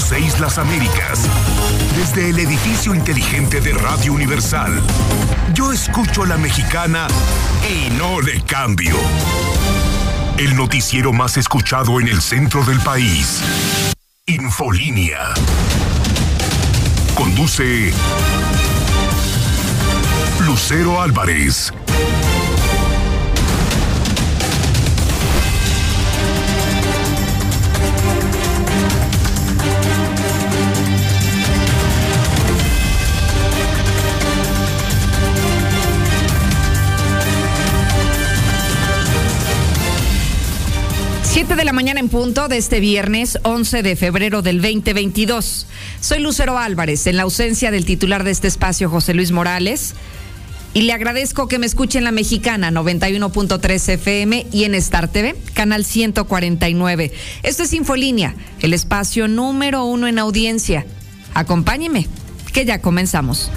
6 Las Américas. Desde el edificio inteligente de Radio Universal. Yo escucho a la mexicana y no le cambio. El noticiero más escuchado en el centro del país. Infolínea. Conduce Lucero Álvarez. 7 de la mañana en punto de este viernes 11 de febrero del 2022. Soy Lucero Álvarez, en la ausencia del titular de este espacio, José Luis Morales. Y le agradezco que me escuche en la mexicana 91.3 FM y en Star TV, canal 149. Esto es Infolínea, el espacio número uno en audiencia. Acompáñeme, que ya comenzamos.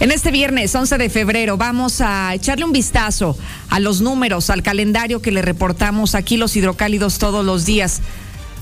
En este viernes 11 de febrero vamos a echarle un vistazo a los números, al calendario que le reportamos aquí los hidrocálidos todos los días.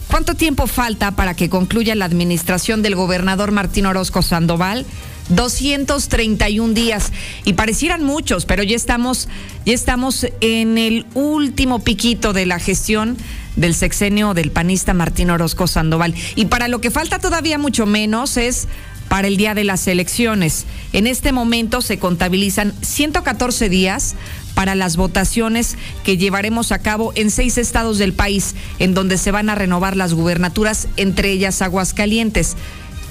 ¿Cuánto tiempo falta para que concluya la administración del gobernador Martín Orozco Sandoval? 231 días y parecieran muchos, pero ya estamos ya estamos en el último piquito de la gestión del sexenio del panista Martín Orozco Sandoval. Y para lo que falta todavía mucho menos es para el día de las elecciones. En este momento se contabilizan 114 días para las votaciones que llevaremos a cabo en seis estados del país, en donde se van a renovar las gubernaturas, entre ellas Aguascalientes.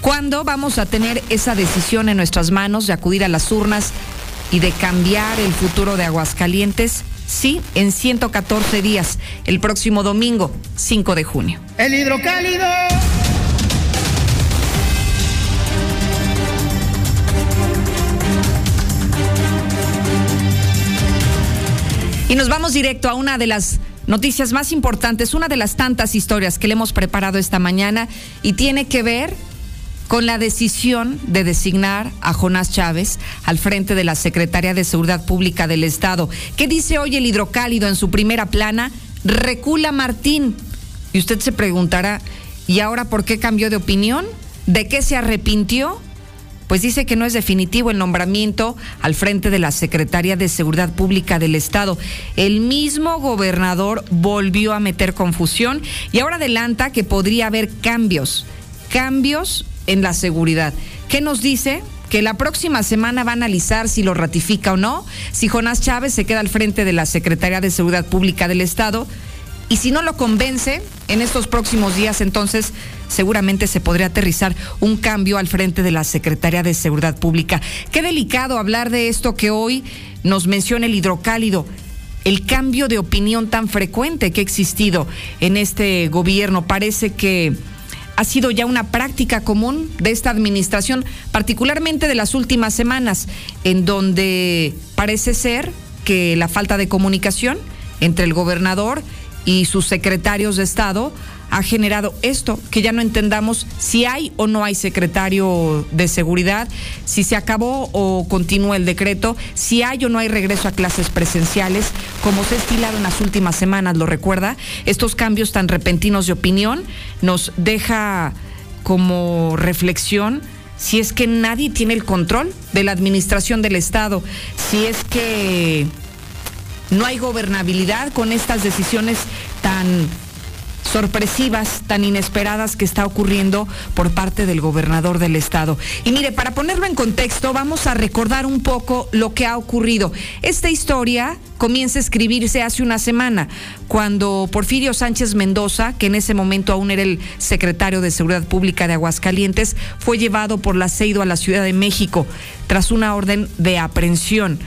¿Cuándo vamos a tener esa decisión en nuestras manos de acudir a las urnas y de cambiar el futuro de Aguascalientes? Sí, en 114 días, el próximo domingo, 5 de junio. El hidrocálido. Y nos vamos directo a una de las noticias más importantes, una de las tantas historias que le hemos preparado esta mañana y tiene que ver con la decisión de designar a Jonás Chávez al frente de la Secretaría de Seguridad Pública del Estado. ¿Qué dice hoy el hidrocálido en su primera plana? Recula Martín. Y usted se preguntará, ¿y ahora por qué cambió de opinión? ¿De qué se arrepintió? Pues dice que no es definitivo el nombramiento al frente de la Secretaría de Seguridad Pública del Estado. El mismo gobernador volvió a meter confusión y ahora adelanta que podría haber cambios, cambios en la seguridad. ¿Qué nos dice? que la próxima semana va a analizar si lo ratifica o no, si Jonás Chávez se queda al frente de la Secretaría de Seguridad Pública del Estado y si no lo convence, en estos próximos días entonces seguramente se podría aterrizar un cambio al frente de la Secretaría de Seguridad Pública. Qué delicado hablar de esto que hoy nos menciona el hidrocálido el cambio de opinión tan frecuente que ha existido en este gobierno. Parece que ha sido ya una práctica común de esta administración, particularmente de las últimas semanas, en donde parece ser que la falta de comunicación entre el gobernador y sus secretarios de Estado ha generado esto, que ya no entendamos si hay o no hay secretario de seguridad, si se acabó o continúa el decreto, si hay o no hay regreso a clases presenciales, como se ha estilado en las últimas semanas, lo recuerda, estos cambios tan repentinos de opinión nos deja como reflexión si es que nadie tiene el control de la administración del Estado, si es que no hay gobernabilidad con estas decisiones tan sorpresivas, tan inesperadas que está ocurriendo por parte del gobernador del estado. Y mire, para ponerlo en contexto, vamos a recordar un poco lo que ha ocurrido. Esta historia comienza a escribirse hace una semana, cuando Porfirio Sánchez Mendoza, que en ese momento aún era el secretario de Seguridad Pública de Aguascalientes, fue llevado por la CEIDO a la Ciudad de México tras una orden de aprehensión.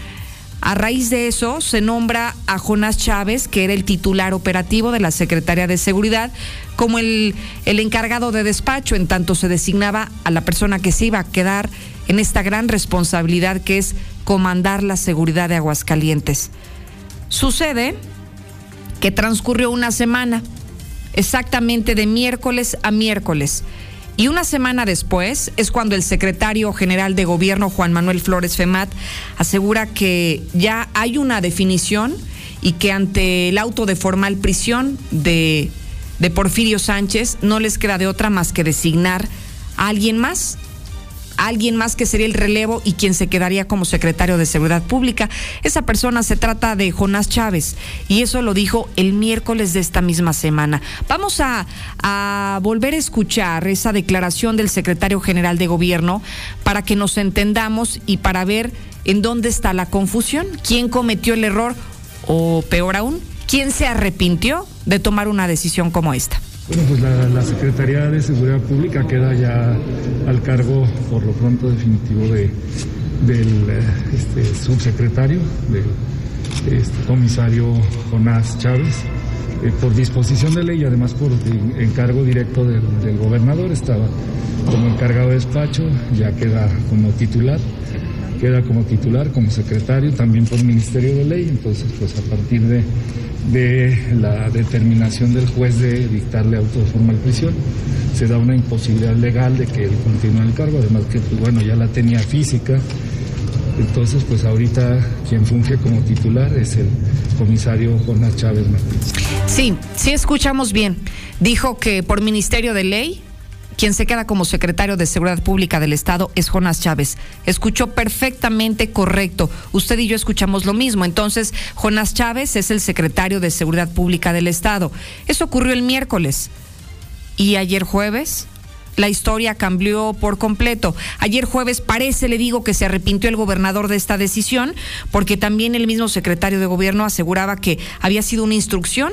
A raíz de eso se nombra a Jonás Chávez, que era el titular operativo de la Secretaría de Seguridad, como el, el, encargado de despacho, en tanto se designaba a la persona que se iba a quedar en esta gran responsabilidad que es comandar la seguridad de Aguascalientes. Sucede que transcurrió una semana, exactamente de miércoles a miércoles. Y una semana después es cuando el secretario general de gobierno, Juan Manuel Flores Femat, asegura que ya hay una definición y que ante el auto de formal prisión de, de Porfirio Sánchez no les queda de otra más que designar a alguien más alguien más que sería el relevo y quien se quedaría como secretario de Seguridad Pública. Esa persona se trata de Jonás Chávez y eso lo dijo el miércoles de esta misma semana. Vamos a, a volver a escuchar esa declaración del secretario general de gobierno para que nos entendamos y para ver en dónde está la confusión, quién cometió el error o peor aún, quién se arrepintió de tomar una decisión como esta. Bueno, pues la, Secretaría de Seguridad Pública queda ya al cargo, por lo pronto definitivo, de, del eh, este, subsecretario, del este, comisario Jonás Chávez, eh, por disposición de ley y además por encargo directo del, del gobernador. Estaba como encargado de despacho, ya queda como titular queda como titular, como secretario, también por Ministerio de Ley. Entonces, pues a partir de de la determinación del juez de dictarle auto de formal prisión. Se da una imposibilidad legal de que él continúe el cargo, además que, pues, bueno, ya la tenía física. Entonces, pues ahorita quien funge como titular es el comisario Jonás Chávez Martínez. Sí, sí escuchamos bien. Dijo que por Ministerio de Ley quien se queda como secretario de Seguridad Pública del Estado es Jonás Chávez. Escuchó perfectamente correcto. Usted y yo escuchamos lo mismo. Entonces, Jonás Chávez es el secretario de Seguridad Pública del Estado. Eso ocurrió el miércoles. Y ayer jueves, la historia cambió por completo. Ayer jueves parece, le digo, que se arrepintió el gobernador de esta decisión, porque también el mismo secretario de gobierno aseguraba que había sido una instrucción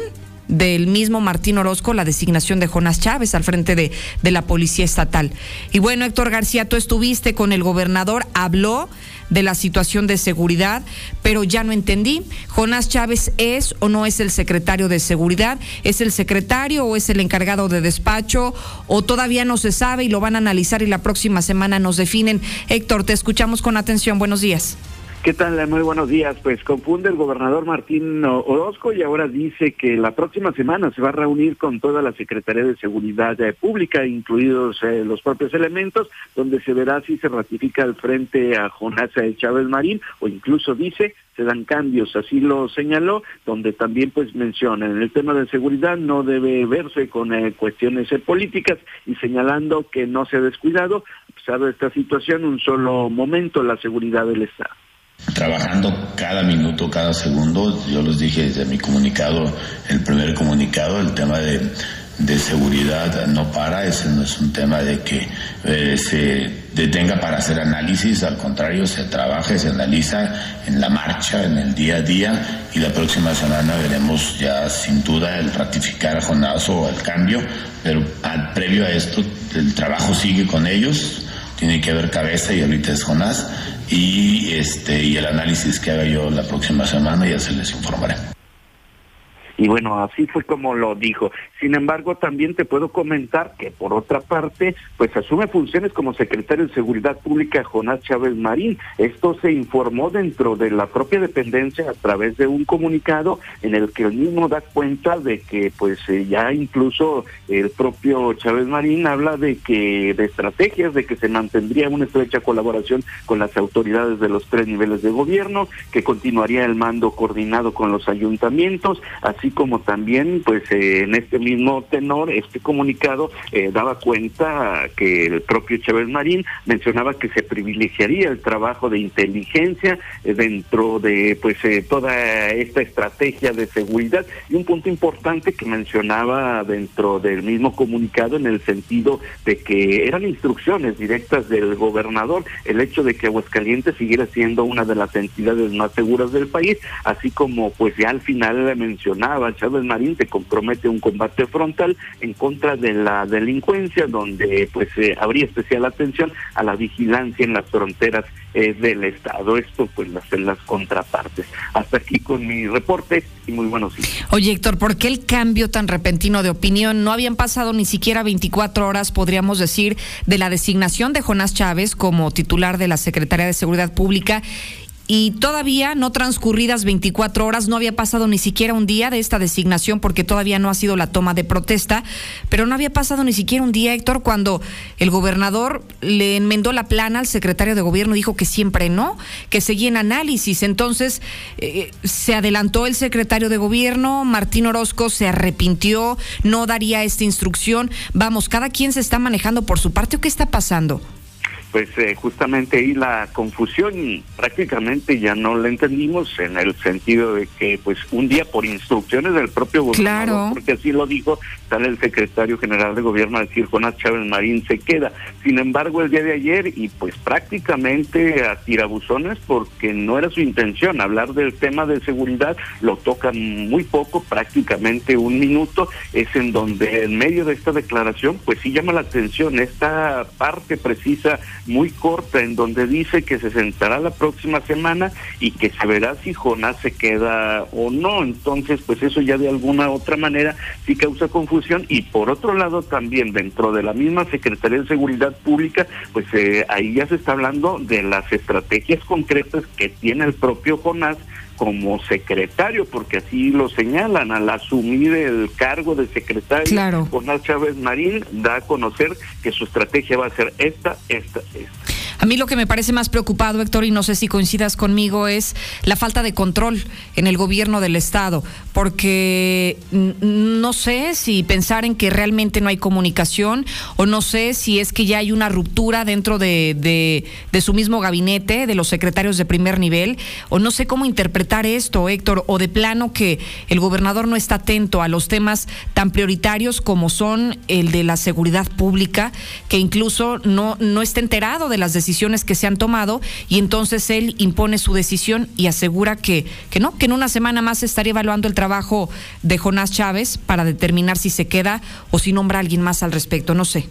del mismo Martín Orozco la designación de Jonás Chávez al frente de, de la Policía Estatal. Y bueno, Héctor García, tú estuviste con el gobernador, habló de la situación de seguridad, pero ya no entendí. Jonás Chávez es o no es el secretario de seguridad, es el secretario o es el encargado de despacho o todavía no se sabe y lo van a analizar y la próxima semana nos definen. Héctor, te escuchamos con atención. Buenos días. ¿Qué tal? Muy buenos días. Pues confunde el gobernador Martín Orozco y ahora dice que la próxima semana se va a reunir con toda la Secretaría de Seguridad eh, Pública, incluidos eh, los propios elementos, donde se verá si se ratifica el frente a Jonás Chávez Marín o incluso dice se dan cambios, así lo señaló, donde también pues menciona en el tema de seguridad no debe verse con eh, cuestiones políticas y señalando que no se ha descuidado, a pesar de esta situación, un solo momento la seguridad del Estado trabajando cada minuto, cada segundo. Yo les dije desde mi comunicado, el primer comunicado, el tema de, seguridad no para, ese no es un tema de que eh, se detenga para hacer análisis, al contrario, se trabaja se analiza en la marcha, en el día a día, y la próxima semana veremos ya sin duda el ratificar a Jonás o el cambio, pero al, previo a esto el trabajo sigue con ellos, tiene que haber cabeza y ahorita es Jonás y este y el análisis que haga yo la próxima semana ya se les informaré. Y bueno, así fue como lo dijo. Sin embargo, también te puedo comentar que por otra parte, pues asume funciones como secretario de Seguridad Pública Jonás Chávez Marín. Esto se informó dentro de la propia dependencia a través de un comunicado en el que el mismo da cuenta de que pues eh, ya incluso el propio Chávez Marín habla de que de estrategias de que se mantendría una estrecha colaboración con las autoridades de los tres niveles de gobierno, que continuaría el mando coordinado con los ayuntamientos, así como también, pues eh, en este mismo tenor, este comunicado eh, daba cuenta que el propio Chávez Marín mencionaba que se privilegiaría el trabajo de inteligencia eh, dentro de pues toda esta estrategia de seguridad. Y un punto importante que mencionaba dentro del mismo comunicado en el sentido de que eran instrucciones directas del gobernador el hecho de que Aguascalientes siguiera siendo una de las entidades más seguras del país, así como pues ya al final mencionaba Chávez Marín te compromete un combate frontal en contra de la delincuencia, donde pues eh, habría especial atención a la vigilancia en las fronteras eh, del Estado. Esto pues las, las contrapartes. Hasta aquí con mi reporte y muy buenos días. Oye Héctor, ¿por qué el cambio tan repentino de opinión? No habían pasado ni siquiera 24 horas, podríamos decir, de la designación de Jonás Chávez como titular de la Secretaría de Seguridad Pública y todavía no transcurridas 24 horas, no había pasado ni siquiera un día de esta designación porque todavía no ha sido la toma de protesta, pero no había pasado ni siquiera un día, Héctor, cuando el gobernador le enmendó la plana al secretario de gobierno, dijo que siempre no, que seguía en análisis. Entonces eh, se adelantó el secretario de gobierno, Martín Orozco se arrepintió, no daría esta instrucción. Vamos, cada quien se está manejando por su parte o qué está pasando pues eh, justamente ahí la confusión prácticamente ya no la entendimos en el sentido de que pues un día por instrucciones del propio gobernador, porque así lo dijo, sale el secretario general de gobierno a decir Jonás Chávez Marín se queda. Sin embargo, el día de ayer y pues prácticamente a tirabuzones porque no era su intención hablar del tema de seguridad, lo tocan muy poco, prácticamente un minuto, es en donde en medio de esta declaración pues sí llama la atención esta parte precisa muy corta en donde dice que se sentará la próxima semana y que se verá si Jonás se queda o no. Entonces, pues eso ya de alguna otra manera sí causa confusión y por otro lado también dentro de la misma Secretaría de Seguridad Pública, pues eh, ahí ya se está hablando de las estrategias concretas que tiene el propio Jonás como secretario, porque así lo señalan, al asumir el cargo de secretario, claro. Jonás Chávez Marín da a conocer que su estrategia va a ser esta, esta, esta. A mí lo que me parece más preocupado, Héctor, y no sé si coincidas conmigo, es la falta de control en el gobierno del Estado, porque no sé si pensar en que realmente no hay comunicación o no sé si es que ya hay una ruptura dentro de, su mismo gabinete, de los secretarios de primer nivel, o no sé cómo interpretar esto, Héctor, o de plano que el gobernador no está atento a los temas tan prioritarios como son el de la seguridad pública, que incluso no, no está enterado de las decisiones decisiones que se han tomado y entonces él impone su decisión y asegura que, que no, que en una semana más estaría evaluando el trabajo de Jonás Chávez para determinar si se queda o si nombra a alguien más al respecto, no sé.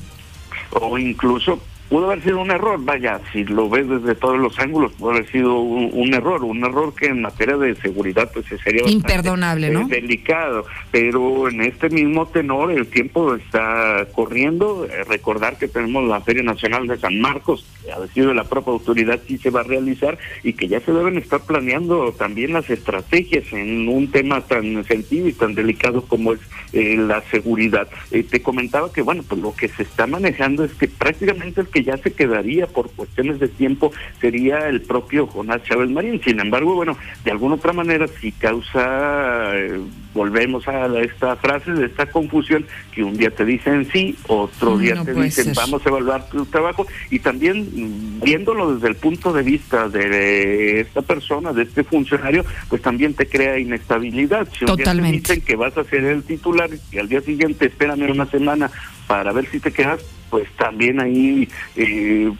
O incluso pudo haber sido un error, vaya, si lo ves desde todos los ángulos, pudo haber sido un, error, un error que en materia de seguridad pues sería imperdonable, ¿no? delicado, pero en este mismo tenor el tiempo está corriendo, eh, recordar que tenemos la Feria Nacional de San Marcos, que ha decidido la propia autoridad si se va a realizar y que ya se deben estar planeando también las estrategias en un tema tan sentido y tan delicado como es eh, la seguridad. Eh, te comentaba que bueno, pues lo que se está manejando es que prácticamente el que ya se quedaría por cuestiones de tiempo sería el propio Jonás Chávez Marín. Sin embargo, bueno, de alguna otra manera si causa, eh, volvemos a esta frase de esta confusión, que un día te dicen sí, otro día te dicen vamos a evaluar tu trabajo, y también mm, viéndolo desde el punto de vista de esta persona, de este funcionario, pues también te crea inestabilidad. Si un día te dicen que vas a ser el titular y al día siguiente esperan una semana para ver si te quedas, pues también ahí eh,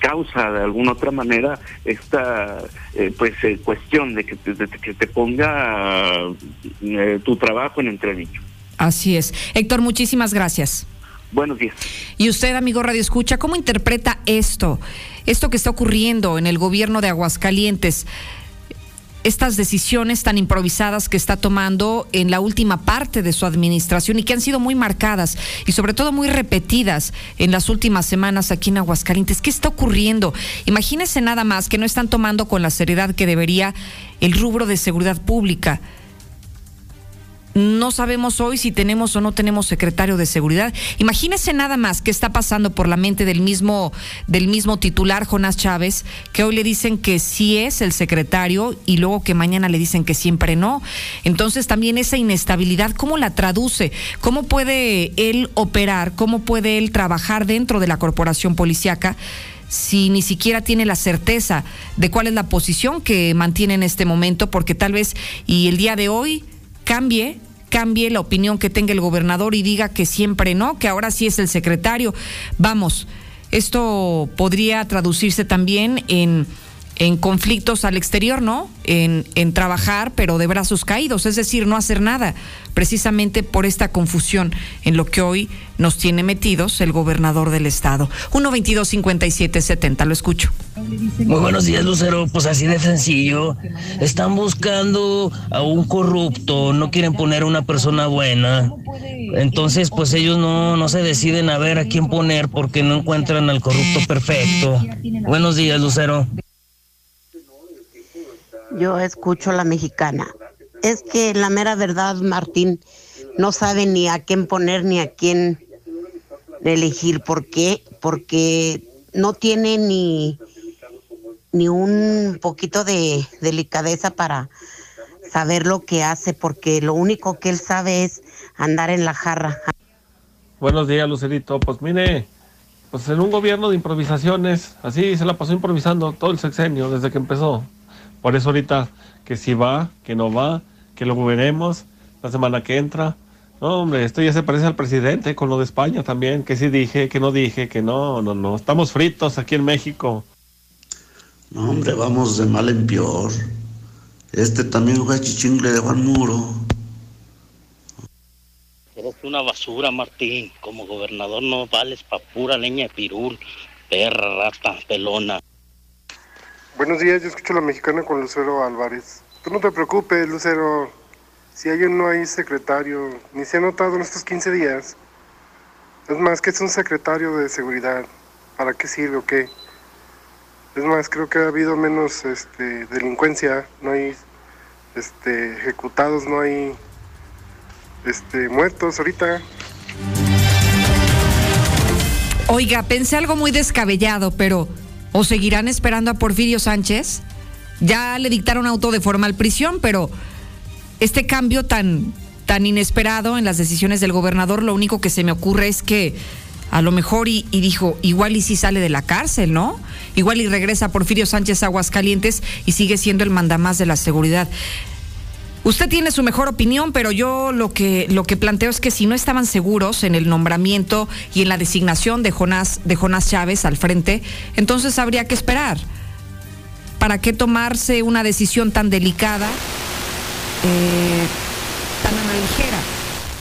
causa de alguna otra manera esta eh, pues eh, cuestión de que te, que te ponga tu trabajo en entredicho. Así es. Héctor, muchísimas gracias. Buenos días. Y usted, amigo Radio Escucha, ¿cómo interpreta esto? Esto que está ocurriendo en el gobierno de Aguascalientes estas decisiones tan improvisadas que está tomando en la última parte de su administración y que han sido muy marcadas y sobre todo muy repetidas en las últimas semanas aquí en Aguascalientes. ¿Qué está ocurriendo? Imagínense nada más que no están tomando con la seriedad que debería el rubro de seguridad pública. No sabemos hoy si tenemos o no tenemos secretario de seguridad. Imagínese nada más qué está pasando por la mente del mismo, del mismo titular, Jonás Chávez, que hoy le dicen que sí es el secretario y luego que mañana le dicen que siempre no. Entonces también esa inestabilidad, ¿cómo la traduce? ¿Cómo puede él operar? ¿Cómo puede él trabajar dentro de la corporación policiaca? si ni siquiera tiene la certeza de cuál es la posición que mantiene en este momento, porque tal vez y el día de hoy cambie cambie la opinión que tenga el gobernador y diga que siempre no, que ahora sí es el secretario. Vamos, esto podría traducirse también en, en conflictos al exterior, ¿no? En, en trabajar, pero de brazos caídos, es decir, no hacer nada precisamente por esta confusión en lo que hoy nos tiene metidos el gobernador del estado. 122-5770, lo escucho. Muy buenos días, Lucero. Pues así de sencillo. Están buscando a un corrupto, no quieren poner a una persona buena. Entonces, pues ellos no, no se deciden a ver a quién poner porque no encuentran al corrupto perfecto. Buenos días, Lucero. Yo escucho la mexicana. Es que la mera verdad, Martín, no sabe ni a quién poner ni a quién elegir. ¿Por qué? Porque no tiene ni, ni un poquito de delicadeza para saber lo que hace, porque lo único que él sabe es andar en la jarra. Buenos días, Lucerito. Pues mire, pues en un gobierno de improvisaciones, así se la pasó improvisando todo el sexenio desde que empezó. Por eso ahorita que si va, que no va, que lo veremos la semana que entra. No, hombre, esto ya se parece al presidente con lo de España también, que sí dije, que no dije, que no, no, no. Estamos fritos aquí en México. No, hombre, vamos de mal en peor. Este también fue chichingle de Juan Muro. Eres una basura, Martín. Como gobernador no vales pa' pura leña de pirul, perra, rata, pelona. Buenos días, yo escucho la mexicana con Lucero Álvarez. Tú no te preocupes, Lucero. Si hay no hay secretario, ni se ha notado en estos 15 días. Es más, que es un secretario de seguridad. ¿Para qué sirve o qué? Es más, creo que ha habido menos este, delincuencia, no hay este, ejecutados, no hay este, muertos ahorita. Oiga, pensé algo muy descabellado, pero ¿o seguirán esperando a Porfirio Sánchez? Ya le dictaron auto de formal prisión, pero este cambio tan, tan inesperado en las decisiones del gobernador, lo único que se me ocurre es que a lo mejor y, dijo, igual y si sale de la cárcel, ¿no? Igual y regresa Porfirio Sánchez a Aguascalientes y sigue siendo el mandamás de la seguridad. Usted tiene su mejor opinión, pero yo lo que, lo que planteo es que si no estaban seguros en el nombramiento y en la designación de Jonás, de Jonás Chávez al frente, entonces habría que esperar. ¿Para qué tomarse una decisión tan delicada, eh, tan ligera?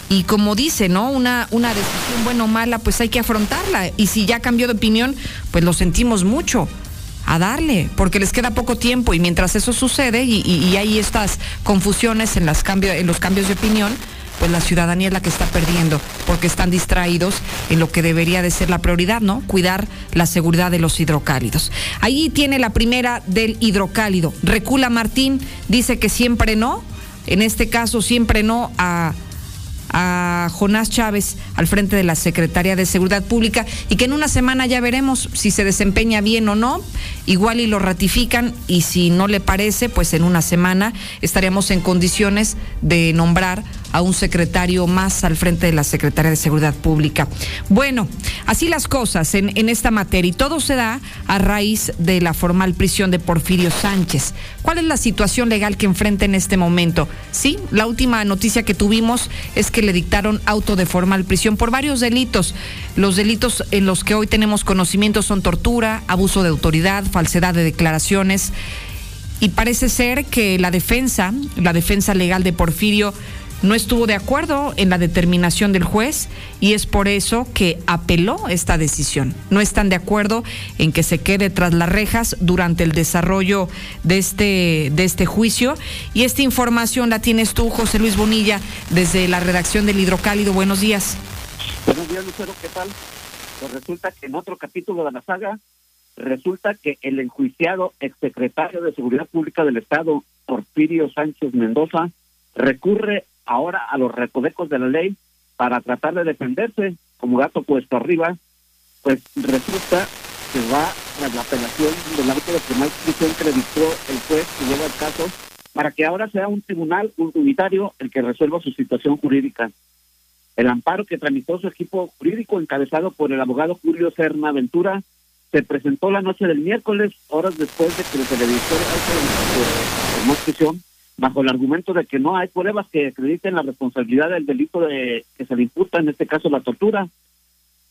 Y como dice, ¿no? Una, una decisión buena o mala, pues hay que afrontarla. Y si ya cambió de opinión, pues lo sentimos mucho. A darle, porque les queda poco tiempo y mientras eso sucede y, hay estas confusiones en, en los cambios de opinión, pues la ciudadanía es la que está perdiendo, porque están distraídos en lo que debería de ser la prioridad, ¿no? Cuidar la seguridad de los hidrocálidos. Ahí tiene la primera del hidrocálido. Recula Martín, dice que siempre no, en este caso siempre no a a Jonás Chávez al frente de la Secretaría de Seguridad Pública y que en una semana ya veremos si se desempeña bien o no, igual y lo ratifican y si no le parece, pues en una semana estaríamos en condiciones de nombrar a un secretario más al frente de la Secretaría de Seguridad Pública. Bueno, así las cosas en, en esta materia y todo se da a raíz de la formal prisión de Porfirio Sánchez. ¿Cuál es la situación legal que enfrenta en este momento? Sí, la última noticia que tuvimos es que le dictaron auto de formal prisión por varios delitos. Los delitos en los que hoy tenemos conocimiento son tortura, abuso de autoridad, falsedad de declaraciones. Y parece ser que la defensa, la defensa legal de Porfirio, no estuvo de acuerdo en la determinación del juez y es por eso que apeló esta decisión. No están de acuerdo en que se quede tras las rejas durante el desarrollo de este, de este juicio. Y esta información la tienes tú, José Luis Bonilla, desde la redacción del Hidrocálido. Buenos días. Buenos días, Lucero, ¿qué tal? Pues resulta que en otro capítulo de la saga, resulta que el enjuiciado exsecretario de Seguridad Pública del Estado, Porfirio Sánchez Mendoza, recurre ahora a los recovecos de la ley para tratar de defenderse como gato puesto arriba, pues resulta que va a la apelación del auto de primer prisión que le dictó el juez que lleva el caso para que ahora sea un tribunal unitario el que resuelva su situación jurídica. El amparo que tramitó su equipo jurídico encabezado por el abogado Julio Serna Ventura se presentó la noche del miércoles, horas después de que se le dictó el auto de prisión bajo el argumento de que no hay pruebas que acrediten la responsabilidad del delito de, que se le imputa, en este caso la tortura,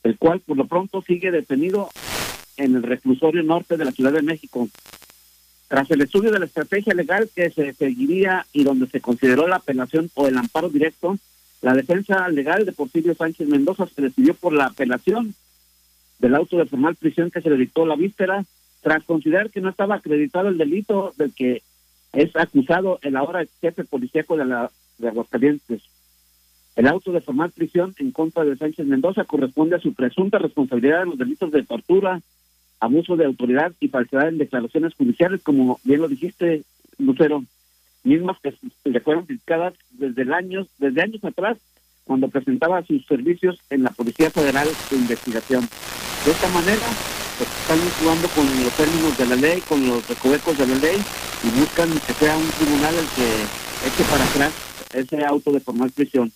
el cual por lo pronto sigue detenido en el reclusorio norte de la Ciudad de México. Tras el estudio de la estrategia legal que se seguiría y donde se consideró la apelación o el amparo directo, la defensa legal de Porfirio Sánchez Mendoza se decidió por la apelación del auto de formal prisión que se le dictó la víspera, tras considerar que no estaba acreditado el delito del que es acusado el ahora jefe policíaco de, la, de Aguascalientes. El auto de formal prisión en contra de Sánchez Mendoza corresponde a su presunta responsabilidad en los delitos de tortura, abuso de autoridad y falsedad en declaraciones judiciales, como bien lo dijiste, Lucero, mismas que le fueron criticadas desde desde años atrás, cuando presentaba sus servicios en la Policía Federal de Investigación. De esta manera, están jugando con los términos de la ley, con los recovecos de la ley, y buscan que sea un tribunal el que eche para atrás ese auto de formal prisión.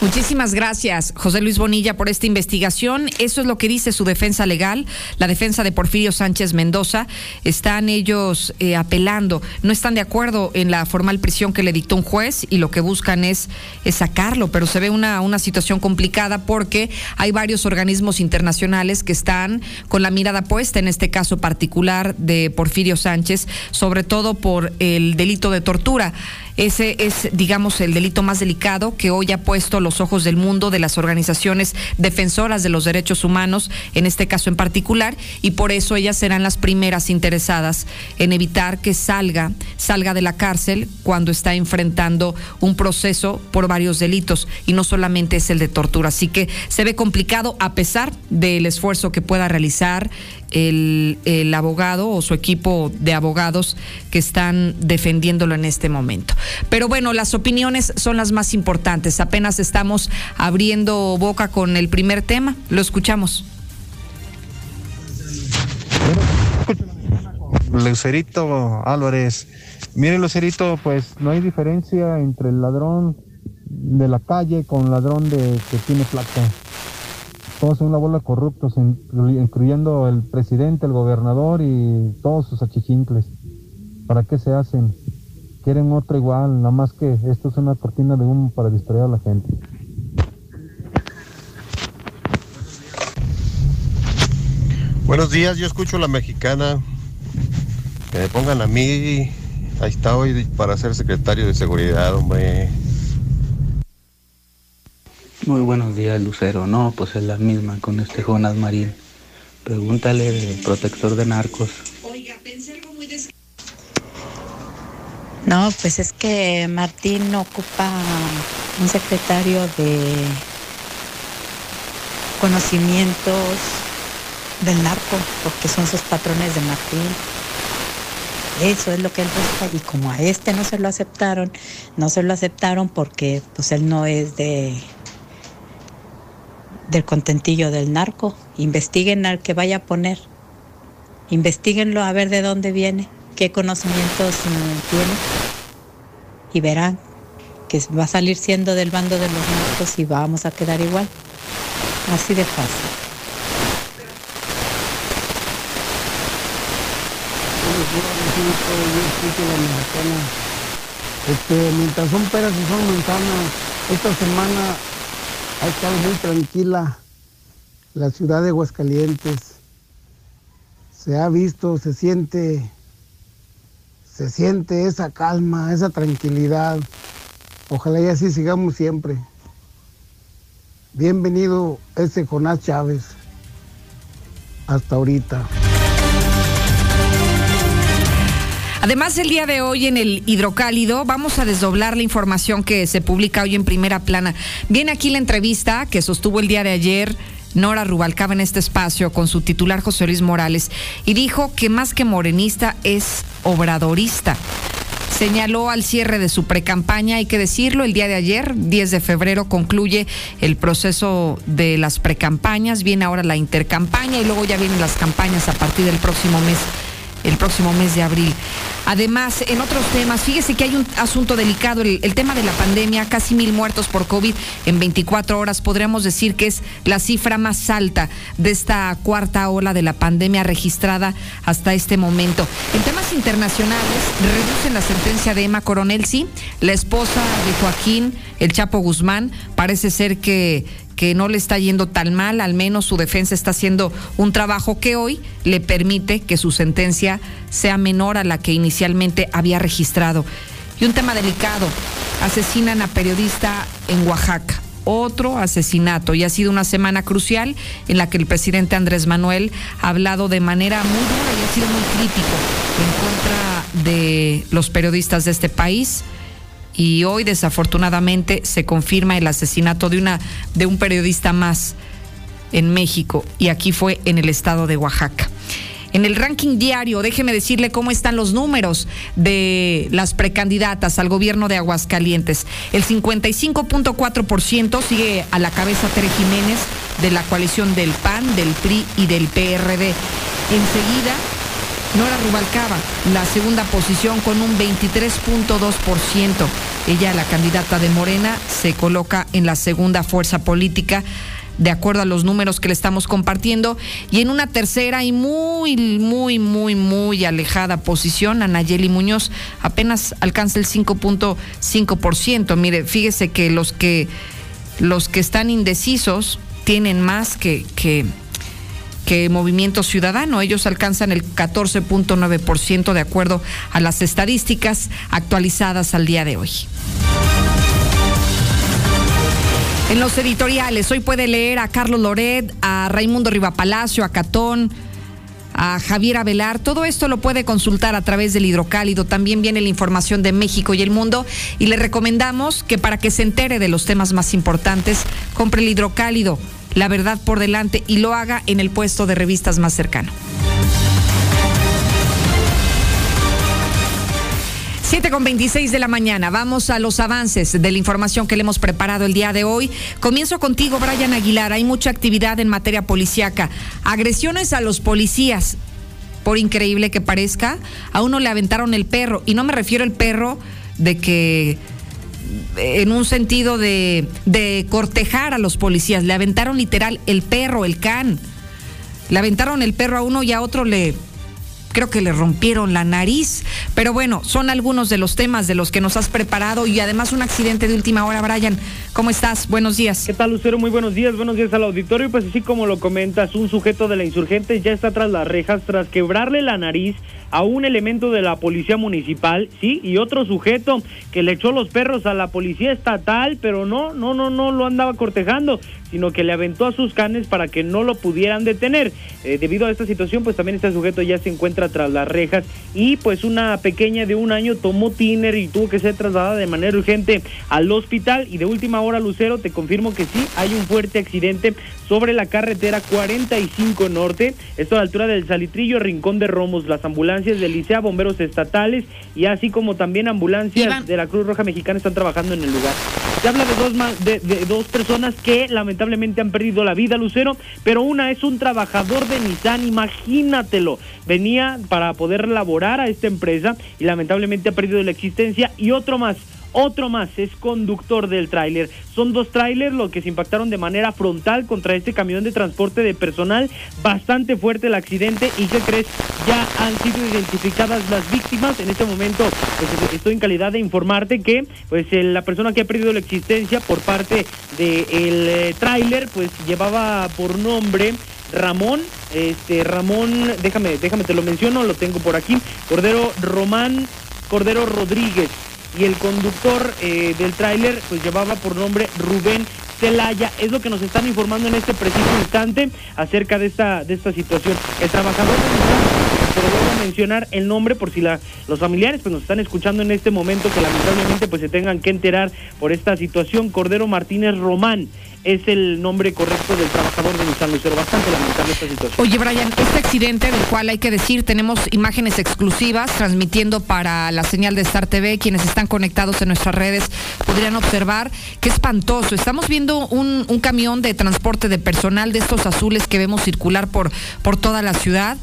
Muchísimas gracias, José Luis Bonilla, por esta investigación. Eso es lo que dice su defensa legal, la defensa de Porfirio Sánchez Mendoza. Están ellos eh, apelando, no están de acuerdo en la formal prisión que le dictó un juez y lo que buscan es, es sacarlo, pero se ve una, una situación complicada porque hay varios organismos internacionales que están con la mirada puesta, en este caso particular de Porfirio Sánchez, sobre todo por el delito de tortura. Ese es, digamos, el delito más delicado que hoy ha puesto los ojos del mundo de las organizaciones defensoras de los derechos humanos, en este caso en particular, y por eso ellas serán las primeras interesadas en evitar que salga, salga de la cárcel cuando está enfrentando un proceso por varios delitos y no solamente es el de tortura. Así que se ve complicado a pesar del esfuerzo que pueda realizar el, el, abogado o su equipo de abogados que están defendiéndolo en este momento. Pero bueno, las opiniones son las más importantes. Apenas estamos abriendo boca con el primer tema. Lo escuchamos. Lucerito Álvarez. Mire, Lucerito, pues no hay diferencia entre el ladrón de la calle con ladrón de que tiene placa todos son una bola corruptos, incluyendo el presidente, el gobernador y todos sus achichincles. ¿Para qué se hacen? Quieren otra igual, nada más que esto es una cortina de humo para distraer a la gente. Buenos días, yo escucho a la mexicana. Que me pongan a mí. Ahí está hoy para ser secretario de seguridad, hombre. Muy buenos días, Lucero. No, pues es la misma con este Jonas Marín. Pregúntale del protector de narcos. Oiga, pensé algo muy No, pues es que Martín ocupa un secretario de conocimientos del narco, porque son sus patrones de Martín. Eso es lo que él busca y como a este no se lo aceptaron, no se lo aceptaron porque pues él no es de del contentillo del narco. Investiguen al que vaya a poner. Investíguenlo a ver de dónde viene, qué conocimientos tiene. Y verán que va a salir siendo del bando de los narcos y vamos a quedar igual. Así de fácil. Este, mientras son peras y son manzanas, esta semana ha estado muy tranquila la ciudad de Aguascalientes. Se ha visto, se siente, se siente esa calma, esa tranquilidad. Ojalá y así sigamos siempre. Bienvenido ese Jonás Chávez. Hasta ahorita. Además, el día de hoy en el hidrocálido vamos a desdoblar la información que se publica hoy en primera plana. Viene aquí la entrevista que sostuvo el día de ayer Nora Rubalcaba en este espacio con su titular José Luis Morales y dijo que más que morenista es obradorista. Señaló al cierre de su precampaña, hay que decirlo, el día de ayer, 10 de febrero, concluye el proceso de las precampañas, viene ahora la intercampaña y luego ya vienen las campañas a partir del próximo mes el próximo mes de abril. Además, en otros temas, fíjese que hay un asunto delicado, el, tema de la pandemia, casi mil muertos por COVID en 24 horas, podríamos decir que es la cifra más alta de esta cuarta ola de la pandemia registrada hasta este momento. En temas internacionales, reducen la sentencia de Emma Coronel, sí, la esposa de Joaquín, el Chapo Guzmán, parece ser que que no le está yendo tan mal, al menos su defensa está haciendo un trabajo que hoy le permite que su sentencia sea menor a la que inicialmente había registrado. Y un tema delicado, asesinan a periodista en Oaxaca. Otro asesinato y ha sido una semana crucial en la que el presidente Andrés Manuel ha hablado de manera muy dura y ha sido muy crítico en contra de los periodistas de este país y hoy desafortunadamente se confirma el asesinato de una de un periodista más en México y aquí fue en el estado de Oaxaca. En el ranking diario, déjeme decirle cómo están los números de las precandidatas al gobierno de Aguascalientes. El 55.4% sigue a la cabeza Tere Jiménez de la coalición del PAN, del PRI y del PRD. Enseguida, Nora Rubalcaba, la segunda posición con un 23.2%. Ella, la candidata de Morena, se coloca en la segunda fuerza política de acuerdo a los números que le estamos compartiendo. Y en una tercera y muy, muy, muy, muy alejada posición, Anayeli Muñoz apenas alcanza el 5.5%. Mire, fíjese que los que los que están indecisos tienen más que, que, que Movimiento Ciudadano. Ellos alcanzan el 14.9% de acuerdo a las estadísticas actualizadas al día de hoy. En los editoriales, hoy puede leer a Carlos Loret, a Raimundo Rivapalacio, a Catón, a Javier Avelar. Todo esto lo puede consultar a través del hidrocálido. También viene la información de México y el mundo. Y le recomendamos que para que se entere de los temas más importantes, compre el hidrocálido, la verdad por delante, y lo haga en el puesto de revistas más cercano. 7 con 26 de la mañana. Vamos a los avances de la información que le hemos preparado el día de hoy. Comienzo contigo, Brian Aguilar. Hay mucha actividad en materia policíaca. Agresiones a los policías. Por increíble que parezca, a uno le aventaron el perro. Y no me refiero al perro de que en un sentido de, de cortejar a los policías. Le aventaron literal el perro, el can. Le aventaron el perro a uno y a otro le creo que le rompieron la nariz. Pero bueno, son algunos de los temas de los que nos has preparado y además un accidente de última hora. Brian, ¿cómo estás? Buenos días. ¿Qué tal, Lucero? Muy buenos días. Buenos días al auditorio. Pues así como lo comentas, un sujeto de la insurgente ya está tras las rejas tras quebrarle la nariz a un elemento de la policía municipal, sí, y otro sujeto que le echó los perros a la policía estatal, pero no, no, no, no lo andaba cortejando, sino que le aventó a sus canes para que no lo pudieran detener. Eh, debido a esta situación, pues también este sujeto ya se encuentra tras las rejas y pues una pequeña de un año tomó tiner y tuvo que ser trasladada de manera urgente al hospital y de última hora, Lucero, te confirmo que sí, hay un fuerte accidente sobre la carretera 45 Norte, esto a la altura del Salitrillo, Rincón de Romos, las ambulancias del Licea, bomberos estatales y así como también ambulancias de la Cruz Roja Mexicana están trabajando en el lugar. Se habla de dos, de, de dos personas que lamentablemente han perdido la vida, Lucero, pero una es un trabajador de Nissan, imagínatelo. Venía para poder laborar a esta empresa y lamentablemente ha perdido la existencia y otro más otro más es conductor del tráiler. Son dos tráilers los que se impactaron de manera frontal contra este camión de transporte de personal. Bastante fuerte el accidente y ¿qué crees? Ya han sido identificadas las víctimas. En este momento pues, estoy en calidad de informarte que pues la persona que ha perdido la existencia por parte del de eh, tráiler pues llevaba por nombre Ramón, este Ramón, déjame, déjame te lo menciono, lo tengo por aquí, Cordero Román Cordero Rodríguez y el conductor eh, del tráiler pues llevaba por nombre Rubén Celaya. Es lo que nos están informando en este preciso instante acerca de esta, de esta situación. El trabajador pero voy a mencionar el nombre por si la, los familiares pues nos están escuchando en este momento que lamentablemente pues se tengan que enterar por esta situación. Cordero Martínez Román es el nombre correcto del trabajador de Nissan Lucero. Bastante lamentable esta situación. Oye, Brian, este accidente del cual hay que decir, tenemos imágenes exclusivas transmitiendo para la señal de Star TV. Quienes están conectados en nuestras redes podrían observar qué espantoso. Estamos viendo un, un camión de transporte de personal de estos azules que vemos circular por, por toda la ciudad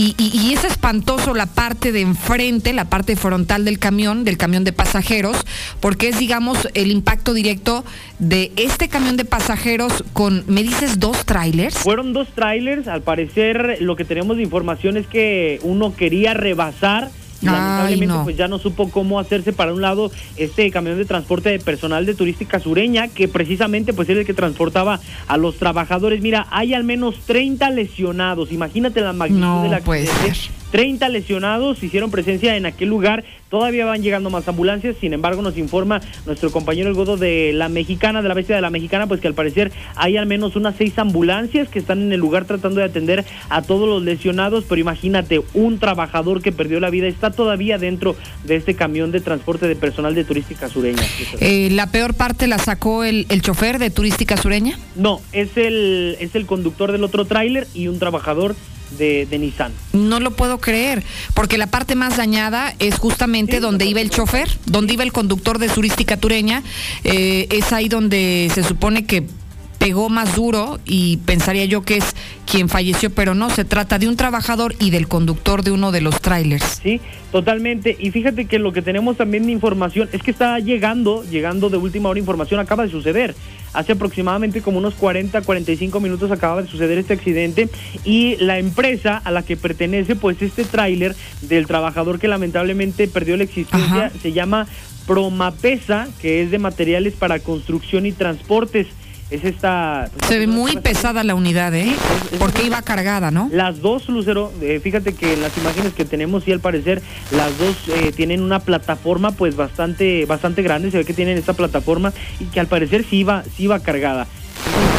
y, es espantoso la parte de enfrente, la parte frontal del camión, del camión de pasajeros, porque es, digamos, el impacto directo de este camión de pasajeros con, ¿me dices dos trailers? Fueron dos trailers, al parecer lo que tenemos de información es que uno quería rebasar lamentablemente pues ya no supo cómo hacerse para un lado este camión de transporte de personal de turística sureña que precisamente pues era el que transportaba a los trabajadores. Mira, hay al menos 30 lesionados. Imagínate la magnitud de la puede 30 lesionados hicieron presencia en aquel lugar. Todavía van llegando más ambulancias. Sin embargo, nos informa nuestro compañero El Godo de la Mexicana, de la Bestia de la Mexicana, pues que al parecer hay al menos unas seis ambulancias que están en el lugar tratando de atender a todos los lesionados. Pero imagínate, un trabajador que perdió la vida está todavía dentro de este camión de transporte de personal de Turística Sureña. Eh, ¿La peor parte la sacó el, el, chofer de Turística Sureña? No, es el, es el conductor del otro tráiler y un trabajador de, de Nissan. No lo puedo creer, porque la parte más dañada es justamente donde iba el chofer, donde iba el conductor de Turística Tureña. Eh, es ahí donde se supone que pegó más duro y pensaría yo que es quien falleció, pero no, se trata de un trabajador y del conductor de uno de los trailers. Sí, totalmente. Y fíjate que lo que tenemos también de información es que está llegando, llegando de última hora información, acaba de suceder. Hace aproximadamente como unos 40, 45 minutos acaba de suceder este accidente y la empresa a la que pertenece pues este tráiler del trabajador que lamentablemente perdió la existencia se llama Promapesa, que es de materiales para construcción y transportes es esta... Se ve muy pesada la unidad, ¿eh? Porque iba cargada, ¿no? Las dos, Lucero, eh, fíjate que en las imágenes que tenemos y al parecer las dos eh, tienen una plataforma pues bastante bastante grande, se ve que tienen esta plataforma y que al parecer sí iba, sí iba cargada.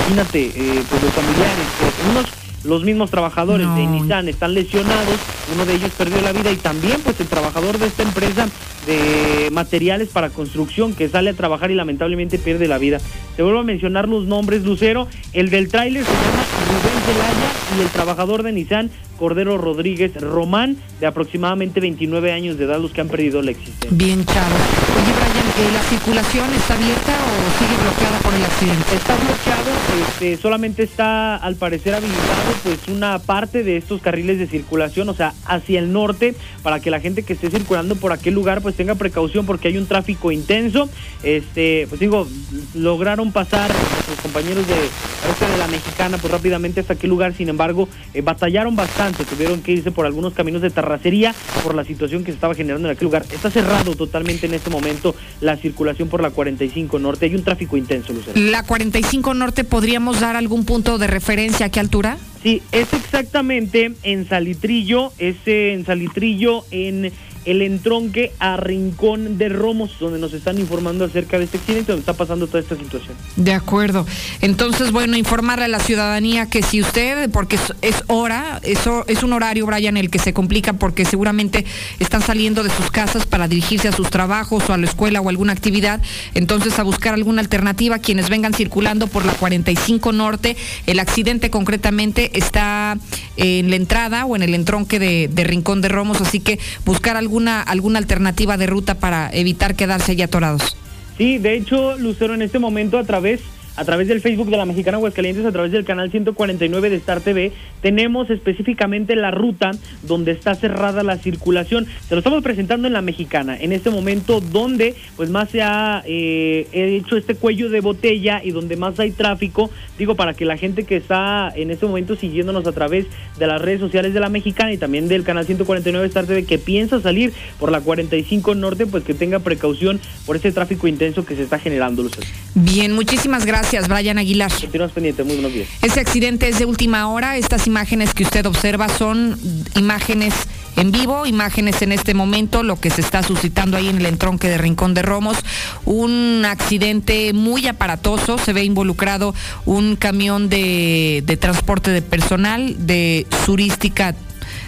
Imagínate, eh, pues los familiares, unos los mismos trabajadores de Nissan están lesionados, uno de ellos perdió la vida y también pues el trabajador de esta empresa de materiales para construcción que sale a trabajar y lamentablemente pierde la vida. Te vuelvo a mencionar los nombres, Lucero, el del tráiler se llama Rubén Zelaya y el trabajador de Nissan Cordero Rodríguez Román, de aproximadamente 29 años de edad, los que han perdido la existencia. Bien, chavo. Oye, Brian, ¿eh, ¿la circulación está abierta o sigue bloqueada por el accidente? Está bloqueado, este, solamente está al parecer habilitado pues una parte de estos carriles de circulación, o sea, hacia el norte, para que la gente que esté circulando por aquel lugar pues tenga precaución porque hay un tráfico intenso. Este, pues digo, lograron pasar los compañeros de, de la mexicana pues rápidamente hasta aquel lugar, sin embargo, eh, batallaron bastante tuvieron que irse por algunos caminos de terracería por la situación que se estaba generando en aquel lugar. Está cerrado totalmente en este momento la circulación por la 45 Norte. Hay un tráfico intenso, Lucero. ¿La 45 Norte podríamos dar algún punto de referencia a qué altura? Sí, es exactamente en Salitrillo, es en Salitrillo en el entronque a Rincón de Romos, donde nos están informando acerca de este accidente, donde está pasando toda esta situación. De acuerdo. Entonces, bueno, informarle a la ciudadanía que si usted, porque es, hora, eso es un horario, Brian, el que se complica porque seguramente están saliendo de sus casas para dirigirse a sus trabajos o a la escuela o alguna actividad, entonces a buscar alguna alternativa, quienes vengan circulando por la 45 Norte, el accidente concretamente está en la entrada o en el entronque de, de Rincón de Romos, así que buscar algún alguna, alternativa de ruta para evitar quedarse ya atorados. Sí, de hecho, Lucero, en este momento a través a través del Facebook de la Mexicana Aguascalientes, a través del canal 149 de Star TV, tenemos específicamente la ruta donde está cerrada la circulación. Se lo estamos presentando en la Mexicana, en este momento donde pues más se ha eh, hecho este cuello de botella y donde más hay tráfico, digo, para que la gente que está en este momento siguiéndonos a través de las redes sociales de la Mexicana y también del canal 149 de Star TV, que piensa salir por la 45 Norte, pues que tenga precaución por este tráfico intenso que se está generando, Lucero. Bien, muchísimas gracias. Gracias, Brian Aguilar. Continuamos pendientes, muy buenos días. Ese accidente es de última hora. Estas imágenes que usted observa son imágenes en vivo, imágenes en este momento, lo que se está suscitando ahí en el entronque de Rincón de Romos, un accidente muy aparatoso, se ve involucrado un camión de, de transporte de personal de turística,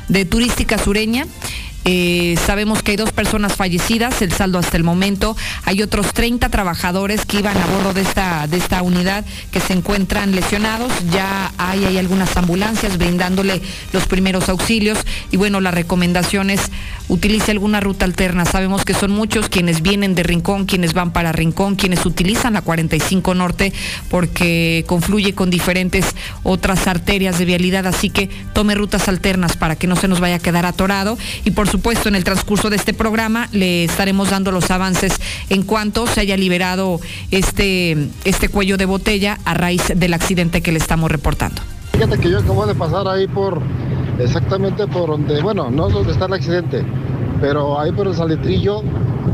de turística sureña. Eh, sabemos que hay dos personas fallecidas, el saldo hasta el momento. Hay otros 30 trabajadores que iban a bordo de esta, de esta unidad que se encuentran lesionados. Ya hay, hay algunas ambulancias brindándole los primeros auxilios. Y bueno, la recomendación es utilice alguna ruta alterna. Sabemos que son muchos quienes vienen de Rincón, quienes van para Rincón, quienes utilizan la 45 Norte porque confluye con diferentes otras arterias de vialidad. Así que tome rutas alternas para que no se nos vaya a quedar atorado. Y por supuesto, en el transcurso de este programa le estaremos dando los avances en cuanto se haya liberado este, este cuello de botella a raíz del accidente que le estamos reportando. Fíjate que yo acabo de pasar ahí por, exactamente por donde, bueno, no es donde está el accidente, pero ahí por el salitrillo,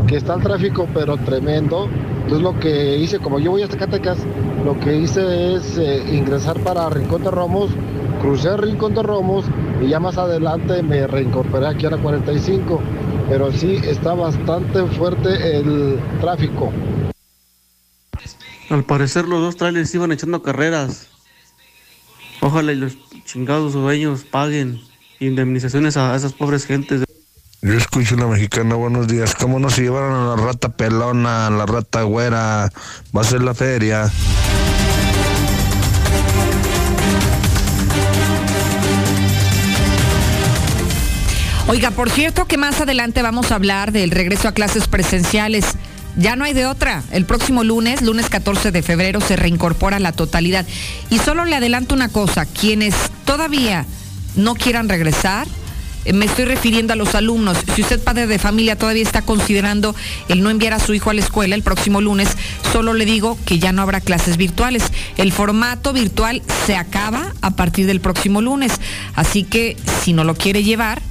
que está el tráfico, pero tremendo. Entonces lo que hice, como yo voy a Zacatecas, lo que hice es eh, ingresar para Rincón de Romos, crucé Rincón de Romos y ya más adelante me reincorporé aquí a la 45, pero sí está bastante fuerte el tráfico. Al parecer los dos trailers iban echando carreras. Ojalá y los chingados dueños paguen indemnizaciones a esas pobres gentes. Yo escucho una mexicana, buenos días. ¿Cómo no se llevaron a la rata pelona, a la rata güera? Va a ser la feria. Oiga, por cierto que más adelante vamos a hablar del regreso a clases presenciales. Ya no hay de otra. El próximo lunes, lunes 14 de febrero, se reincorpora la totalidad. Y solo le adelanto una cosa, quienes todavía no quieran regresar, eh, me estoy refiriendo a los alumnos. Si usted, padre de familia, todavía está considerando el no enviar a su hijo a la escuela el próximo lunes, solo le digo que ya no habrá clases virtuales. El formato virtual se acaba a partir del próximo lunes. Así que si no lo quiere llevar,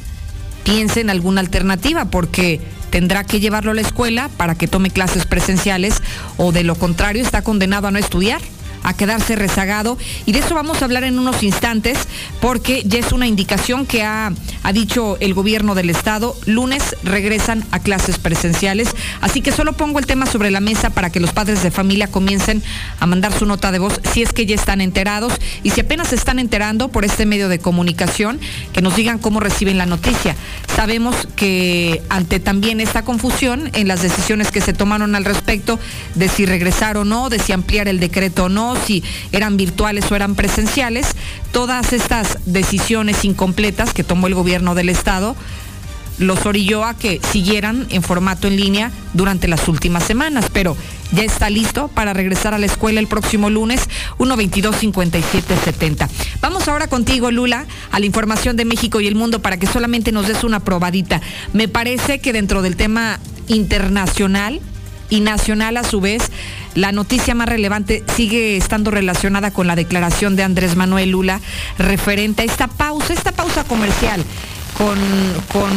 piense en alguna alternativa, porque tendrá que llevarlo a la escuela para que tome clases presenciales o de lo contrario está condenado a no estudiar a quedarse rezagado. Y de eso vamos a hablar en unos instantes, porque ya es una indicación que ha, ha dicho el gobierno del estado. Lunes regresan a clases presenciales. Así que solo pongo el tema sobre la mesa para que los padres de familia comiencen a mandar su nota de voz si es que ya están enterados. Y si apenas se están enterando por este medio de comunicación, que nos digan cómo reciben la noticia. Sabemos que ante también esta confusión en las decisiones que se tomaron al respecto de si regresar o no, de si ampliar el decreto o no, si eran virtuales o eran presenciales, todas estas decisiones incompletas que tomó el gobierno del Estado los orilló a que siguieran en formato en línea durante las últimas semanas, pero ya está listo para regresar a la escuela el próximo lunes 122-5770. Vamos ahora contigo, Lula, a la información de México y el mundo para que solamente nos des una probadita. Me parece que dentro del tema internacional, y nacional a su vez, la noticia más relevante sigue estando relacionada con la declaración de Andrés Manuel Lula referente a esta pausa, esta pausa comercial con, con,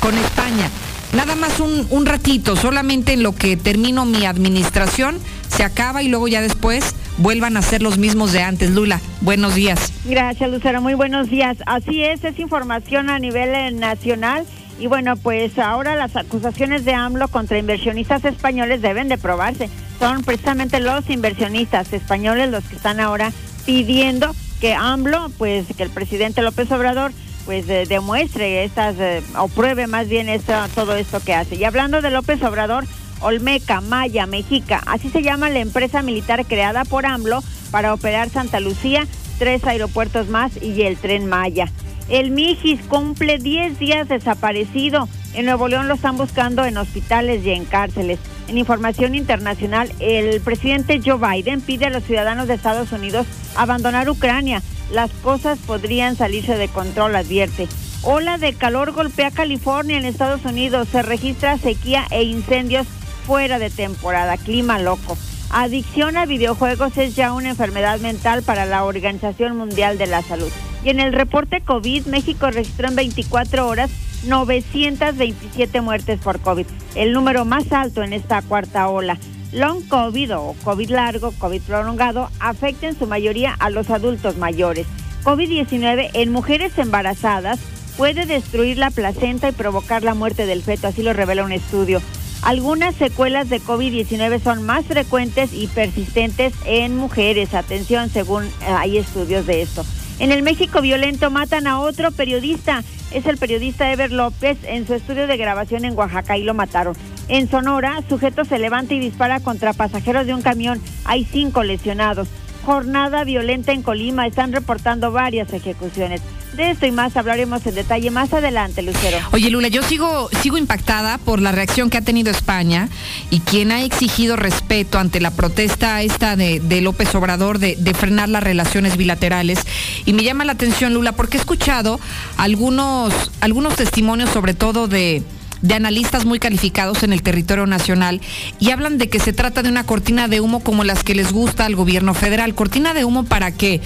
con España. Nada más un, un ratito, solamente en lo que termino mi administración, se acaba y luego ya después vuelvan a ser los mismos de antes. Lula, buenos días. Gracias, Lucero. Muy buenos días. Así es, es información a nivel eh, nacional. Y bueno, pues ahora las acusaciones de AMLO contra inversionistas españoles deben de probarse. Son precisamente los inversionistas españoles los que están ahora pidiendo que AMLO, pues que el presidente López Obrador, pues demuestre estas, eh, o pruebe más bien todo esto que hace. Y hablando de López Obrador, Olmeca, Maya, Mexica, así se llama la empresa militar creada por AMLO para operar Santa Lucía, tres aeropuertos más y el tren Maya. El Mijis cumple 10 días desaparecido. En Nuevo León lo están buscando en hospitales y en cárceles. En información internacional, el presidente Joe Biden pide a los ciudadanos de Estados Unidos abandonar Ucrania. Las cosas podrían salirse de control, advierte. Ola de calor golpea California en Estados Unidos. Se registra sequía e incendios fuera de temporada. Clima loco. Adicción a videojuegos es ya una enfermedad mental para la Organización Mundial de la Salud. Y en el reporte COVID, México registró en 24 horas 927 muertes por COVID, el número más alto en esta cuarta ola. Long COVID o COVID largo, COVID prolongado, afecta en su mayoría a los adultos mayores. COVID-19 en mujeres embarazadas puede destruir la placenta y provocar la muerte del feto, así lo revela un estudio. Algunas secuelas de COVID-19 son más frecuentes y persistentes en mujeres. Atención, según eh, hay estudios de esto. En el México violento matan a otro periodista. Es el periodista Ever López en su estudio de grabación en Oaxaca y lo mataron. En Sonora, sujeto se levanta y dispara contra pasajeros de un camión. Hay cinco lesionados. Jornada violenta en Colima. Están reportando varias ejecuciones. De esto y más hablaremos en detalle más adelante, Lucero. Oye, Lula, yo sigo, sigo impactada por la reacción que ha tenido España y quien ha exigido respeto ante la protesta esta de, López Obrador de, de, frenar las relaciones bilaterales. Y me llama la atención, Lula, porque he escuchado algunos, algunos testimonios, sobre todo de de analistas muy calificados en el territorio nacional y hablan de que se trata de una cortina de humo como las que les gusta al gobierno federal. Cortina de humo para qué?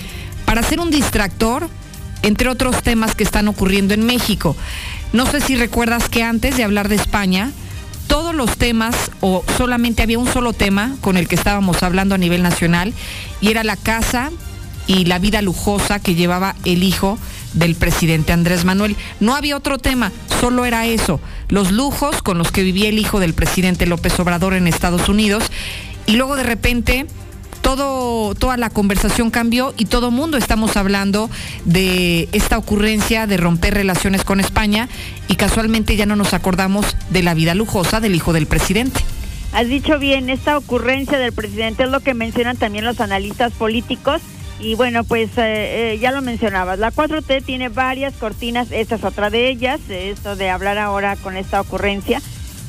Para ser un distractor entre otros temas que están ocurriendo en México. No sé si recuerdas que antes de hablar de España, todos los temas, o solamente había un solo tema con el que estábamos hablando a nivel nacional, y era la casa y la vida lujosa que llevaba el hijo del presidente Andrés Manuel. No había otro tema, solo era eso, los lujos con los que vivía el hijo del presidente López Obrador en Estados Unidos, y luego de repente todo, toda la conversación cambió y todo mundo estamos hablando de esta ocurrencia de romper relaciones con España y casualmente ya no nos acordamos de la vida lujosa del hijo del presidente. Has dicho bien, esta ocurrencia del presidente es lo que mencionan también los analistas políticos Y bueno, pues eh, eh, ya lo mencionabas, la 4T tiene varias cortinas, esta es otra de ellas, esto de hablar ahora con esta ocurrencia.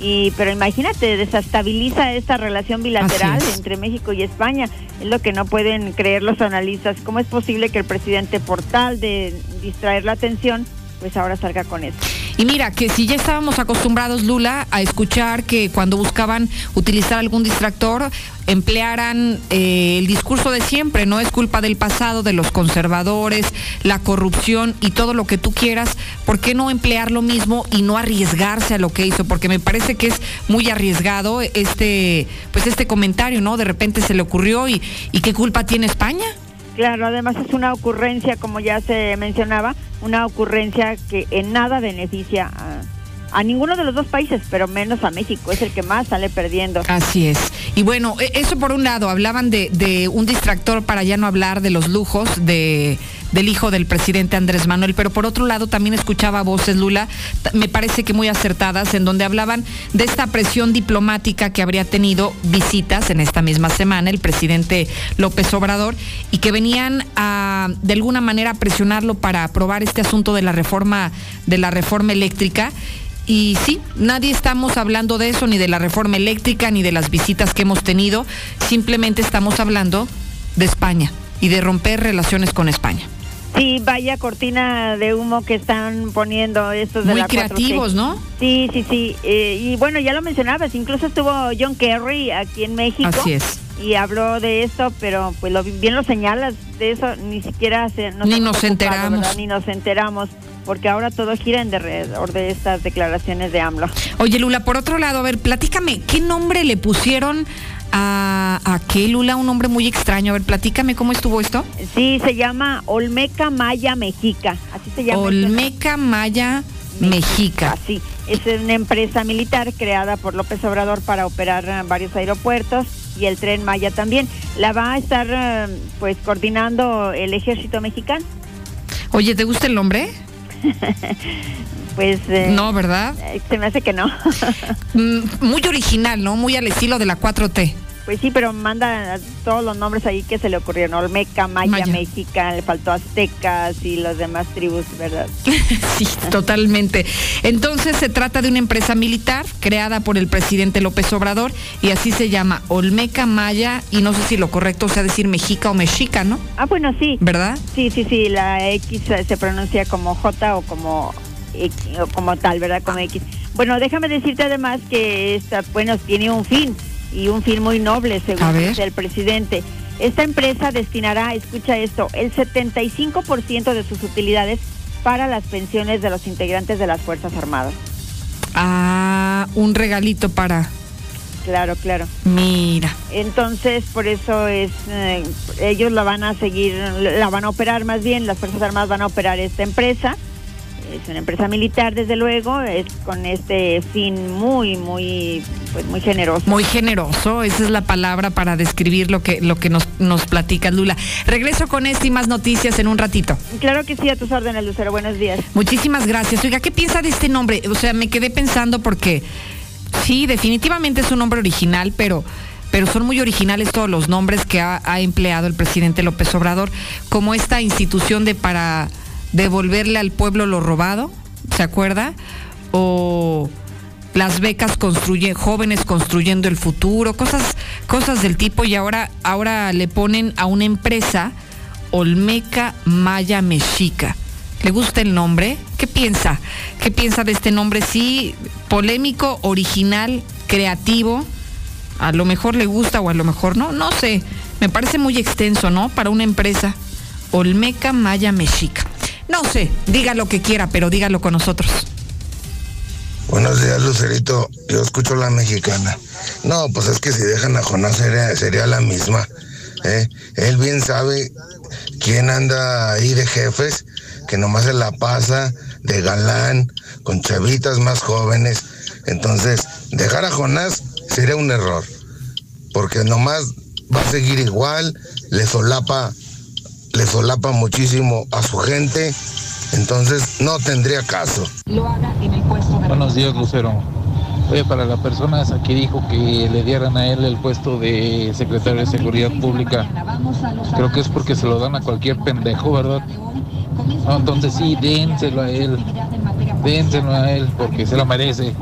Y, pero imagínate, desestabiliza esta relación bilateral entre México y España. Es lo que no pueden creer los analistas. ¿Cómo es posible que el presidente, por tal de distraer la atención, pues ahora salga con esto? Y mira, que si ya estábamos acostumbrados, Lula, a escuchar que cuando buscaban utilizar algún distractor, emplearan eh, el discurso de siempre, no es culpa del pasado, de los conservadores, la corrupción y todo lo que tú quieras, ¿por qué no emplear lo mismo y no arriesgarse a lo que hizo? Porque me parece que es muy arriesgado este, pues este comentario, ¿no? De repente se le ocurrió y, y qué culpa tiene España. Claro, además es una ocurrencia, como ya se mencionaba, una ocurrencia que en nada beneficia a, ninguno de los dos países, pero menos a México, es el que más sale perdiendo. Así es. Y bueno, e- eso por un lado, hablaban de un distractor para ya no hablar de los lujos de, del hijo del presidente Andrés Manuel, pero por otro lado también escuchaba voces, Lula, me parece que muy acertadas, en donde hablaban de esta presión diplomática que habría tenido visitas en esta misma semana el presidente López Obrador y que venían a de alguna manera a presionarlo para aprobar este asunto de la reforma de la reforma eléctrica y sí, nadie estamos hablando de eso, ni de la reforma eléctrica, ni de las visitas que hemos tenido. Simplemente estamos hablando de España y de romper relaciones con España. Sí, vaya cortina de humo que están poniendo estos de Muy la 4T. creativos, ¿no? Sí, sí, sí. Eh, y bueno, ya lo mencionabas, incluso estuvo John Kerry aquí en México. Así es. Y habló de esto, pero pues lo, bien lo señalas, de eso ni siquiera se, Ni hemos nos enteramos. ¿verdad? Ni nos enteramos, porque ahora todo gira en alrededor de estas declaraciones de AMLO. Oye, Lula, por otro lado, a ver, platícame, ¿qué nombre le pusieron a, a qué, Lula? Un nombre muy extraño. A ver, platícame cómo estuvo esto. Sí, se llama Olmeca Maya Mexica, así se llama. Olmeca Maya Mexica. Sí, es una empresa militar creada por López Obrador para operar eh, varios aeropuertos y el tren Maya también. La va a estar eh, pues coordinando el ejército mexicano. Oye, ¿te gusta el nombre? Pues eh, No, ¿verdad? eh, se me hace que no. Mm, Muy original, ¿no? Muy al estilo de la 4T. pues sí, pero manda todos los nombres ahí que se le ocurrieron. Olmeca, Maya, Maya. Mexica, le faltó aztecas y las demás tribus, ¿verdad? Sí, totalmente. Entonces se trata de una empresa militar creada por el presidente López Obrador y así se llama Olmeca Maya y no sé si lo correcto sea decir Mexica o Mexica, ¿no? Ah, bueno, sí. ¿Verdad? Sí, sí, sí, la X se pronuncia como J o como como tal, ¿verdad? Como X. Bueno, déjame decirte además que esta, bueno, tiene un fin y un fin muy noble, según dice el presidente. Esta empresa destinará, escucha esto, el 75% de sus utilidades para las pensiones de los integrantes de las Fuerzas Armadas. Ah, un regalito para... Claro, claro. Mira. Entonces, por eso es, eh, ellos la van a seguir, la van a operar más bien, las Fuerzas Armadas van a operar esta empresa. Es una empresa militar, desde luego, es con este fin muy, muy, pues muy generoso. Muy generoso, esa es la palabra para describir lo que, lo que nos, nos platica Lula. Regreso con este y más noticias en un ratito. Claro que sí, a tus órdenes, Lucero. Buenos días. Muchísimas gracias. Oiga, ¿qué piensa de este nombre? O sea, me quedé pensando porque sí, definitivamente es un nombre original, pero, pero son muy originales todos los nombres que ha, ha empleado el presidente López Obrador, como esta institución de para devolverle al pueblo lo robado, ¿se acuerda? O las becas construyen jóvenes construyendo el futuro, cosas cosas del tipo y ahora ahora le ponen a una empresa Olmeca Maya Mexica. ¿Le gusta el nombre? ¿Qué piensa? ¿Qué piensa de este nombre? Sí, polémico, original, creativo. A lo mejor le gusta o a lo mejor no, no sé. Me parece muy extenso, ¿no? Para una empresa. Olmeca Maya Mexica. No sé, diga lo que quiera, pero dígalo con nosotros. Buenos días, Lucerito. Yo escucho la mexicana. No, pues es que si dejan a Jonás sería, la misma. ¿eh? Él bien sabe quién anda ahí de jefes, que nomás se la pasa de galán, con chavitas más jóvenes. Entonces, dejar a Jonás sería un error. Porque nomás va a seguir igual, le solapa, le solapa muchísimo a su gente. Entonces, no tendría caso. Buenos días, Lucero. Oye, para la persona esa que dijo que le dieran a él el puesto de secretario de Seguridad Pública, creo que es porque se lo dan a cualquier pendejo, ¿verdad? No, entonces sí, dénselo a él, dénselo a él, porque se lo merece.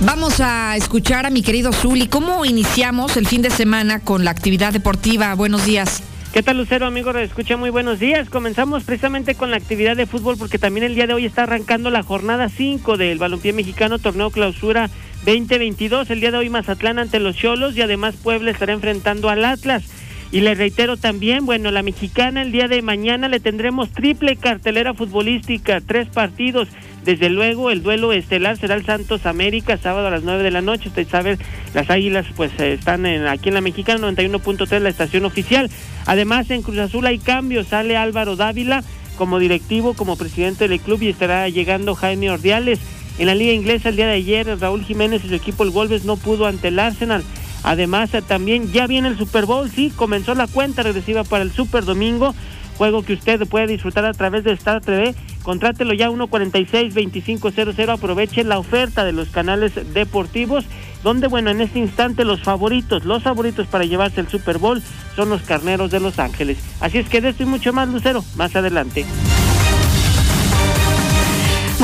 Vamos a escuchar a mi querido Zuli. ¿Cómo iniciamos el fin de semana con la actividad deportiva? Buenos días. ¿Qué tal, Lucero, amigo? Escucha muy buenos días. Comenzamos precisamente con la actividad de fútbol porque también el día de hoy está arrancando la jornada 5 del Balompié Mexicano Torneo Clausura 2022. El día de hoy Mazatlán ante los Cholos y además Puebla estará enfrentando al Atlas. Y le reitero también, bueno, la mexicana el día de mañana le tendremos triple cartelera futbolística, tres partidos. Desde luego, el duelo estelar será el Santos América, sábado a las 9 de la noche. Usted sabe, las Águilas pues eh, están en, aquí en la Mexicana 91.3, la estación oficial. Además, en Cruz Azul hay cambios. Sale Álvaro Dávila como directivo, como presidente del club y estará llegando Jaime Ordiales. En la Liga Inglesa el día de ayer, Raúl Jiménez y su equipo, el Wolves, no pudo ante el Arsenal. Además, eh, también ya viene el Super Bowl, sí, comenzó la cuenta regresiva para el Super Domingo, juego que usted puede disfrutar a través de Star TV. Contrátelo ya 146-2500, aproveche la oferta de los canales deportivos, donde, bueno, en este instante los favoritos, los favoritos para llevarse el Super Bowl son los carneros de Los Ángeles. Así es que de esto y mucho más, Lucero, más adelante.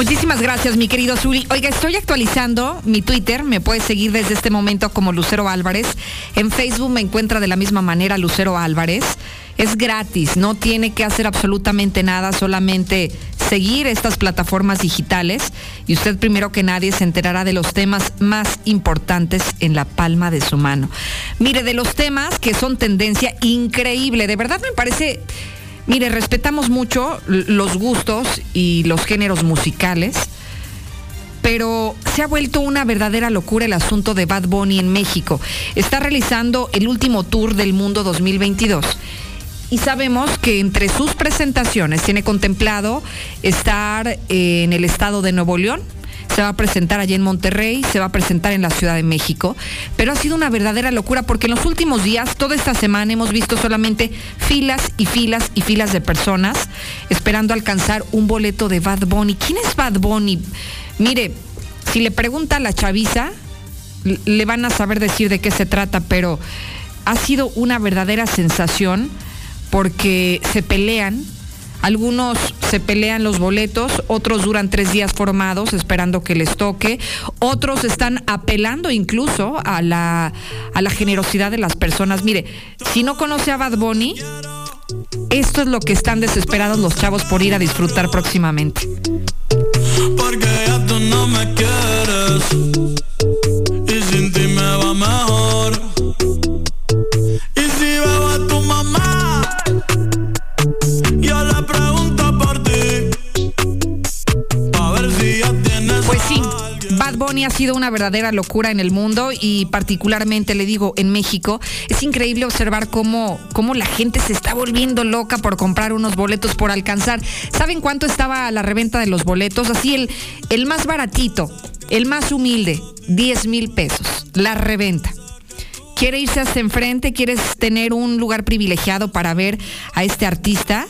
Muchísimas gracias, mi querido Zuli. Oiga, estoy actualizando mi Twitter. Me puedes seguir desde este momento como Lucero Álvarez. En Facebook me encuentra de la misma manera Lucero Álvarez. Es gratis, no tiene que hacer absolutamente nada, solamente seguir estas plataformas digitales y usted primero que nadie se enterará de los temas más importantes en la palma de su mano. Mire, de los temas que son tendencia increíble, de verdad me parece Mire, respetamos mucho los gustos y los géneros musicales, pero se ha vuelto una verdadera locura el asunto de Bad Bunny en México. Está realizando el último tour del mundo 2022 y sabemos que entre sus presentaciones tiene contemplado estar en el estado de Nuevo León, se va a presentar allí en Monterrey, se va a presentar en la Ciudad de México, pero ha sido una verdadera locura porque en los últimos días, toda esta semana, hemos visto solamente filas y filas y filas de personas esperando alcanzar un boleto de Bad Bunny. ¿Quién es Bad Bunny? Mire, si le pregunta a la chaviza, le van a saber decir de qué se trata, pero ha sido una verdadera sensación porque se pelean algunos se pelean los boletos, otros duran tres días formados esperando que les toque, otros están apelando incluso a la, a la generosidad de las personas. Mire, si no conoce a Bad Bunny, esto es lo que están desesperados los chavos por ir a disfrutar próximamente. Ha sido una verdadera locura en el mundo y particularmente le digo en México. Es increíble observar cómo, cómo la gente se está volviendo loca por comprar unos boletos por alcanzar. ¿Saben cuánto estaba la reventa de los boletos? Así el, el más baratito, el más humilde, 10 mil pesos. La reventa quiere irse hasta enfrente, quieres tener un lugar privilegiado para ver a este artista.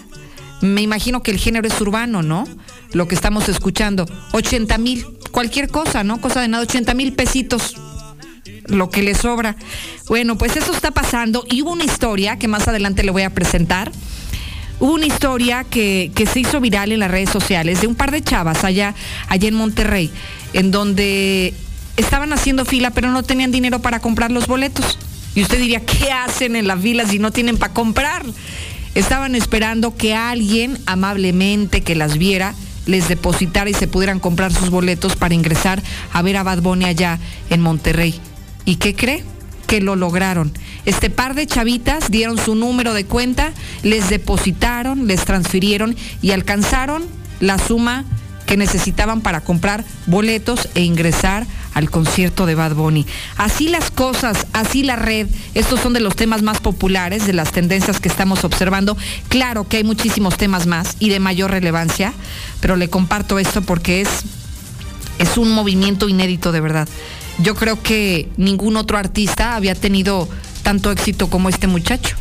Me imagino que el género es urbano, ¿no? Lo que estamos escuchando. 80 mil cualquier cosa, ¿no? Cosa de nada, 80 mil pesitos, lo que le sobra. Bueno, pues eso está pasando y hubo una historia que más adelante le voy a presentar. Hubo una historia que, que se hizo viral en las redes sociales de un par de chavas allá, allá en Monterrey, en donde estaban haciendo fila pero no tenían dinero para comprar los boletos. Y usted diría, ¿qué hacen en la fila si no tienen para comprar? Estaban esperando que alguien amablemente que las viera les depositara y se pudieran comprar sus boletos para ingresar a ver a Bad Bunny allá en Monterrey. ¿Y qué cree? Que lo lograron. Este par de chavitas dieron su número de cuenta, les depositaron, les transfirieron y alcanzaron la suma que necesitaban para comprar boletos e ingresar al concierto de Bad Bunny. Así las cosas, así la red, estos son de los temas más populares, de las tendencias que estamos observando. Claro que hay muchísimos temas más y de mayor relevancia, pero le comparto esto porque es, es un movimiento inédito de verdad. Yo creo que ningún otro artista había tenido tanto éxito como este muchacho.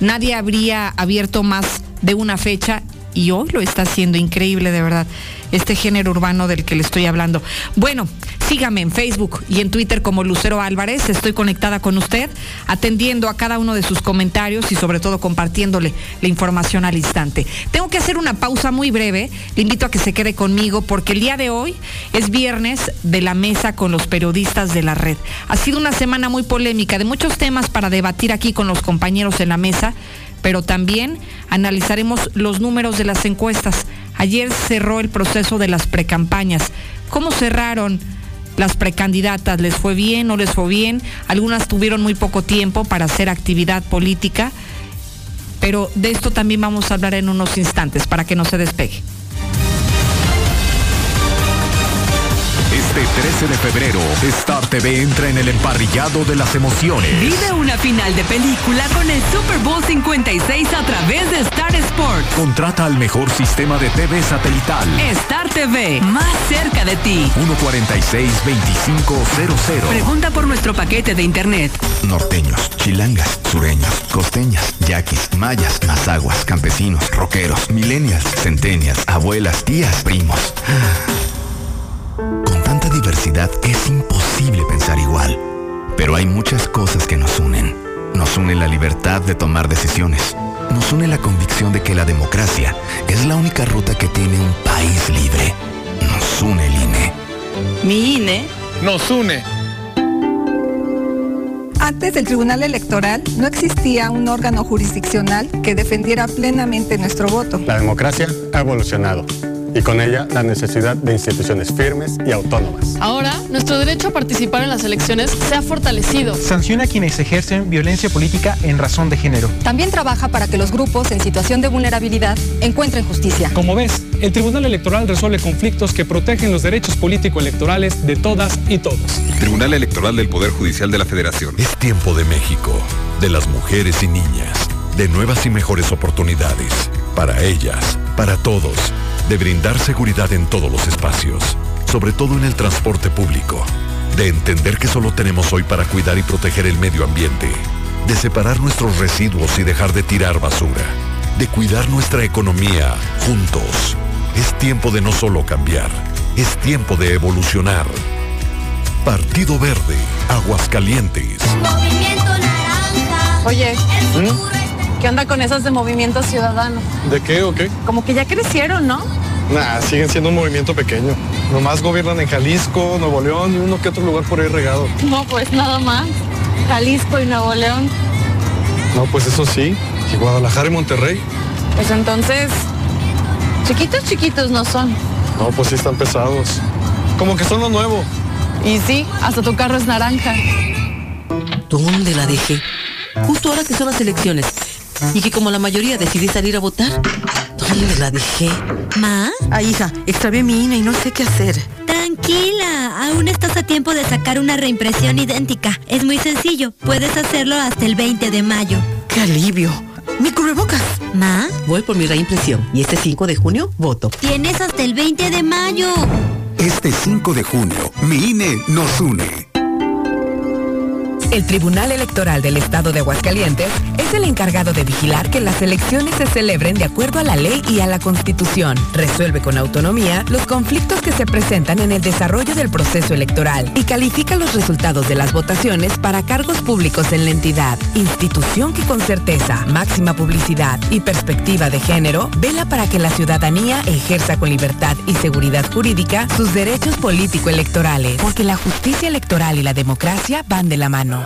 Nadie habría abierto más de una fecha y hoy lo está haciendo increíble de verdad este género urbano del que le estoy hablando. Bueno, sígame en Facebook y en Twitter como Lucero Álvarez. Estoy conectada con usted, atendiendo a cada uno de sus comentarios y sobre todo compartiéndole la información al instante. Tengo que hacer una pausa muy breve. Le invito a que se quede conmigo porque el día de hoy es viernes de la mesa con los periodistas de la red. Ha sido una semana muy polémica, de muchos temas para debatir aquí con los compañeros en la mesa pero también analizaremos los números de las encuestas. Ayer cerró el proceso de las precampañas. ¿Cómo cerraron las precandidatas? ¿Les fue bien? ¿No les fue bien? Algunas tuvieron muy poco tiempo para hacer actividad política, pero de esto también vamos a hablar en unos instantes para que no se despegue. Este 13 de febrero, Star TV entra en el emparrillado de las emociones. Vive una final de película con el Super Bowl 56 a través de Star Sports. Contrata al mejor sistema de TV satelital. Star TV, más cerca de ti. 146-2500. Pregunta por nuestro paquete de internet. Norteños, chilangas, sureños, costeñas, yaquis, mayas, mazaguas, campesinos, rockeros, milenias, centenias, abuelas, tías, primos. Diversidad es imposible pensar igual. Pero hay muchas cosas que nos unen. Nos une la libertad de tomar decisiones. Nos une la convicción de que la democracia es la única ruta que tiene un país libre. Nos une el INE. Mi INE nos une. Antes del Tribunal Electoral no existía un órgano jurisdiccional que defendiera plenamente nuestro voto. La democracia ha evolucionado y con ella la necesidad de instituciones firmes y autónomas. Ahora, nuestro derecho a participar en las elecciones se ha fortalecido. Sanciona a quienes ejercen violencia política en razón de género. También trabaja para que los grupos en situación de vulnerabilidad encuentren justicia. Como ves, el Tribunal Electoral resuelve conflictos que protegen los derechos político-electorales de todas y todos. Tribunal Electoral del Poder Judicial de la Federación. Es tiempo de México, de las mujeres y niñas, de nuevas y mejores oportunidades, para ellas, para todos de brindar seguridad en todos los espacios, sobre todo en el transporte público, de entender que solo tenemos hoy para cuidar y proteger el medio ambiente, de separar nuestros residuos y dejar de tirar basura, de cuidar nuestra economía juntos. Es tiempo de no solo cambiar, es tiempo de evolucionar. Partido Verde, Aguascalientes. Movimiento Naranja. Oye. ¿Qué onda con esas de Movimiento Ciudadano? ¿De qué o qué? Como que ya crecieron, ¿no? Nah, siguen siendo un movimiento pequeño. Nomás gobiernan en Jalisco, Nuevo León y uno que otro lugar por ahí regado. No, pues nada más. Jalisco y Nuevo León. No, pues eso sí. Y Guadalajara y Monterrey. Pues entonces, chiquitos, chiquitos no son. No, pues sí están pesados. Como que son lo nuevo. Y sí, hasta tu carro es naranja. ¿Dónde la dejé? Justo ahora que son las elecciones y que como la mayoría decidí salir a votar, ¿dónde la dejé? ¿Ma? Ah, hija, extravié mi INE y no sé qué hacer. Tranquila, aún estás a tiempo de sacar una reimpresión idéntica. Es muy sencillo, puedes hacerlo hasta el 20 de mayo. ¡Qué alivio! ¡Mi cubrebocas! ¿Ma? Voy por mi reimpresión y este 5 de junio voto. Tienes hasta el 20 de mayo. Este 5 de junio, mi INE nos une. El Tribunal Electoral del Estado de Aguascalientes es el encargado de vigilar que las elecciones se celebren de acuerdo a la ley y a la Constitución. Resuelve con autonomía los conflictos que se presentan en el desarrollo del proceso electoral y califica los resultados de las votaciones para cargos públicos en la entidad. Institución que con certeza, máxima publicidad y perspectiva de género vela para que la ciudadanía ejerza con libertad y seguridad jurídica sus derechos político-electorales, porque la justicia electoral y la democracia van de la mano.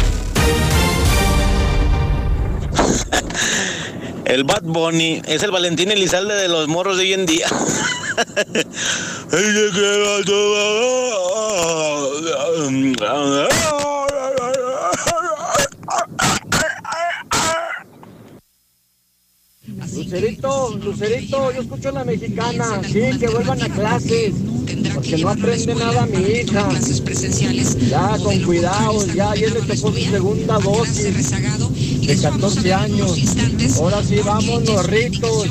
El Bad Bunny es el Valentín Elizalde de los morros de hoy en día. Lucerito, Lucerito, yo escucho a la mexicana, sí, que vuelvan a clases, porque no aprende nada mi hija. Ya, con cuidado, ya ayer le tocó su segunda dosis de 14 años. Ahora sí, vámonos, ritos.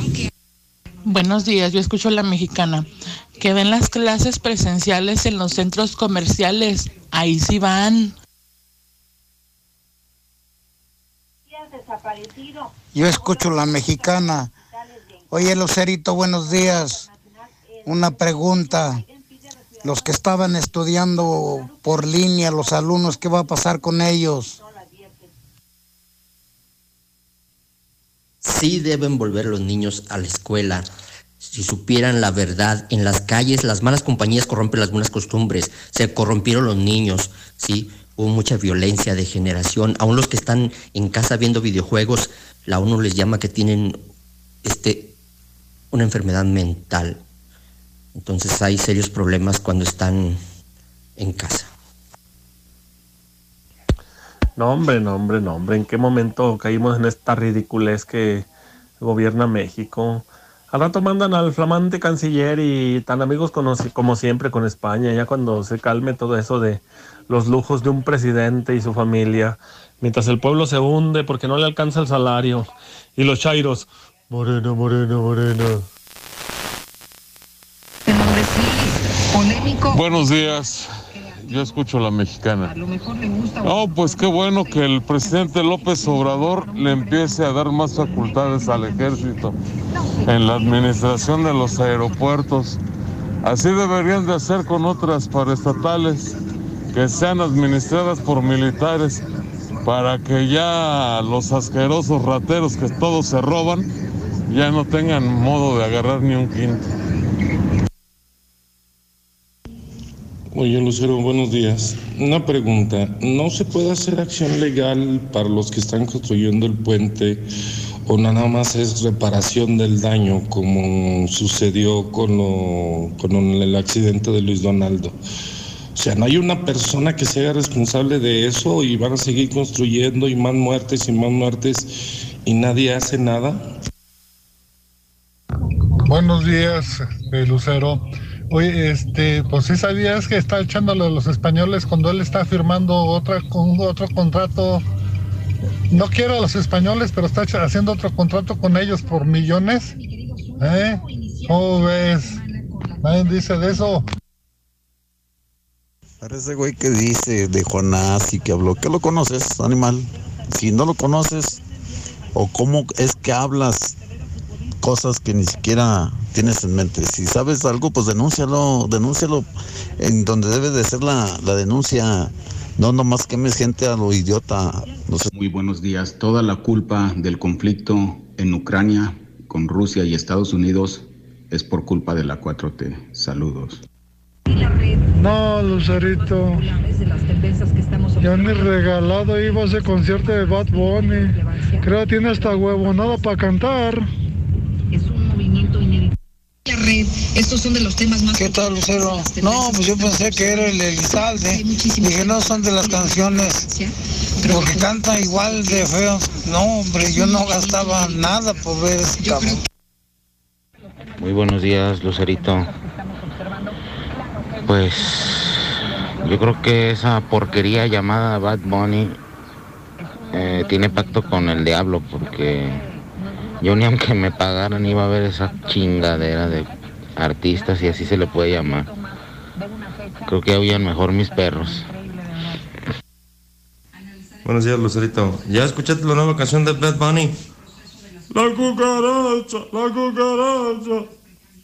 Buenos días, yo escucho a la mexicana. Que ven las clases presenciales en los centros comerciales. Ahí sí van. Yo escucho la mexicana. Oye, Lucerito, buenos días. Una pregunta. Los que estaban estudiando por línea, los alumnos, ¿qué va a pasar con ellos? Sí deben volver los niños a la escuela. Si supieran la verdad, en las calles las malas compañías corrompen las buenas costumbres. Se corrompieron los niños, ¿sí? Hubo mucha violencia de generación. Aún los que están en casa viendo videojuegos, la ONU les llama que tienen este, una enfermedad mental. Entonces hay serios problemas cuando están en casa. No, hombre, no, hombre. ¿En qué momento caímos en esta ridiculez que gobierna México? Al rato mandan al flamante canciller y tan amigos como siempre con España, ya cuando se calme todo eso de los lujos de un presidente y su familia, mientras el pueblo se hunde porque no le alcanza el salario. Y los chairos, moreno, moreno, moreno. Buenos días. Yo escucho la mexicana. Oh, pues qué bueno que el presidente López Obrador le empiece a dar más facultades al ejército en la administración de los aeropuertos. Así deberían de hacer con otras paraestatales que sean administradas por militares para que ya los asquerosos rateros que todos se roban ya no tengan modo de agarrar ni un quinto. Oye, Lucero, buenos días. Una pregunta. ¿No se puede hacer acción legal para los que están construyendo el puente o nada más es reparación del daño como sucedió con, lo, con el accidente de Luis Donaldo? O sea, no hay una persona que sea responsable de eso y van a seguir construyendo y más muertes y más muertes y nadie hace nada. Buenos días, eh, Lucero. Oye, este, pues sí sabías que está echándolo a los españoles cuando él está firmando otra, con otro contrato. No quiero a los españoles, pero está haciendo otro contrato con ellos por millones. ¿Eh? ¿Cómo ves? Nadie dice de eso. Parece güey que dice de Jonás y que habló. ¿Qué lo conoces, animal? Si no lo conoces, o cómo es que hablas cosas que ni siquiera tienes en mente. Si sabes algo, pues denúncialo, denúncialo en donde debe de ser la, la denuncia. No nomás quemes gente a lo idiota. No sé. Muy buenos días. Toda la culpa del conflicto en Ucrania con Rusia y Estados Unidos es por culpa de la 4T. Saludos. No, Lucerito. Ya ni regalado iba a ese concierto de Bad Bunny. Creo que tiene hasta huevo nada para cantar. Es un movimiento inédito. La red, estos son de los temas más. ¿Qué tal, Lucero? No, pues yo pensé que era el Elizalde. Dije, no son de las canciones. Porque canta igual de feo. No, hombre, yo no gastaba nada por ver ese cabrón. Muy buenos días, Lucerito. Pues yo creo que esa porquería llamada Bad Bunny eh, tiene pacto con el diablo porque yo ni aunque me pagaran iba a ver esa chingadera de artistas y así se le puede llamar. Creo que oían mejor mis perros. Buenos días, Lucerito. ¿Ya escuchaste la nueva canción de Bad Bunny? La cucaracha, la cucaracha,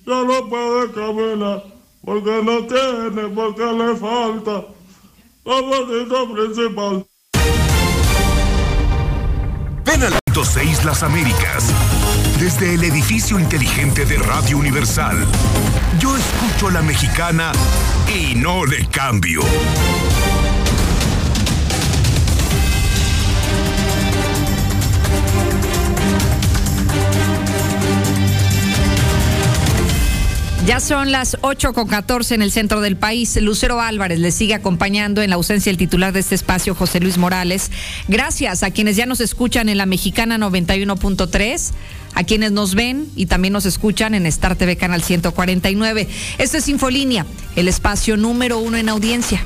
ya no puede caminar, porque no tiene, porque le falta la patita principal. Ven al 6 Las Américas desde el edificio inteligente de Radio Universal. Yo escucho la mexicana y no le cambio. Ya son las 8 con 14 en el centro del país. Lucero Álvarez le sigue acompañando en la ausencia del titular de este espacio, José Luis Morales. Gracias a quienes ya nos escuchan en la mexicana 91.3, a quienes nos ven y también nos escuchan en Star TV Canal 149. Esto es Infolínea, el espacio número uno en audiencia.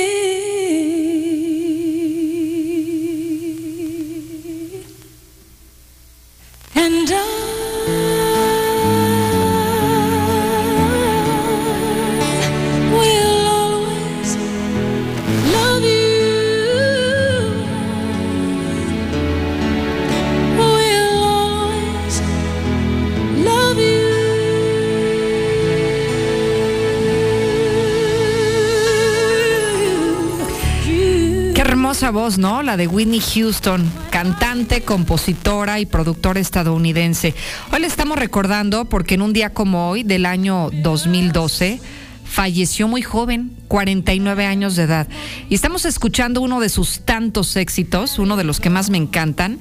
Voz, ¿no? La de Whitney Houston, cantante, compositora y productora estadounidense. Hoy le estamos recordando porque en un día como hoy, del año 2012, falleció muy joven, 49 años de edad. Y estamos escuchando uno de sus tantos éxitos, uno de los que más me encantan.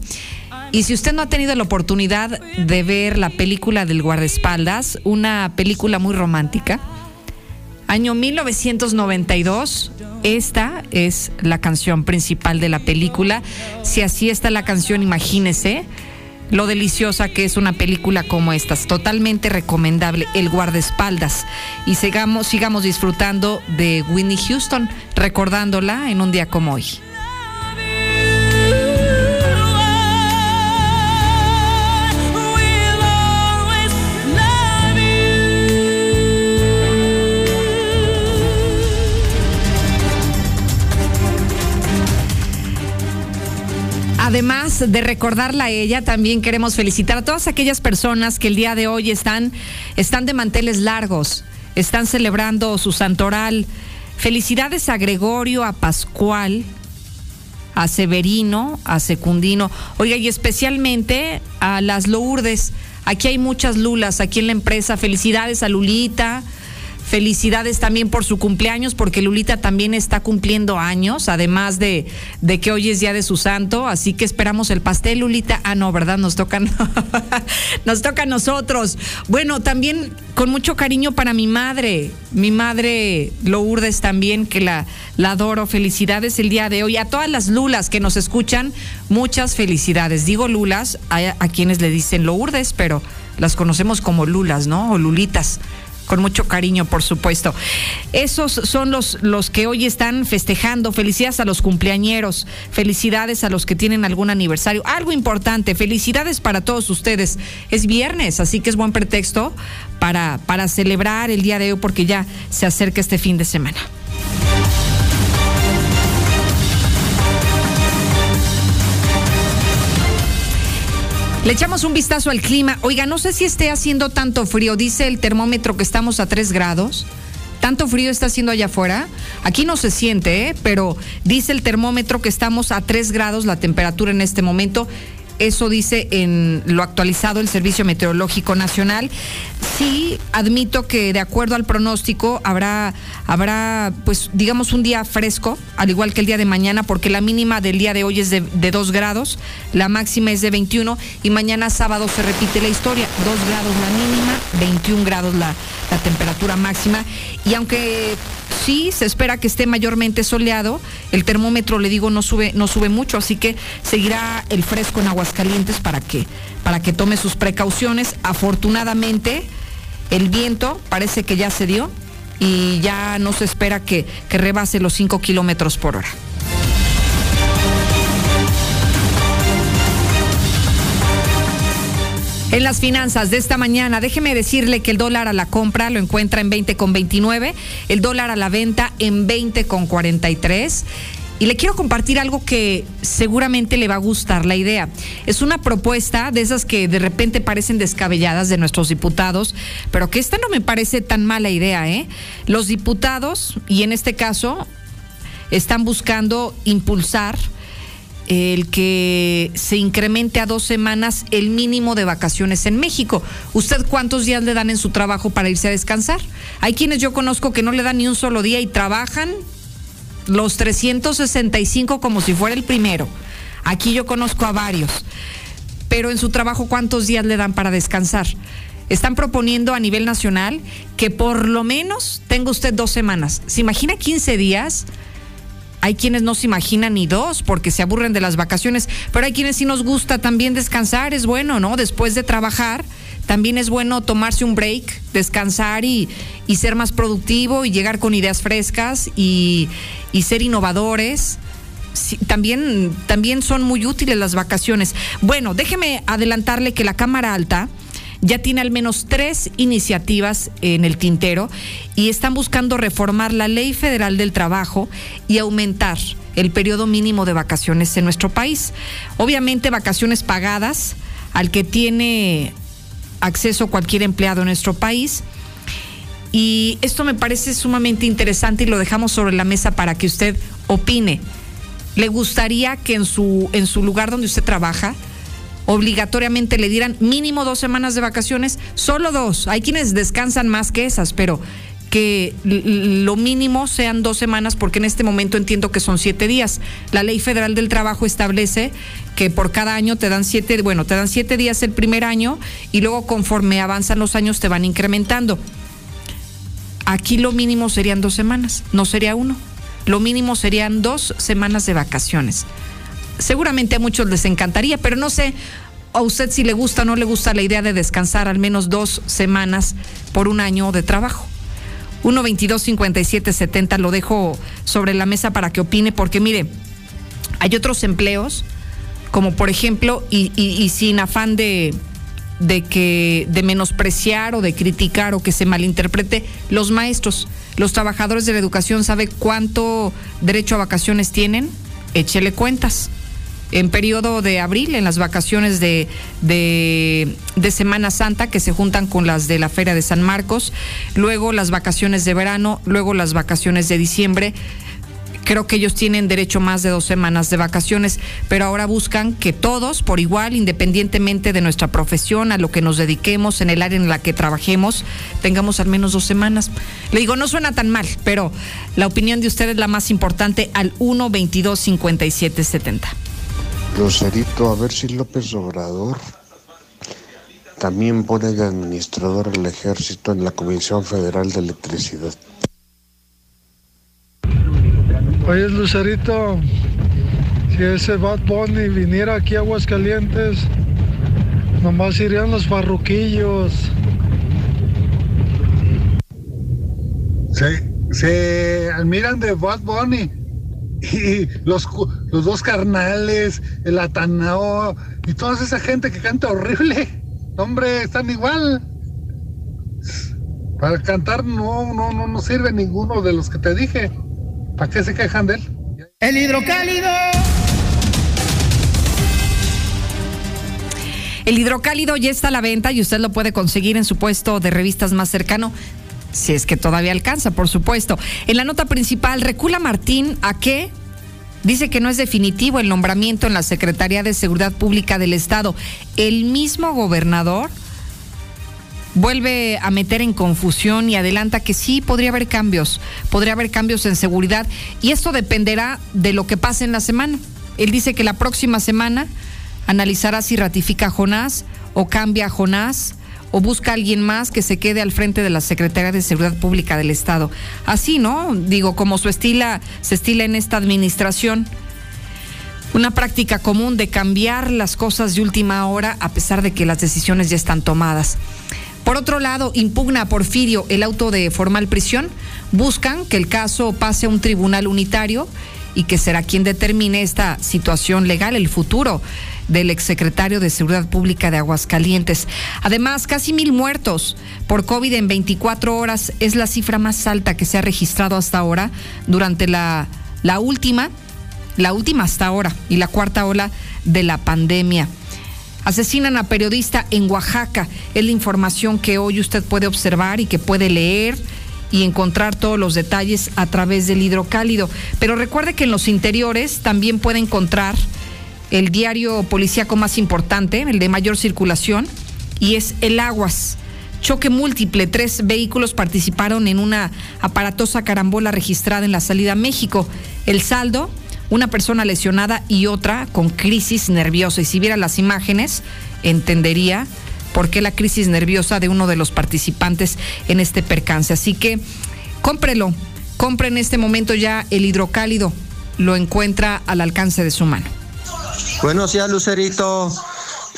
Y si usted no ha tenido la oportunidad de ver la película del guardaespaldas, una película muy romántica, Año 1992. Esta es la canción principal de la película. Si así está la canción, imagínese lo deliciosa que es una película como esta. Es totalmente recomendable. El guardaespaldas. Y sigamos, sigamos disfrutando de Whitney Houston, recordándola en un día como hoy. Además de recordarla a ella, también queremos felicitar a todas aquellas personas que el día de hoy están, están de manteles largos, están celebrando su santoral. Felicidades a Gregorio, a Pascual, a Severino, a Secundino. Oiga, y especialmente a las Lourdes. Aquí hay muchas Lulas, aquí en la empresa. Felicidades a Lulita. Felicidades también por su cumpleaños, porque Lulita también está cumpliendo años, además de, que hoy es día de su santo. Así que esperamos el pastel, Lulita. Ah, no, ¿verdad? Nos toca, nos toca a nosotros. Bueno, también con mucho cariño para mi madre, mi madre Lourdes también, que la, la adoro. Felicidades el día de hoy. A todas las Lulas que nos escuchan, muchas felicidades. Digo Lulas a, a quienes le dicen Lourdes, pero las conocemos como Lulas, ¿no? O Lulitas con mucho cariño, por supuesto. Esos son los, los que hoy están festejando. Felicidades a los cumpleañeros, felicidades a los que tienen algún aniversario. Algo importante, felicidades para todos ustedes. Es viernes, así que es buen pretexto para, para celebrar el día de hoy porque ya se acerca este fin de semana. Le echamos un vistazo al clima. Oiga, no sé si esté haciendo tanto frío. Dice el termómetro que estamos a 3 grados. ¿Tanto frío está haciendo allá afuera? Aquí no se siente, ¿eh? pero dice el termómetro que estamos a 3 grados la temperatura en este momento. Eso dice en lo actualizado el Servicio Meteorológico Nacional. Sí, admito que de acuerdo al pronóstico habrá, habrá, pues, digamos, un día fresco, al igual que el día de mañana, porque la mínima del día de hoy es de, de 2 grados, la máxima es de 21 y mañana sábado se repite la historia, 2 grados la mínima, 21 grados la, la temperatura máxima. Y aunque sí se espera que esté mayormente soleado, el termómetro, le digo, no sube, no sube mucho, así que seguirá el fresco en Aguascalientes para que, para que tome sus precauciones. Afortunadamente, el viento parece que ya se dio y ya no se espera que, que rebase los 5 kilómetros por hora. En las finanzas de esta mañana, déjeme decirle que el dólar a la compra lo encuentra en 20,29, el dólar a la venta en 20,43. Y le quiero compartir algo que seguramente le va a gustar la idea. Es una propuesta de esas que de repente parecen descabelladas de nuestros diputados, pero que esta no me parece tan mala idea, ¿eh? Los diputados, y en este caso, están buscando impulsar el que se incremente a dos semanas el mínimo de vacaciones en México. ¿Usted cuántos días le dan en su trabajo para irse a descansar? Hay quienes yo conozco que no le dan ni un solo día y trabajan los 365 como si fuera el primero. Aquí yo conozco a varios. Pero en su trabajo, ¿cuántos días le dan para descansar? Están proponiendo a nivel nacional que por lo menos tenga usted dos semanas. ¿Se imagina 15 días? Hay quienes no se imaginan ni dos porque se aburren de las vacaciones, pero hay quienes sí nos gusta también descansar, es bueno, ¿no? Después de trabajar, también es bueno tomarse un break, descansar y, ser más productivo y llegar con ideas frescas y, y ser innovadores. También, también son muy útiles las vacaciones. Bueno, déjeme adelantarle que la Cámara Alta ya tiene al menos tres iniciativas en el tintero y están buscando reformar la ley federal del trabajo y aumentar el periodo mínimo de vacaciones en nuestro país. Obviamente vacaciones pagadas al que tiene acceso cualquier empleado en nuestro país. Y esto me parece sumamente interesante y lo dejamos sobre la mesa para que usted opine. ¿Le gustaría que en su, en su lugar donde usted trabaja obligatoriamente le dieran mínimo dos semanas de vacaciones? Solo dos. Hay quienes descansan más que esas, pero que lo mínimo sean dos semanas, porque en este momento entiendo que son siete días. La ley federal del trabajo establece que por cada año te dan siete, bueno, te dan siete días el primer año y luego conforme avanzan los años te van incrementando. Aquí lo mínimo serían dos semanas, no sería uno. Lo mínimo serían dos semanas de vacaciones. Seguramente a muchos les encantaría, pero no sé a usted si le gusta o no le gusta la idea de descansar al menos dos semanas por un año de trabajo. 1 22 57 70 lo dejo sobre la mesa para que opine, porque mire, hay otros empleos, como por ejemplo, y, y, y sin afán de, de que de menospreciar o de criticar o que se malinterprete los maestros, los trabajadores de la educación sabe cuánto derecho a vacaciones tienen, échele cuentas. En periodo de abril, en las vacaciones de, de, Semana Santa, que se juntan con las de la Feria de San Marcos, luego las vacaciones de verano, luego las vacaciones de diciembre, creo que ellos tienen derecho más de dos semanas de vacaciones, pero ahora buscan que todos, por igual, independientemente de nuestra profesión, a lo que nos dediquemos, en el área en la que trabajemos, tengamos al menos dos semanas. Le digo, no suena tan mal, pero la opinión de usted es la más importante al 1 22 57 70. Lucerito, a ver si López Obrador también pone de administrador al ejército en la Comisión Federal de Electricidad. Oye, Lucerito, si ese Bad Bunny viniera aquí a Aguascalientes, nomás irían los farruquillos. Se, se admiran de Bad Bunny. Y los, los dos carnales, el Atanao y toda esa gente que canta horrible. Hombre, están igual. Para cantar no, no, no, no sirve ninguno de los que te dije. ¿Para qué se quejan de él? El hidrocálido. El hidrocálido ya está a la venta y usted lo puede conseguir en su puesto de revistas más cercano. Si es que todavía alcanza, por supuesto. En la nota principal, recula Martín a qué? Dice que no es definitivo el nombramiento en la Secretaría de Seguridad Pública del Estado. El mismo gobernador vuelve a meter en confusión y adelanta que sí podría haber cambios, podría haber cambios en seguridad y esto dependerá de lo que pase en la semana. Él dice que la próxima semana analizará si ratifica a Jonás o cambia a Jonás o busca a alguien más que se quede al frente de la Secretaría de Seguridad Pública del Estado. Así, ¿no? Digo, como su estila, se estila en esta administración. Una práctica común de cambiar las cosas de última hora a pesar de que las decisiones ya están tomadas. Por otro lado, impugna a Porfirio el auto de formal prisión. Buscan que el caso pase a un tribunal unitario y que será quien determine esta situación legal, el futuro del exsecretario de Seguridad Pública de Aguascalientes. Además, casi mil muertos por COVID en 24 horas es la cifra más alta que se ha registrado hasta ahora durante la, la última, la última hasta ahora y la cuarta ola de la pandemia. Asesinan a periodista en Oaxaca. Es la información que hoy usted puede observar y que puede leer y encontrar todos los detalles a través del hidrocálido. Pero recuerde que en los interiores también puede encontrar el diario policíaco más importante, el de mayor circulación, y es el Aguas. Choque múltiple, tres vehículos participaron en una aparatosa carambola registrada en la salida a México. El saldo, una persona lesionada y otra con crisis nerviosa. Y si viera las imágenes, entendería por qué la crisis nerviosa de uno de los participantes en este percance. Así que cómprelo, compre en este momento ya el hidrocálido, lo encuentra al alcance de su mano. Buenos días, Lucerito.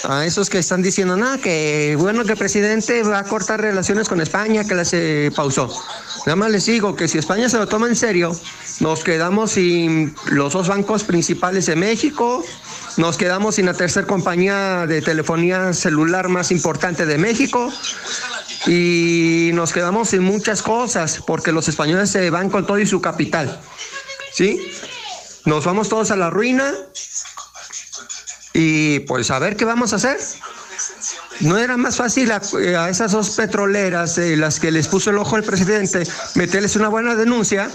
A esos que están diciendo, nada, que bueno que el presidente va a cortar relaciones con España, que las eh, pausó. Nada más les digo que si España se lo toma en serio, nos quedamos sin los dos bancos principales de México, nos quedamos sin la tercera compañía de telefonía celular más importante de México y nos quedamos sin muchas cosas porque los españoles se van con todo y su capital. ¿Sí? Nos vamos todos a la ruina y pues a ver qué vamos a hacer. ¿No era más fácil a, esas dos petroleras, eh, las que les puso el ojo el presidente, meterles una buena denuncia?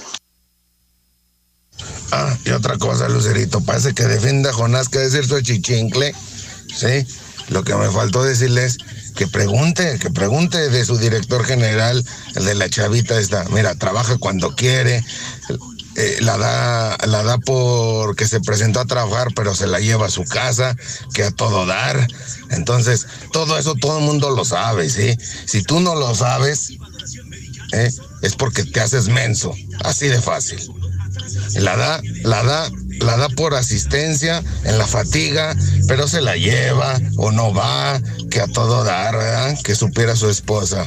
Ah, y otra cosa, Lucerito, parece que defiende a Jonás que decir su chichincle. Sí, lo que me faltó decirles que pregunte, que pregunte de su director general, el de la chavita esta. Mira, trabaja cuando quiere, eh, la da, la da porque se presentó a trabajar, pero se la lleva a su casa, que a todo dar. Entonces, todo eso todo el mundo lo sabe, ¿sí? Si tú no lo sabes, ¿eh? es porque te haces menso, así de fácil. La da, la da, la da por asistencia en la fatiga, pero se la lleva o no va, que a todo dar, ¿verdad? Que supiera su esposa.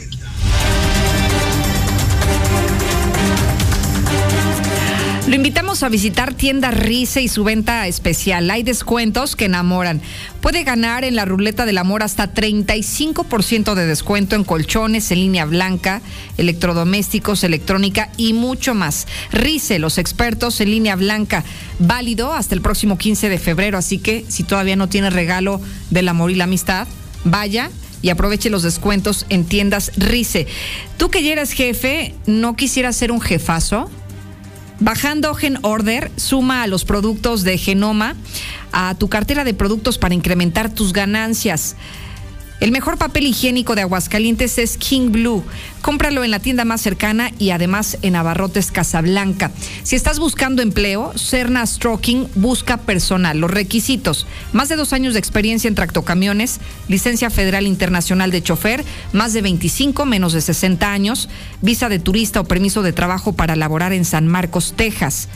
Lo invitamos a visitar tienda Rice y su venta especial. Hay descuentos que enamoran. Puede ganar en la ruleta del amor hasta 35% de descuento en colchones, en línea blanca, electrodomésticos, electrónica y mucho más. Rice, los expertos en línea blanca, válido hasta el próximo 15 de febrero. Así que si todavía no tiene regalo del amor y la amistad, vaya y aproveche los descuentos en tiendas Rice. Tú que ya eres jefe, ¿no quisieras ser un jefazo? Bajando Gen Order, suma a los productos de Genoma a tu cartera de productos para incrementar tus ganancias. El mejor papel higiénico de Aguascalientes es King Blue. Cómpralo en la tienda más cercana y además en Abarrotes Casablanca. Si estás buscando empleo, Cerna Stroking busca personal. Los requisitos: más de dos años de experiencia en tractocamiones, licencia federal internacional de chofer, más de 25, menos de 60 años, visa de turista o permiso de trabajo para laborar en San Marcos, Texas.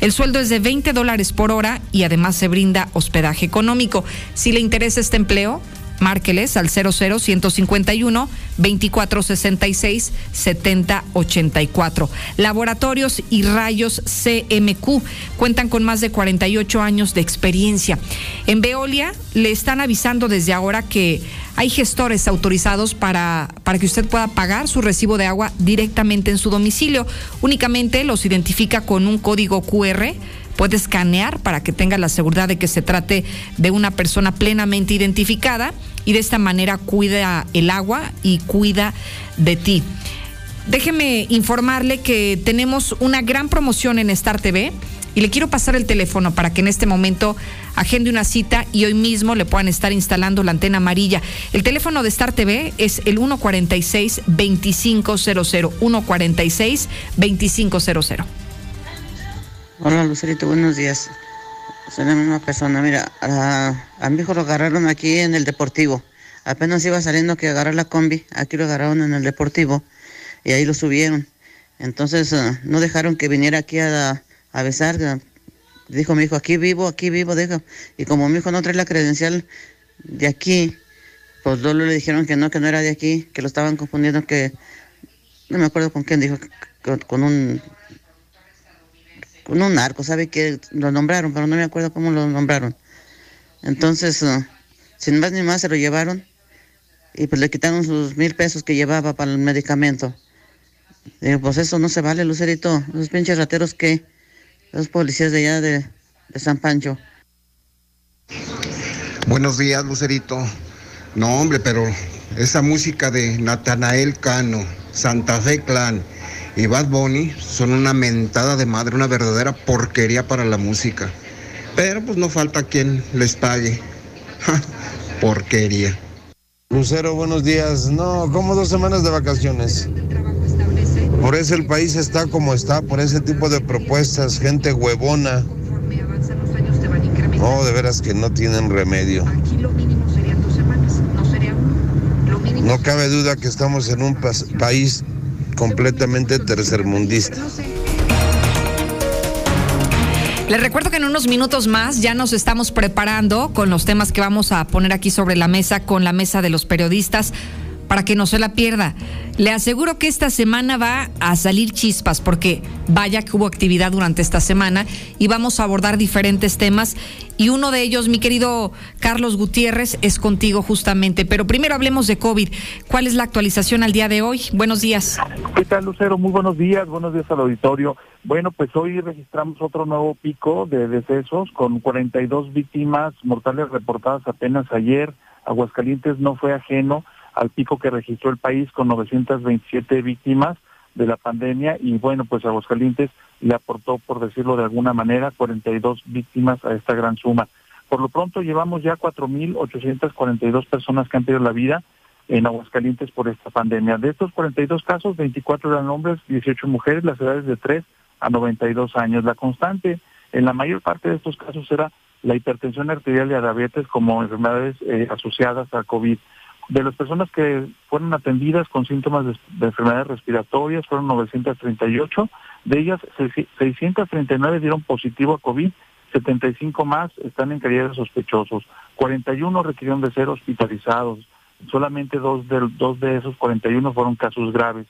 El sueldo es de 20 dólares por hora y además se brinda hospedaje económico. Si le interesa este empleo, márqueles al 00151 2466 7084. Laboratorios y rayos CMQ cuentan con más de 48 años de experiencia. En Veolia le están avisando desde ahora que hay gestores autorizados para, para que usted pueda pagar su recibo de agua directamente en su domicilio. Únicamente los identifica con un código QR puede escanear para que tenga la seguridad de que se trate de una persona plenamente identificada y de esta manera cuida el agua y cuida de ti. Déjeme informarle que tenemos una gran promoción en Star TV y le quiero pasar el teléfono para que en este momento agende una cita y hoy mismo le puedan estar instalando la antena amarilla. El teléfono de Star TV es el 146-2500, 146-2500. Hola Lucerito, buenos días. Soy la misma persona. Mira, a, mi hijo lo agarraron aquí en el deportivo. Apenas iba saliendo que agarrar la combi. Aquí lo agarraron en el deportivo y ahí lo subieron. Entonces ah, no dejaron que viniera aquí a, a besar. ah. Dijo mi hijo, aquí vivo, aquí vivo, deja. Y como mi hijo no trae la credencial de aquí, pues luego le dijeron que no, que no era de aquí, que lo estaban confundiendo, que no me acuerdo con quién dijo, con, con un un narco, ¿sabe que Lo nombraron, pero no me acuerdo cómo lo nombraron. Entonces, ah, sin más ni más se lo llevaron y pues le quitaron sus mil pesos que llevaba para el medicamento. Digo, pues eso no se vale, Lucerito. Los pinches rateros que, los policías de allá de, de San Pancho. Buenos días, Lucerito. No, hombre, pero esa música de Natanael Cano, Santa Fe Clan y Bad Bunny son una mentada de madre, una verdadera porquería para la música. Pero pues no falta quien les pague. porquería. Lucero, buenos días. No, como dos semanas de vacaciones. Por eso el país está como está, por ese tipo de propuestas, gente huevona. No, de veras que no tienen remedio. No cabe duda que estamos en un país completamente tercermundista. Les recuerdo que en unos minutos más ya nos estamos preparando con los temas que vamos a poner aquí sobre la mesa con la mesa de los periodistas para que no se la pierda. Le aseguro que esta semana va a salir chispas porque vaya que hubo actividad durante esta semana y vamos a abordar diferentes temas y uno de ellos, mi querido Carlos Gutiérrez, es contigo justamente. Pero primero hablemos de COVID. ¿Cuál es la actualización al día de hoy? Buenos días. ¿Qué tal, Lucero? Muy buenos días, buenos días al auditorio. Bueno, pues hoy registramos otro nuevo pico de decesos con 42 víctimas mortales reportadas apenas ayer. Aguascalientes no fue ajeno al pico que registró el país con 927 víctimas de la pandemia y bueno, pues Aguascalientes le aportó, por decirlo de alguna manera, 42 víctimas a esta gran suma. Por lo pronto llevamos ya 4.842 personas que han perdido la vida en Aguascalientes por esta pandemia. De estos 42 casos, 24 eran hombres, 18 mujeres, las edades de 3 a 92 años. La constante en la mayor parte de estos casos era la hipertensión arterial y la diabetes como enfermedades eh, asociadas al COVID. De las personas que fueron atendidas con síntomas de, de enfermedades respiratorias fueron 938, de ellas seis- 639 dieron positivo a COVID, 75 más están en calidad de sospechosos, 41 requirieron de ser hospitalizados, solamente dos de, dos de esos 41 fueron casos graves.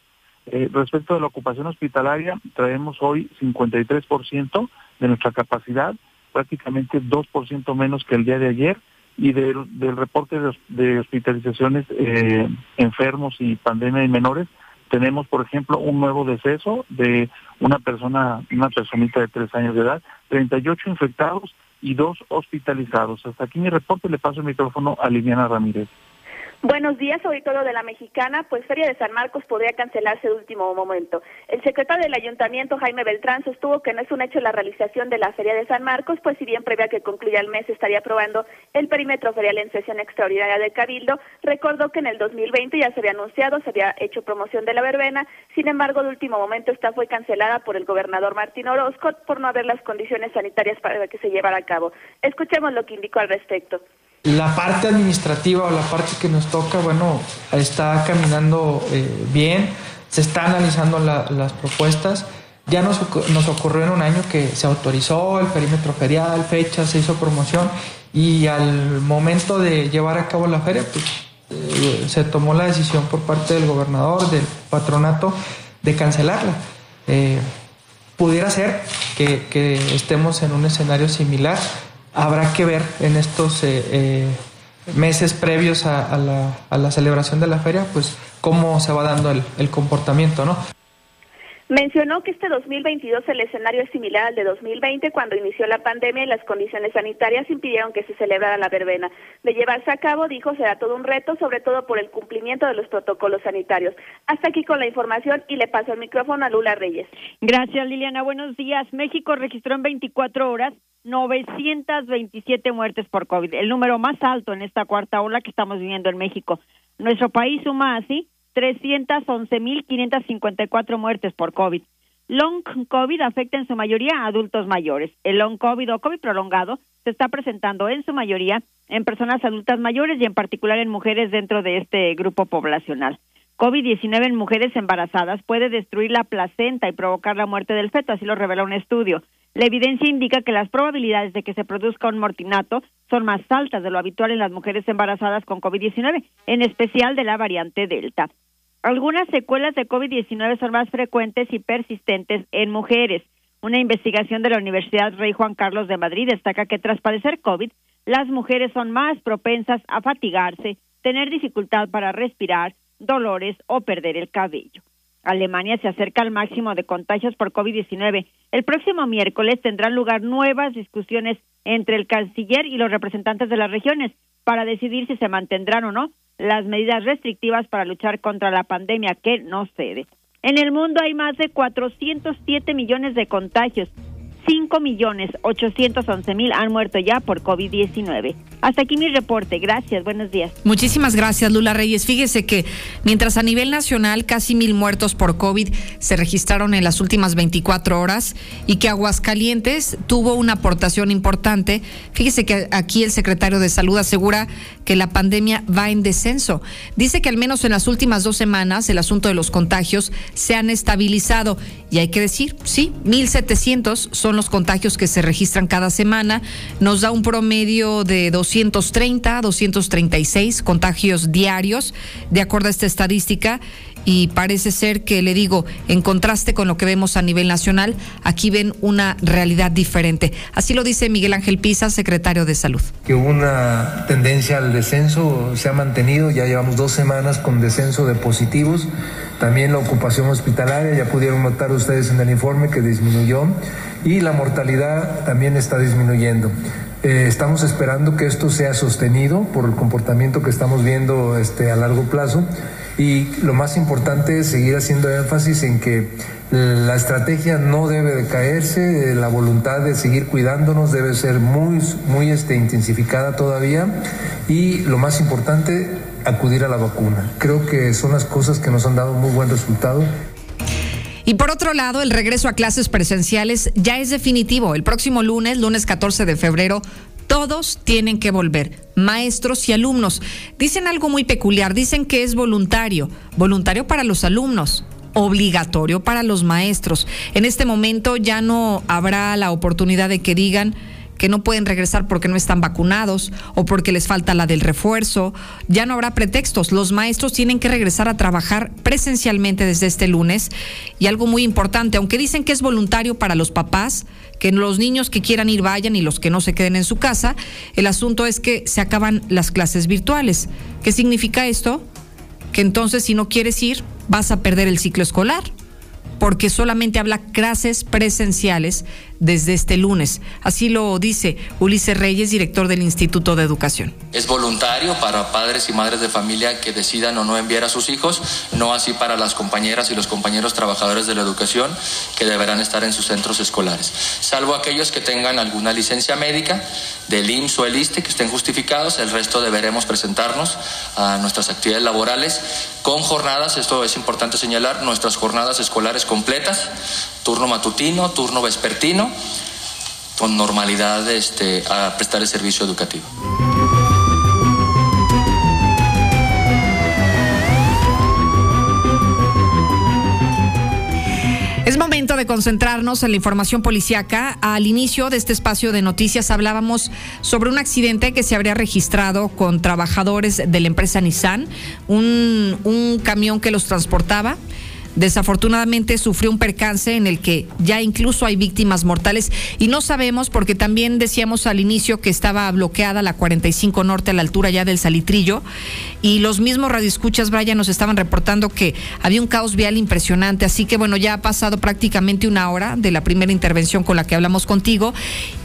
Eh, respecto de la ocupación hospitalaria, traemos hoy 53% de nuestra capacidad, prácticamente 2% menos que el día de ayer, y del, reporte de, de hospitalizaciones eh, enfermos y pandemia en menores, tenemos, por ejemplo, un nuevo deceso de una persona, una personita de tres años de edad, 38 infectados y dos hospitalizados. Hasta aquí mi reporte, le paso el micrófono a Liliana Ramírez. Buenos días, auditorio de la Mexicana. Pues Feria de San Marcos podría cancelarse de último momento. El secretario del Ayuntamiento, Jaime Beltrán, sostuvo que no es un hecho la realización de la Feria de San Marcos, pues si bien previa que concluya el mes estaría aprobando el perímetro ferial en sesión extraordinaria de Cabildo, recordó que en el 2020 ya se había anunciado, se había hecho promoción de la verbena, sin embargo, de último momento esta fue cancelada por el gobernador Martín Orozco por no haber las condiciones sanitarias para que se llevara a cabo. Escuchemos lo que indicó al respecto. La parte administrativa o la parte que nos toca, bueno, está caminando eh, bien, se está analizando la- las propuestas. Ya nos, nos ocurrió en un año que se autorizó el perímetro ferial, fecha, se hizo promoción y al momento de llevar a cabo la feria, pues eh, se tomó la decisión por parte del gobernador, del patronato, de cancelarla. Eh, pudiera ser que estemos en un escenario similar. Habrá que ver en estos eh, eh, meses previos a, a la, a la celebración de la feria, pues cómo se va dando el, el comportamiento, ¿no? Mencionó que este 2022 el escenario es similar al de 2020 cuando inició la pandemia y las condiciones sanitarias impidieron que se celebrara la verbena. De llevarse a cabo, dijo, será todo un reto, sobre todo por el cumplimiento de los protocolos sanitarios. Hasta aquí con la información y le paso el micrófono a Lula Reyes. Gracias, Liliana. Buenos días. México registró en 24 horas 927 muertes por COVID, el número más alto en esta cuarta ola que estamos viviendo en México. Nuestro país suma así 311.554 muertes por COVID. Long COVID afecta en su mayoría a adultos mayores. El long COVID o COVID prolongado se está presentando en su mayoría en personas adultas mayores y en particular en mujeres dentro de este grupo poblacional. COVID-19 en mujeres embarazadas puede destruir la placenta y provocar la muerte del feto, así lo revela un estudio. La evidencia indica que las probabilidades de que se produzca un mortinato son más altas de lo habitual en las mujeres embarazadas con COVID-19, en especial de la variante Delta. Algunas secuelas de COVID-19 son más frecuentes y persistentes en mujeres. Una investigación de la Universidad Rey Juan Carlos de Madrid destaca que tras padecer COVID, las mujeres son más propensas a fatigarse, tener dificultad para respirar, dolores o perder el cabello. Alemania se acerca al máximo de contagios por COVID-19. El próximo miércoles tendrán lugar nuevas discusiones entre el canciller y los representantes de las regiones para decidir si se mantendrán o no las medidas restrictivas para luchar contra la pandemia que no cede. En el mundo hay más de 407 millones de contagios. 5 millones 811 mil han muerto ya por COVID-19. Hasta aquí mi reporte. Gracias. Buenos días. Muchísimas gracias, Lula Reyes. Fíjese que mientras a nivel nacional casi mil muertos por COVID se registraron en las últimas 24 horas y que Aguascalientes tuvo una aportación importante, fíjese que aquí el secretario de Salud asegura que la pandemia va en descenso. Dice que al menos en las últimas dos semanas el asunto de los contagios se han estabilizado y hay que decir, sí, 1.700 son los contagios que se registran cada semana. Nos da un promedio de 230, 236 contagios diarios, de acuerdo a esta estadística. Y parece ser que, le digo, en contraste con lo que vemos a nivel nacional, aquí ven una realidad diferente. Así lo dice Miguel Ángel Pisa, secretario de Salud. que hubo una tendencia al descenso, se ha mantenido, ya llevamos dos semanas con descenso de positivos, también la ocupación hospitalaria, ya pudieron notar ustedes en el informe que disminuyó y la mortalidad también está disminuyendo. Eh, estamos esperando que esto sea sostenido por el comportamiento que estamos viendo este, a largo plazo y lo más importante es seguir haciendo énfasis en que la estrategia no debe de caerse, eh, la voluntad de seguir cuidándonos debe ser muy, muy este, intensificada todavía y lo más importante, acudir a la vacuna. Creo que son las cosas que nos han dado muy buen resultado. Y por otro lado, el regreso a clases presenciales ya es definitivo. El próximo lunes, lunes 14 de febrero, todos tienen que volver, maestros y alumnos. Dicen algo muy peculiar, dicen que es voluntario, voluntario para los alumnos obligatorio para los maestros. En este momento ya no habrá la oportunidad de que digan que no pueden regresar porque no están vacunados o porque les falta la del refuerzo. Ya no habrá pretextos. Los maestros tienen que regresar a trabajar presencialmente desde este lunes. Y algo muy importante, aunque dicen que es voluntario para los papás, que los niños que quieran ir vayan y los que no se queden en su casa, el asunto es que se acaban las clases virtuales. ¿Qué significa esto? Que entonces si no quieres ir, vas a perder el ciclo escolar porque solamente habla clases presenciales desde este lunes. Así lo dice Ulises Reyes, director del Instituto de Educación. Es voluntario para padres y madres de familia que decidan o no enviar a sus hijos, no así para las compañeras y los compañeros trabajadores de la educación que deberán estar en sus centros escolares, salvo aquellos que tengan alguna licencia médica del IMSS o el ISTE que estén justificados, el resto deberemos presentarnos a nuestras actividades laborales con jornadas, esto es importante señalar, nuestras jornadas escolares completas, turno matutino, turno vespertino, con normalidad este, a prestar el servicio educativo. Es momento de concentrarnos en la información policiaca. Al inicio de este espacio de noticias hablábamos sobre un accidente que se habría registrado con trabajadores de la empresa Nissan, un, un camión que los transportaba. Desafortunadamente sufrió un percance en el que ya incluso hay víctimas mortales. Y no sabemos porque también decíamos al inicio que estaba bloqueada la 45 Norte a la altura ya del Salitrillo y los mismos radioescuchas, Brian, nos estaban reportando que había un caos vial impresionante, así que bueno, ya ha pasado prácticamente una hora de la primera intervención con la que hablamos contigo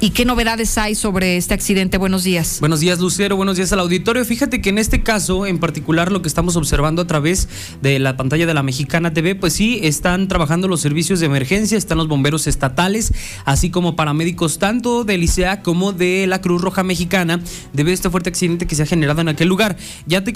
y qué novedades hay sobre este accidente. Buenos días. Buenos días, Lucero. Buenos días al auditorio. Fíjate que en este caso, en particular, lo que estamos observando a través de la pantalla de la Mexicana TV, pues sí, están trabajando los servicios de emergencia, están los bomberos estatales, así como paramédicos tanto del ICEA como de la Cruz Roja Mexicana, debido a este fuerte accidente que se ha generado en aquel lugar. Ya te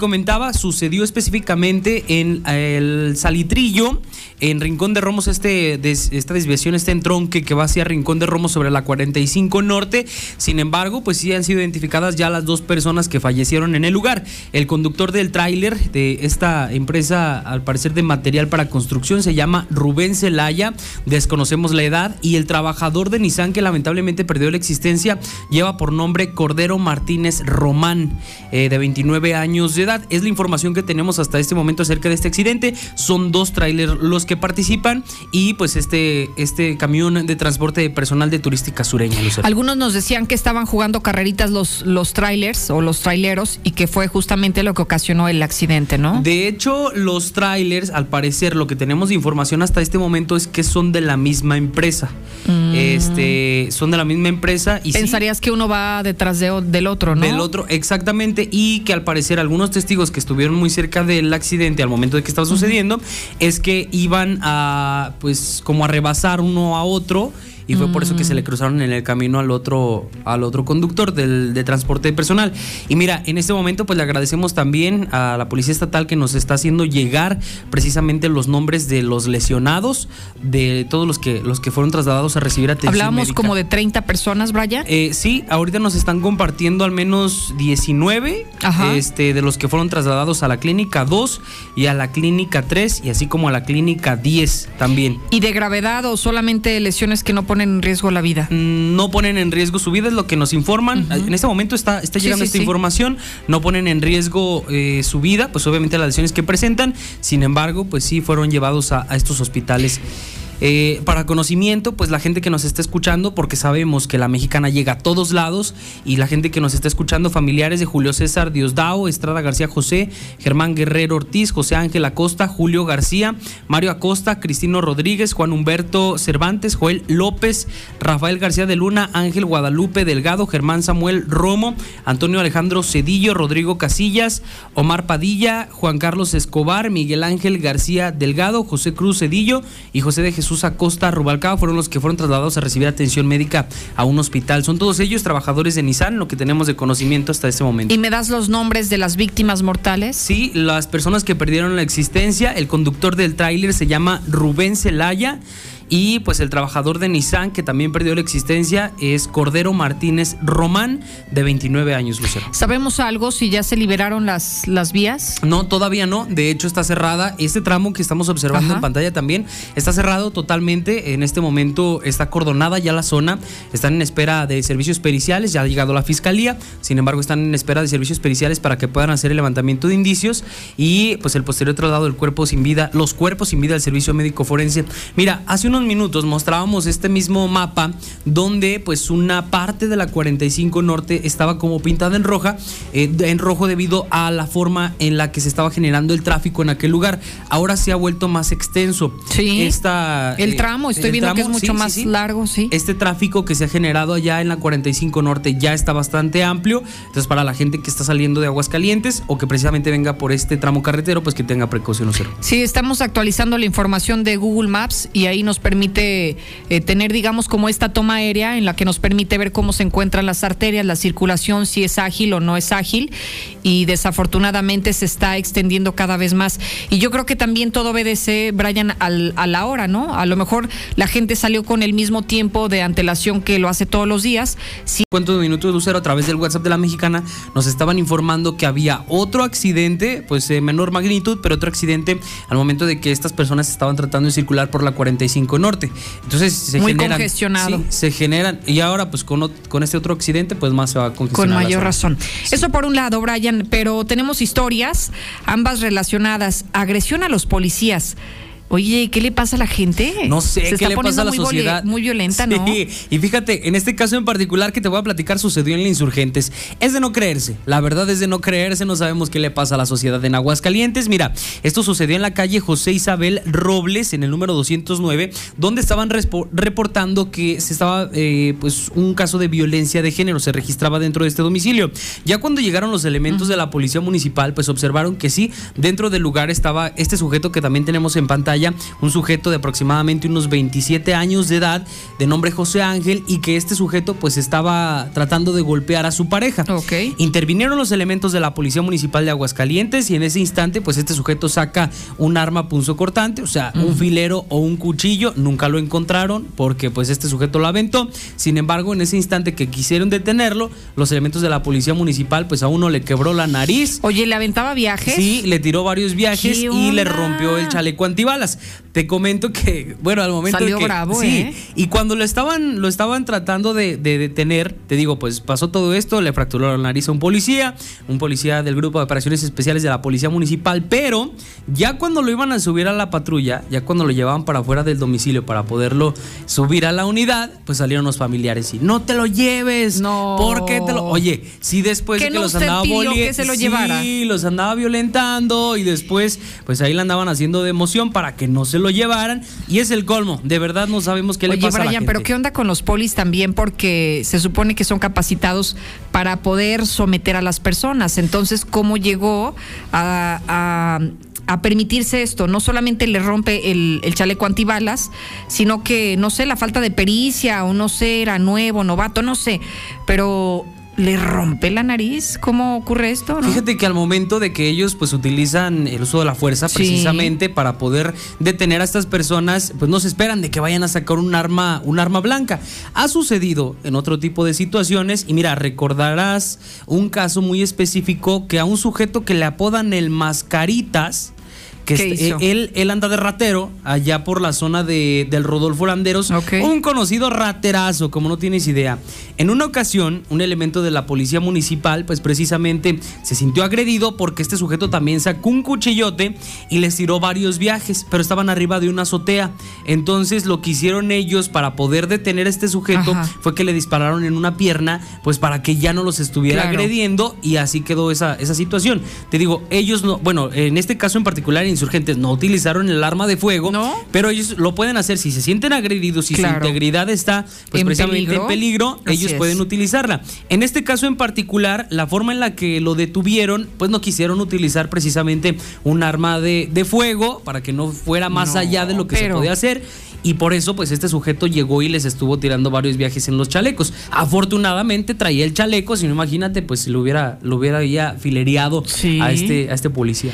sucedió específicamente en el Salitrillo, en Rincón de Romos, este, esta desviación, este entronque que va hacia Rincón de Romos sobre la 45 Norte. Sin embargo, pues sí han sido identificadas ya las dos personas que fallecieron en el lugar. El conductor del tráiler de esta empresa, al parecer de material para construcción, se llama Rubén Celaya, desconocemos la edad, y el trabajador de Nissan que lamentablemente perdió la existencia lleva por nombre Cordero Martínez Román, eh, de 29 años de edad. Es la información que tenemos hasta este momento acerca de este accidente. Son dos trailers los que participan y pues este, este camión de transporte de personal de turística sureña. Lucero. Algunos nos decían que estaban jugando carreritas los, los trailers o los traileros y que fue justamente lo que ocasionó el accidente, ¿no? De hecho, los trailers, al parecer, lo que tenemos de información hasta este momento es que son de la misma empresa. Mm. Este, son de la misma empresa y sí, Pensarías que uno va detrás de, del otro, ¿no? Del otro, exactamente, y que al parecer algunos testigos que estuvieron muy cerca del accidente al momento de que estaba sucediendo es que a, pues, como a rebasar uno a otro. Y fue por eso que se Mm. le cruzaron en el camino al otro, al otro conductor del, de transporte personal. Y mira, en este momento pues le agradecemos también a la Policía Estatal que nos está haciendo llegar precisamente los nombres de los lesionados, de todos los que, los que fueron trasladados a recibir atención Hablábamos médica. como de 30 personas, Brian. Eh, sí, ahorita nos están compartiendo al menos 19 Ajá. este, de los que fueron trasladados a la clínica 2 y a la clínica 3 y así como a la clínica 10 también. ¿Y de gravedad o solamente lesiones que no ponen en riesgo la vida? No ponen en riesgo su vida, es lo que nos informan. En este momento está, está Sí, llegando sí, esta sí. información. No ponen en riesgo eh, su vida, pues obviamente las lesiones que presentan. Sin embargo, pues sí fueron llevados a, a estos hospitales. Eh, para conocimiento, pues la gente que nos está escuchando, porque sabemos que la mexicana llega a todos lados, y la gente que nos está escuchando, familiares de Julio César Diosdao, Estrada García José, Germán Guerrero Ortiz, José Ángel Acosta, Julio García, Mario Acosta, Cristino Rodríguez, Juan Humberto Cervantes, Joel López, Rafael García de Luna, Ángel Guadalupe Delgado, Germán Samuel Romo, Antonio Alejandro Cedillo, Rodrigo Casillas, Omar Padilla, Juan Carlos Escobar, Miguel Ángel García Delgado, José Cruz Cedillo y José de Jesús Acosta Rubalcaba fueron los que fueron trasladados a recibir atención médica a un hospital. Son todos ellos trabajadores de Nissan, lo que tenemos de conocimiento hasta este momento. ¿Y me das los nombres de las víctimas mortales? Sí, las personas que perdieron la existencia, el conductor del tráiler se llama Rubén Celaya y pues el trabajador de Nissan que también perdió la existencia es Cordero Martínez Román de 29 años, Lucero. ¿Sabemos algo si ya se liberaron las, las vías? No, todavía no. De hecho, está cerrada. Este tramo que estamos observando Ajá. en pantalla también está cerrado totalmente. En este momento está acordonada ya la zona. Están en espera de servicios periciales. Ya ha llegado la fiscalía. Sin embargo, están en espera de servicios periciales para que puedan hacer el levantamiento de indicios y pues el posterior traslado del cuerpo sin vida, los cuerpos sin vida del servicio médico forense. Mira, hace unos minutos mostrábamos este mismo mapa donde pues una parte de la 45 Norte estaba como pintada en roja, eh, en rojo debido a la forma en la que se estaba generando el tráfico en aquel lugar. Ahora se ha vuelto más extenso. Sí. Esta, El eh, tramo, estoy el viendo que es tramo, mucho sí, sí, más sí. largo, sí. Este tráfico que se ha generado allá en la 45 Norte ya está bastante amplio. Entonces, para la gente que está saliendo de Aguascalientes o que precisamente venga por este tramo carretero, pues que tenga precaución, cero. Sí, estamos actualizando la información de Google Maps y ahí nos permite eh, tener, digamos, como esta toma aérea en la que nos permite ver cómo se encuentran las arterias, la circulación, si es ágil o no es ágil y desafortunadamente se está extendiendo cada vez más. Y yo creo que también todo obedece, Brian, al- a la hora, ¿no? A lo mejor la gente salió con el mismo tiempo de antelación que lo hace todos los días. Si Cuántos minutos Lucero a través del WhatsApp de la mexicana nos estaban informando que había otro accidente, pues de menor magnitud, pero otro accidente al momento de que estas personas estaban tratando de circular por la 45 Norte. Entonces se Muy generan. congestionado. Sí, se generan. Y ahora, pues con, con este otro accidente, pues más se va a Con congestionar. la mayor razón. Eso por un lado, Brian, pero tenemos historias, ambas relacionadas. Agresión a los policías. Oye, ¿qué le pasa a la gente? No sé Se qué está le pasa a la muy, sociedad. muy violenta, ¿no? Sí, y fíjate, en este caso en particular que te voy a platicar sucedió en la Insurgentes. Es de no creerse, la verdad es de no creerse, no sabemos qué le pasa a la sociedad en Aguascalientes. Mira, esto sucedió en la calle José Isabel Robles, en el número 209, donde estaban reportando que se estaba, eh, pues, un caso de violencia de género, se registraba dentro de este domicilio. Ya cuando llegaron los elementos de la policía municipal, pues observaron que sí, dentro del lugar estaba este sujeto que también tenemos en pantalla, un sujeto de aproximadamente unos 27 años de edad, de nombre José Ángel, y que este sujeto pues estaba tratando de golpear a su pareja. Intervinieron los elementos de la Policía Municipal de Aguascalientes y en ese instante pues este sujeto saca un arma punzocortante, o sea, un filero o un cuchillo, nunca lo encontraron porque pues este sujeto lo aventó. Sin embargo, en ese instante que quisieron detenerlo, los elementos de la Policía Municipal pues a uno le quebró la nariz. Oye, ¿le aventaba viajes? Sí, le tiró varios viajes ¿Qué y le rompió el chaleco antibalas. Te comento que, bueno, al momento Salió de que, bravo, sí, ¿eh? y cuando lo estaban, lo estaban tratando de, de detener, te digo, pues pasó todo esto, le fracturó la nariz a un policía, un policía del grupo de operaciones especiales de la policía municipal, pero ya cuando lo iban a subir a la patrulla, ya cuando lo llevaban para afuera del domicilio para poderlo subir a la unidad, pues salieron los familiares y no te lo lleves, no, porque te lo, oye, si después ¿Que de que no los andaba que se lo sí, llevara? los andaba violentando y después, pues ahí la andaban haciendo de emoción para que no se lo llevaran y es el colmo, de verdad no sabemos qué le pasa a la Brian, gente. pero ¿qué onda con los polis también? Porque se supone que son capacitados para poder someter a las personas. Entonces, ¿cómo llegó a, a- a permitirse esto? No solamente le rompe el, el chaleco antibalas, sino que, no sé, la falta de pericia o no sé, era nuevo, novato, no sé, pero le rompe la nariz. ¿Cómo ocurre esto? no? Fíjate que al momento de que ellos pues utilizan el uso de la fuerza Sí. precisamente para poder detener a estas personas, pues no se esperan de que vayan a sacar un arma, un arma blanca. Ha sucedido en otro tipo de situaciones y mira, recordarás un caso muy específico que a un sujeto que le apodan el mascaritas que ¿Qué este- hizo? él, él anda de ratero allá por la zona de, del Rodolfo Landeros, un conocido raterazo, como no tienes idea. En una ocasión, un elemento de la policía municipal, pues precisamente se sintió agredido porque este sujeto también sacó un cuchillote y les tiró varios viajes, pero estaban arriba de una azotea. Entonces lo que hicieron ellos para poder detener a este sujeto Ajá. fue que le dispararon en una pierna, pues para que ya no los estuviera Claro. agrediendo y así quedó esa, esa situación. Te digo, ellos no, bueno, en este caso en particular, insurgentes no utilizaron el arma de fuego, pero ellos lo pueden hacer si se sienten agredidos, si Claro. su integridad está pues ¿En precisamente peligro? en peligro, ellos pueden utilizarla. En este caso en particular, la forma en la que lo detuvieron, pues no quisieron utilizar precisamente un arma de, de fuego para que no fuera más No, allá de lo que pero- se podía hacer. Y por eso, pues este sujeto llegó y les estuvo tirando varios viajes en los chalecos. Afortunadamente traía el chaleco, si no imagínate, pues si lo hubiera, lo hubiera ya filereado a este, a este policía.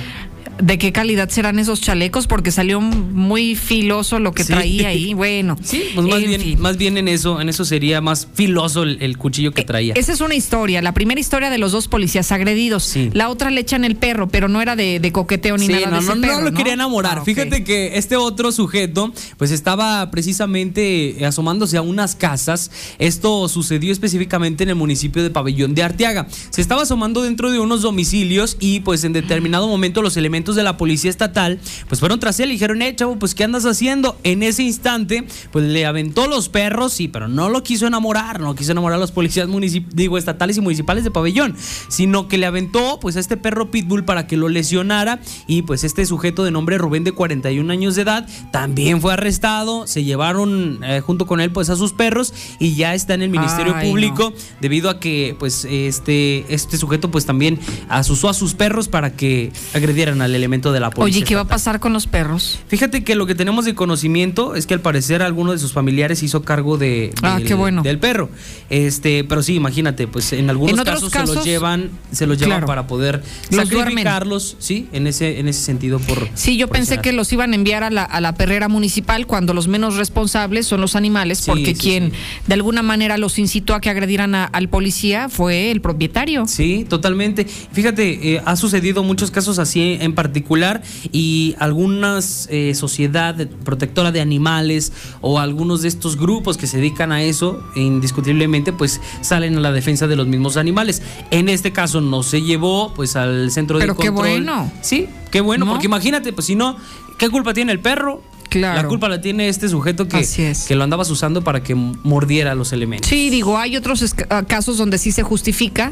¿De qué calidad serán esos chalecos? Porque salió muy filoso lo que Sí. traía ahí. Bueno, Sí, pues más en bien, fin. más bien en eso, en eso sería más filoso el, el cuchillo que traía. Esa es una historia. La primera historia de los dos policías agredidos. La otra le echan el perro, pero no era de, de coqueteo ni Sí, nada no, de ese no, no perro, lo quería enamorar. Ah. Fíjate que este otro sujeto, pues estaba precisamente asomándose a unas casas. Esto sucedió específicamente en el municipio de Pabellón de Arteaga. Se estaba asomando dentro de unos domicilios y pues en determinado momento los elementos de la policía estatal pues fueron tras él y dijeron, eh, chavo, pues ¿qué andas haciendo? En ese instante, pues le aventó los perros, sí, pero no lo quiso enamorar, no quiso enamorar a los policías digo, estatales y municipales de Pabellón, sino que le aventó pues a este perro pitbull para que lo lesionara y pues este sujeto de nombre Rubén de 41 años de edad también fue arrestado, se llevaron eh, junto con él pues a sus perros y ya está en el Ministerio Ay, Público debido a que pues este este sujeto pues también asusó a sus perros para que agredieran al elemento de la policía. Oye, ¿qué va a pasar con los perros? Fíjate que lo que tenemos de conocimiento es que al parecer alguno de sus familiares hizo cargo de, Ah, qué bueno. del perro. Este, pero sí, imagínate, pues en algunos En casos, se los llevan, se los llevan claro. para poder Los sacrificarlos, sí, en ese, en ese sentido por. Sí, yo por pensé que los iban a enviar a la, a la perrera municipal cuando los menos responsables son los animales, Sí, porque sí, quien de alguna manera los incitó a que agredieran a- al policía fue el propietario. Sí, totalmente. Fíjate, eh, ha sucedido muchos casos así en particular y algunas eh, sociedad protectora de animales o algunos de estos grupos que se dedican a eso, indiscutiblemente, pues salen a la defensa de los mismos animales. En este caso no se llevó pues al centro Pero de qué control. bueno. Sí, qué bueno, ¿No? porque imagínate, pues si no, ¿qué culpa tiene el perro? Claro. La culpa la tiene este sujeto que, es. que lo andabas usando para que mordiera los elementos. Sí, digo, hay otros casos donde sí se justifica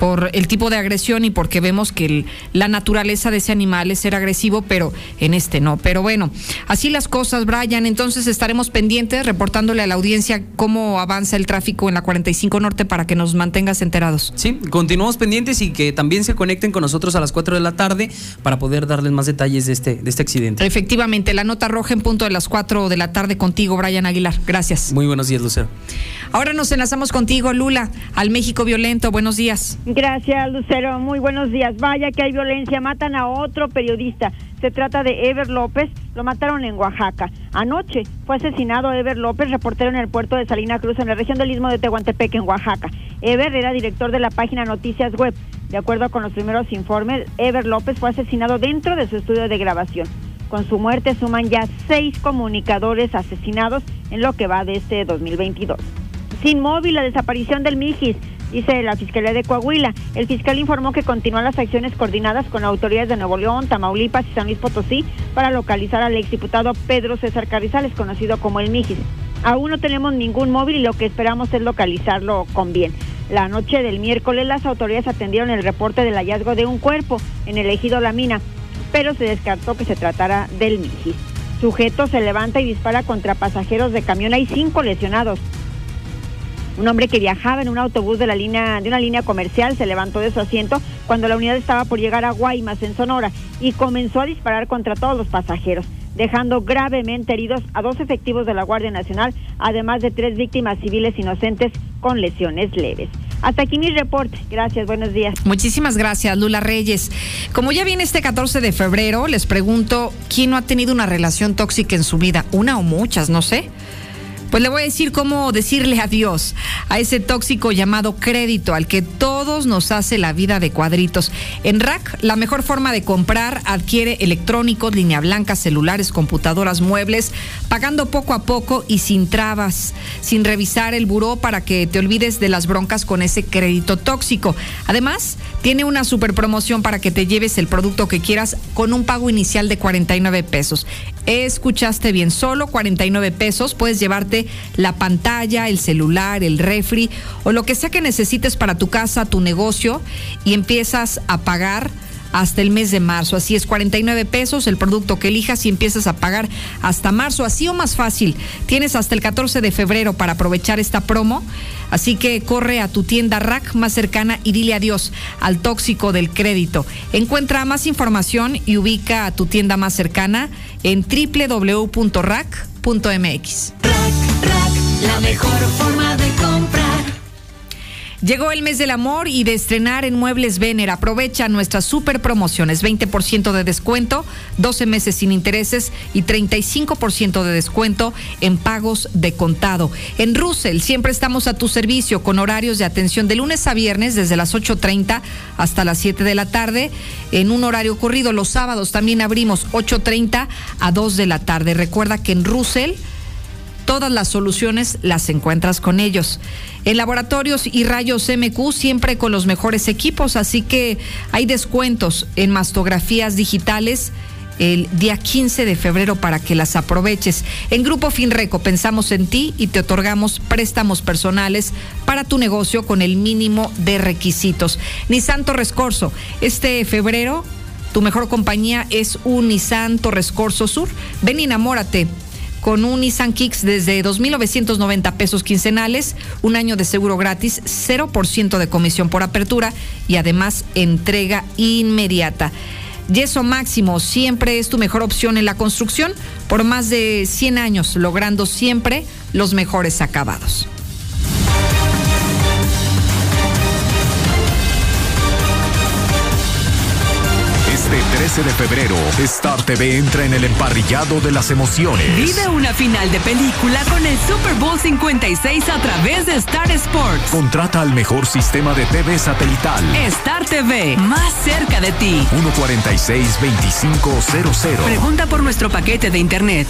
por el tipo de agresión y porque vemos que el- la naturaleza de ese animal es ser agresivo, pero en este no. Pero bueno, así las cosas, Brian. Entonces estaremos pendientes, reportándole a la audiencia cómo avanza el tráfico en la 45 Norte para que nos mantengas enterados. Sí, continuamos pendientes y que también se conecten con nosotros a las 4 de la tarde para poder darles más detalles de este, de este accidente. Efectivamente, la nota roja en punto de las 4 de la tarde contigo, Brian Aguilar. Gracias. Muy buenos días, Lucero. Ahora nos enlazamos contigo, Lula, al México violento. Buenos días. Gracias, Lucero. Muy buenos días. Vaya que hay violencia. Matan a otro periodista. Se trata de Ever López. Lo mataron en Oaxaca. Anoche fue asesinado Ever López, reportero en el puerto de Salina Cruz, en la región del Istmo de Tehuantepec, en Oaxaca. Ever era director de la página Noticias Web. De acuerdo con los primeros informes, Ever López fue asesinado dentro de su estudio de grabación. Con su muerte suman ya seis comunicadores asesinados en lo que va de este 2022. Sin móvil, la desaparición del Mijis, dice la Fiscalía de Coahuila. El fiscal informó que continúan las acciones coordinadas con autoridades de Nuevo León, Tamaulipas y San Luis Potosí para localizar al exdiputado Pedro César Carrizales, conocido como el Mijis. Aún no tenemos ningún móvil y lo que esperamos es localizarlo con bien. La noche del miércoles las autoridades atendieron el reporte del hallazgo de un cuerpo en el ejido La Mina, pero se descartó que se tratara del Mijis. Sujeto se levanta y dispara contra pasajeros de camión. Hay cinco lesionados. Un hombre que viajaba en un autobús de la línea de una línea comercial se levantó de su asiento cuando la unidad estaba por llegar a Guaymas en Sonora y comenzó a disparar contra todos los pasajeros, dejando gravemente heridos a dos efectivos de la Guardia Nacional, además de tres víctimas civiles inocentes con lesiones leves. Hasta aquí mi reporte. Gracias, buenos días. Muchísimas gracias, Lula Reyes. Como ya viene este 14 de febrero, les pregunto, ¿quién no ha tenido una relación tóxica en su vida? Una o muchas, no sé. Pues le voy a decir cómo decirle adiós a ese tóxico llamado crédito, al que todos nos hace la vida de cuadritos. En Rack, la mejor forma de comprar, adquiere electrónicos, línea blanca, celulares, computadoras, muebles, pagando poco a poco y sin trabas, sin revisar el buró para que te olvides de las broncas con ese crédito tóxico. Además, tiene una super promoción para que te lleves el producto que quieras con un pago inicial de 49 pesos. Escuchaste bien, solo 49 pesos. Puedes llevarte la pantalla, el celular, el refri o lo que sea que necesites para tu casa, tu negocio y empiezas a pagar hasta el mes de marzo. Así es, 49 pesos el producto que elijas y empiezas a pagar hasta marzo. Así o más fácil. Tienes hasta el 14 de febrero para aprovechar esta promo. Así que corre a tu tienda Rack más cercana y dile adiós al tóxico del crédito. Encuentra más información y ubica a tu tienda más cercana en www.rack.mx. La mejor forma de. Llegó el mes del amor y de estrenar en Muebles Vener. Aprovecha nuestras super promociones: 20% de descuento, 12 meses sin intereses y 35% de descuento en pagos de contado. En Russell siempre estamos a tu servicio con horarios de atención de lunes a viernes desde las 8.30 hasta las 7 de la tarde. En un horario corrido, los sábados también abrimos 8.30 a 2 de la tarde. Recuerda que en Russell todas las soluciones las encuentras con ellos. En laboratorios y rayos MQ siempre con los mejores equipos, así que hay descuentos en mastografías digitales el día 15 de febrero para que las aproveches. En Grupo Finreco pensamos en ti y te otorgamos préstamos personales para tu negocio con el mínimo de requisitos. Nissan Torres este febrero tu mejor compañía es un Nissan Sur. Ven y enamórate con un Nissan Kicks desde 2.990 pesos quincenales, un año de seguro gratis, 0% de comisión por apertura y además entrega inmediata. Yeso Máximo siempre es tu mejor opción en la construcción por más de 100 años, logrando siempre los mejores acabados. 13 de febrero, Star TV entra en el emparrillado de las emociones. Vive una final de película con el Super Bowl 56 a través de Star Sports. Contrata al mejor sistema de TV satelital. Star TV, más cerca de ti. 146-2500. Pregunta por nuestro paquete de internet.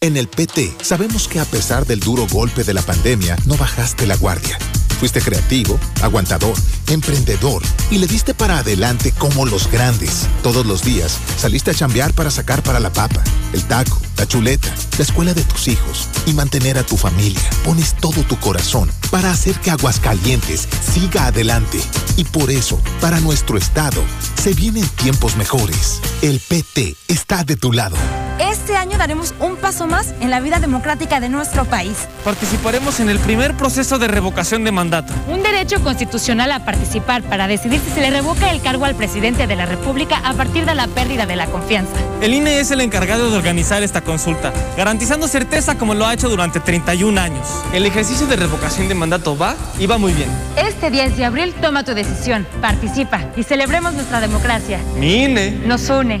En el PT sabemos que a pesar del duro golpe de la pandemia, no bajaste la guardia. Fuiste creativo, aguantador, emprendedor y le diste para adelante como los grandes. Todos los días saliste a chambear para sacar para la papa, el taco, la chuleta, la escuela de tus hijos y mantener a tu familia. Pones todo tu corazón para hacer que Aguascalientes siga adelante. Y por eso, para nuestro estado, se vienen tiempos mejores. El PT está de tu lado. Este año daremos un paso más en la vida democrática de nuestro país. Participaremos en el primer proceso de revocación de mandato. Un derecho constitucional a participar para decidir si se le revoca el cargo al presidente de la República a partir de la pérdida de la confianza. El INE es el encargado de organizar esta consulta, garantizando certeza como lo ha hecho durante 31 años. El ejercicio de revocación de mandato va y va muy bien. Este 10 de abril toma tu decisión, participa y celebremos nuestra democracia. Mi INE. Nos une.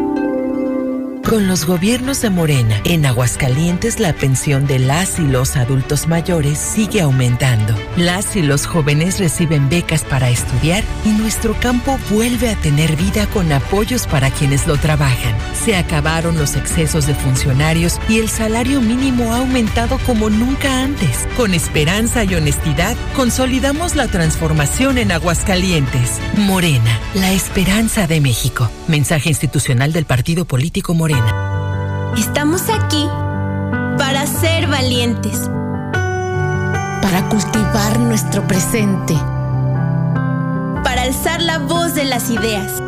Con los gobiernos de Morena, en Aguascalientes la pensión de las y los adultos mayores sigue aumentando. Las y los jóvenes reciben becas para estudiar y nuestro campo vuelve a tener vida con apoyos para quienes lo trabajan. Se acabaron los excesos de funcionarios y el salario mínimo ha aumentado como nunca antes. Con esperanza y honestidad, consolidamos la transformación en Aguascalientes. Morena, la esperanza de México. Mensaje institucional del Partido Político Morena. Estamos aquí para ser valientes, para cultivar nuestro presente, para alzar la voz de las ideas,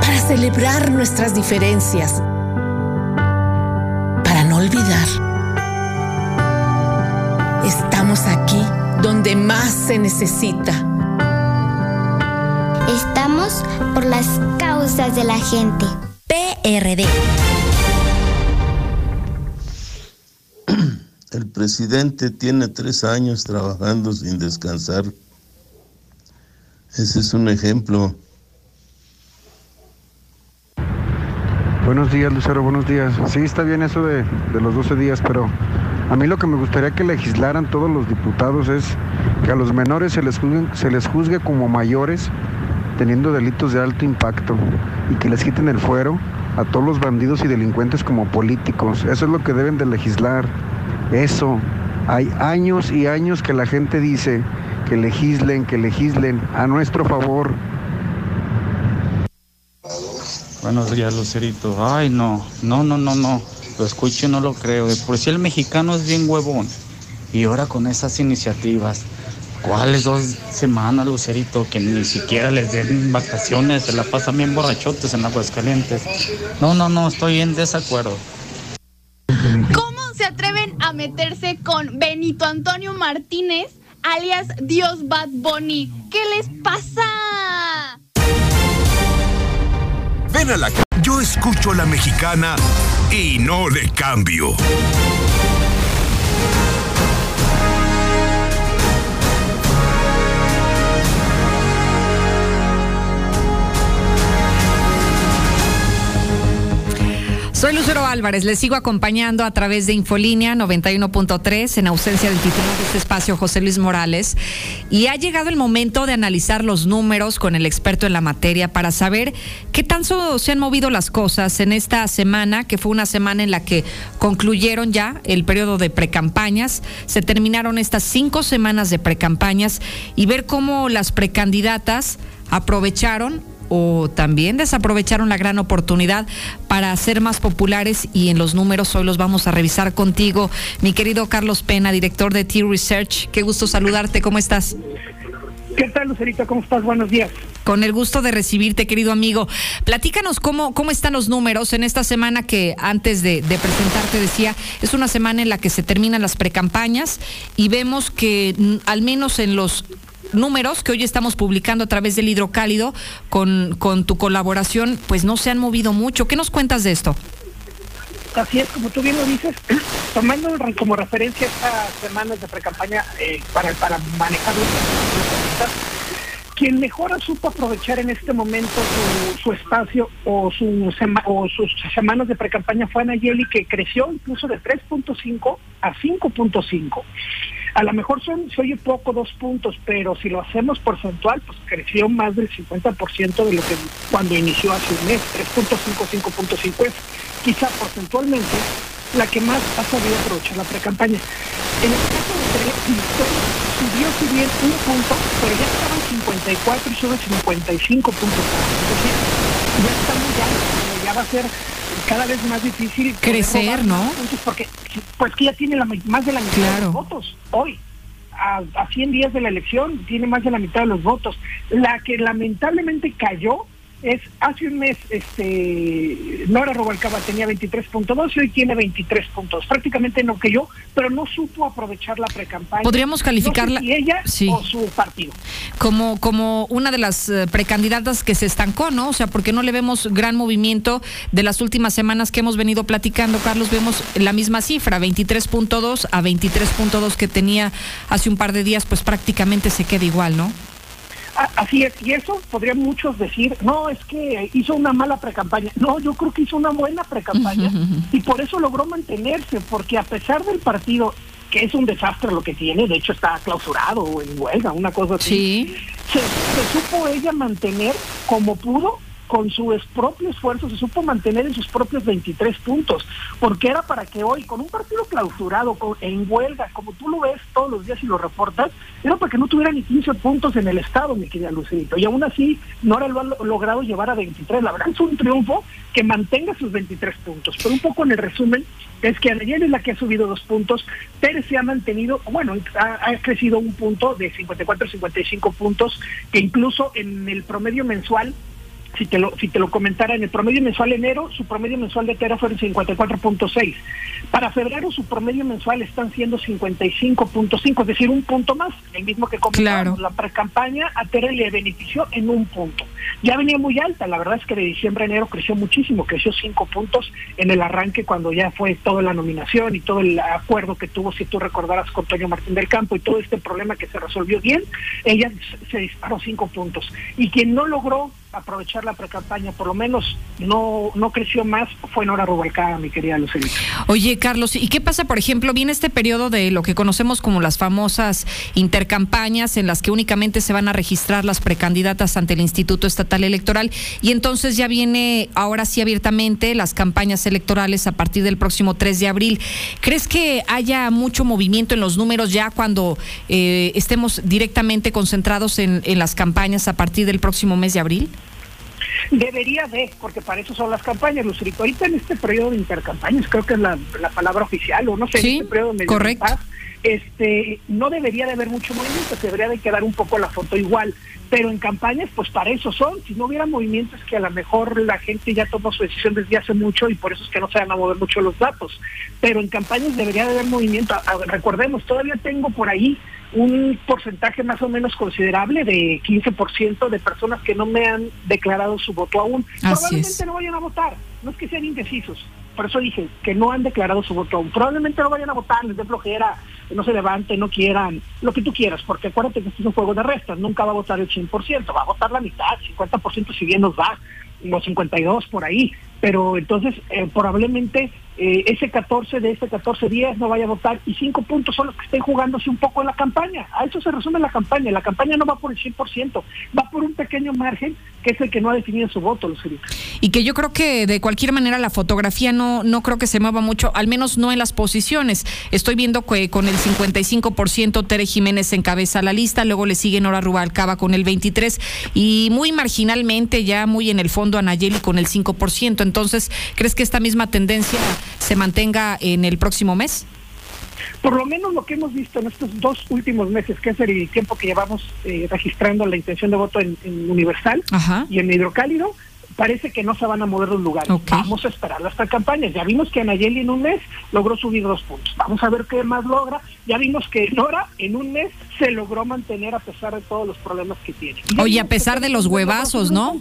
para celebrar nuestras diferencias, para no olvidar. Estamos aquí donde más se necesita. Estamos por las causas de la gente. PRD. El presidente tiene tres años trabajando sin descansar. Ese es un ejemplo. Buenos días, Lucero, buenos días. Sí, está bien eso de, de, los 12 días, pero a mí lo que me gustaría que legislaran todos los diputados es que a los menores se les juzgue, se les juzgue como mayores teniendo delitos de alto impacto y que les quiten el fuero a todos los bandidos y delincuentes como políticos. Eso es lo que deben de legislar. Eso. Hay años y años que la gente dice que legislen, que legislen a nuestro favor. Buenos días, Lucerito. Ay, no, no, no, no, no. Lo escucho y no lo creo. Por si el mexicano es bien huevón. Y ahora con esas iniciativas. ¿Cuáles dos semanas, Lucerito? Que ni siquiera les den vacaciones, se la pasan bien borrachotes en Aguascalientes. No, no, no, estoy en desacuerdo. ¿Cómo se atreven a meterse con Benito Antonio Martínez, alias Dios Bad Bunny? ¿Qué les pasa? Ven a la... Yo escucho a la mexicana y no le cambio. Soy Lucero Álvarez, les sigo acompañando a través de Infolínea 91.3 en ausencia del titular de este espacio, José Luis Morales. Y ha llegado el momento de analizar los números con el experto en la materia para saber qué tanto se han movido las cosas en esta semana, que fue una semana en la que concluyeron ya el periodo de precampañas, se terminaron estas cinco semanas de precampañas y ver cómo las precandidatas aprovecharon o también desaprovecharon la gran oportunidad para ser más populares y en los números hoy los vamos a revisar contigo. Mi querido Carlos Pena, director de T Research, qué gusto saludarte, ¿cómo estás? ¿Qué tal, Lucerito? ¿Cómo estás? Buenos días. Con el gusto de recibirte, querido amigo. Platícanos cómo, cómo están los números en esta semana que antes de, de presentarte decía, es una semana en la que se terminan las precampañas y vemos que mm, al menos en los números que hoy estamos publicando a través del hidrocálido con, con tu colaboración, pues no se han movido mucho. ¿Qué nos cuentas de esto? Así es, como tú bien lo dices, tomando como referencia estas semanas de precampaña eh, para, para manejar quien mejor supo aprovechar en este momento su, espacio o, su o sus semanas de precampaña fue Anayeli, que creció incluso de 3.5 a 5.5. A lo mejor son, se oye poco dos puntos, pero si lo hacemos porcentual, pues creció más del 50% de lo que cuando inició hace un mes, 3.5, 5.5 es quizá porcentualmente la que más ha sabido aprovechar la pre-campaña. En el caso de subió si bien un punto, pero ya estaban 54 y sube 55 puntos. Entonces, ya estamos ya, ya va a ser cada vez más difícil crecer, ¿no? porque pues que ya tiene la, más de la mitad de los votos hoy. A, a 100 días de la elección tiene más de la mitad de los votos. La que lamentablemente cayó es hace un mes este Nora Robalcaba tenía 23.2 y hoy tiene 23 puntos, prácticamente no que yo, pero no supo aprovechar la precampaña. Podríamos calificarla no ella o su partido. Como como una de las eh, precandidatas que se estancó, ¿no? O sea, porque no le vemos gran movimiento de las últimas semanas que hemos venido platicando, Carlos, vemos la misma cifra, 23.2 a 23.2 que tenía hace un par de días, pues prácticamente se queda igual, ¿no? Así es, y eso podrían muchos decir, no, es que hizo una mala precampaña. No, yo creo que hizo una buena precampaña y por eso logró mantenerse, porque a pesar del partido, que es un desastre lo que tiene, de hecho está clausurado o en huelga, una cosa así, se, se supo ella mantener como pudo con su propio esfuerzo se supo mantener en sus propios 23 puntos, porque era para que hoy, con un partido clausurado, en huelga, como tú lo ves todos los días y lo reportas, era para que no tuviera ni 15 puntos en el Estado, mi querida Lucerito, y aún así no lo ha logrado llevar a 23. La verdad es un triunfo que mantenga sus 23 puntos, pero un poco en el resumen es que ayer es la que ha subido dos puntos, Pérez se ha mantenido, bueno, ha, ha crecido un punto de 54 a 55 puntos, que incluso en el promedio mensual si te lo si te lo comentara en el promedio mensual de enero su promedio mensual de Tera fue 54.6 para febrero su promedio mensual están siendo 55.5 es decir un punto más el mismo que comentamos la pre-campaña a Tera le benefició en un punto. Ya venía muy alta la verdad es que de diciembre a enero creció muchísimo creció cinco puntos en el arranque cuando ya fue toda la nominación y todo el acuerdo que tuvo si tú recordarás con Toño Martín del Campo y todo este problema que se resolvió bien ella se disparó cinco puntos. Y quien no logró aprovechar la precampaña, por lo menos no, no creció más, fue Nora Rubalcaba, mi querida Lucelita. Oye, Carlos, ¿y qué pasa, por ejemplo, viene este periodo de lo que conocemos como las famosas intercampañas en las que únicamente se van a registrar las precandidatas ante el Instituto Estatal Electoral y entonces ya viene ahora sí abiertamente las campañas electorales a partir del próximo 3 de abril. ¿Crees que haya mucho movimiento en los números ya cuando eh, estemos directamente concentrados en, en las campañas a partir del próximo mes de abril? Debería de, porque para eso son las campañas, Lucerito. Ahorita en este periodo de intercampañas, creo que es la, palabra oficial, o no sé, en este periodo de correcto. Paz, este, no debería de haber mucho movimiento, se debería de quedar un poco la foto igual, pero en campañas, pues para eso son. Si no hubiera movimientos que a lo mejor la gente ya tomó su decisión desde hace mucho y por eso es que no se van a mover mucho los datos. Pero en campañas debería de haber movimiento. Recordemos, todavía tengo por ahí un porcentaje más o menos considerable de 15% de personas que no me han declarado su voto aún. Probablemente no vayan a votar, no es que sean indecisos, por eso dije que no han declarado su voto aún. Probablemente no vayan a votar, les dé flojera, no se levanten, no quieran, lo que tú quieras, porque acuérdate que esto es un juego de restas, nunca va a votar el 100%, va a votar la mitad, 50% si bien nos va, unos 52 por ahí, pero entonces eh, probablemente eh, ese 14 de ese 14 días no vaya a votar y cinco puntos son los que estén jugándose un poco en la campaña. A eso se resume la campaña. La campaña no va por el 100%, va por un pequeño margen que es el que no ha definido su voto, los Y que yo creo que de cualquier manera la fotografía no, no creo que se mueva mucho, al menos no en las posiciones. Estoy viendo que con el 55% Tere Jiménez encabeza la lista, luego le sigue Nora Rubalcaba con el 23% y muy marginalmente, ya muy en el fondo, Anayeli con el 5%. Entonces, ¿crees que esta misma tendencia se mantenga en el próximo mes? Por lo menos lo que hemos visto en estos dos últimos meses, que es el tiempo que llevamos eh, registrando la intención de voto en, Universal y en Hidrocálido, parece que no se van a mover los lugares. Vamos a esperar hasta campañas. Ya vimos que Anayeli en un mes logró subir dos puntos. Vamos a ver qué más logra. Ya vimos que Nora en un mes se logró mantener a pesar de todos los problemas que tiene. Oye, a pesar de los huevazos, ¿no?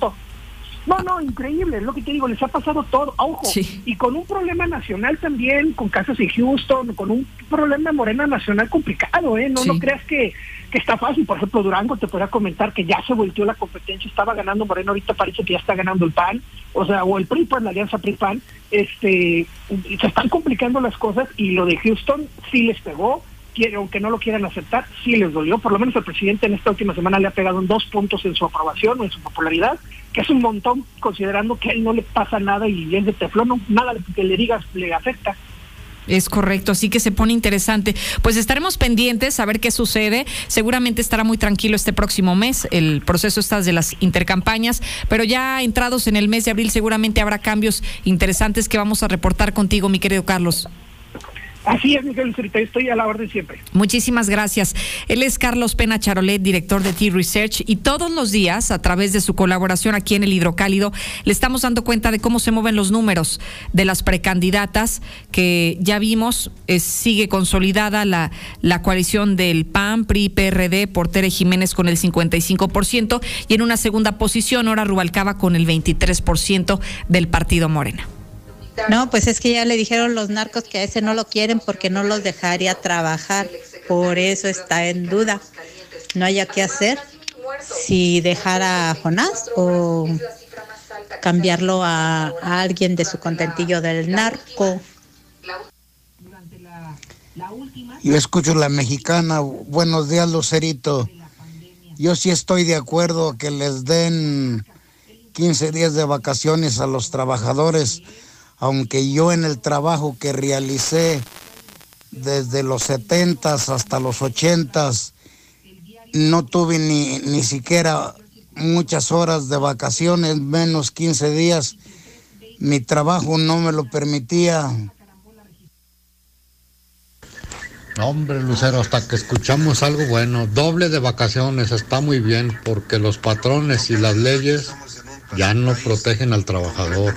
No, no, increíble, es lo que te digo, les ha pasado todo, ojo, y con un problema nacional también, con casos en Houston, con un problema morena nacional complicado, ¿eh? No, no creas que, que está fácil, por ejemplo, Durango te podría comentar que ya se volteó la competencia, estaba ganando Morena, ahorita parece que ya está ganando el PAN, o sea, o el PRI, la alianza PRI-PAN, este, se están complicando las cosas y lo de Houston sí les pegó, aunque no lo quieran aceptar, sí les dolió. Por lo menos el presidente en esta última semana le ha pegado en dos puntos en su aprobación o en su popularidad, que es un montón considerando que a él no le pasa nada y es de teflón, nada que le digas le afecta. Es correcto, así que se pone interesante. Pues estaremos pendientes a ver qué sucede. Seguramente estará muy tranquilo este próximo mes el proceso está de las intercampañas, pero ya entrados en el mes de abril seguramente habrá cambios interesantes que vamos a reportar contigo, mi querido Carlos. Así es, Miguel estoy a la orden siempre. Muchísimas gracias. Él es Carlos Pena Charolet, director de T-Research, y todos los días, a través de su colaboración aquí en el Hidrocálido, le estamos dando cuenta de cómo se mueven los números de las precandidatas, que ya vimos, sigue consolidada la, la coalición del PAN, PRI, PRD, por Tere Jiménez con el 55%, y en una segunda posición, Ora Rubalcaba con el 23% del partido Morena. No, pues es que ya le dijeron los narcos que a ese no lo quieren porque no los dejaría trabajar. Por eso está en duda. No haya qué hacer si dejar a Jonás o cambiarlo a, a alguien de su contentillo del narco. Yo escucho la mexicana. Buenos días, Lucerito. Yo sí estoy de acuerdo que les den 15 días de vacaciones a los trabajadores aunque yo en el trabajo que realicé desde los 70 hasta los 80 no tuve ni, ni siquiera muchas horas de vacaciones, menos 15 días. Mi trabajo no me lo permitía. hombre, Lucero, hasta que escuchamos algo bueno, doble de vacaciones está muy bien porque los patrones y las leyes ya no protegen al trabajador.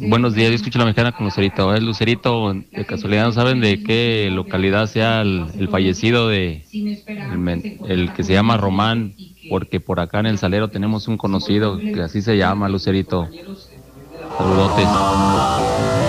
Buenos días, yo escucho la mexicana con Lucerito. Es Lucerito, de casualidad no saben de qué localidad sea el, fallecido de el, que se llama Román, porque por acá en el Salero tenemos un conocido que así se llama Lucerito. Saludotes.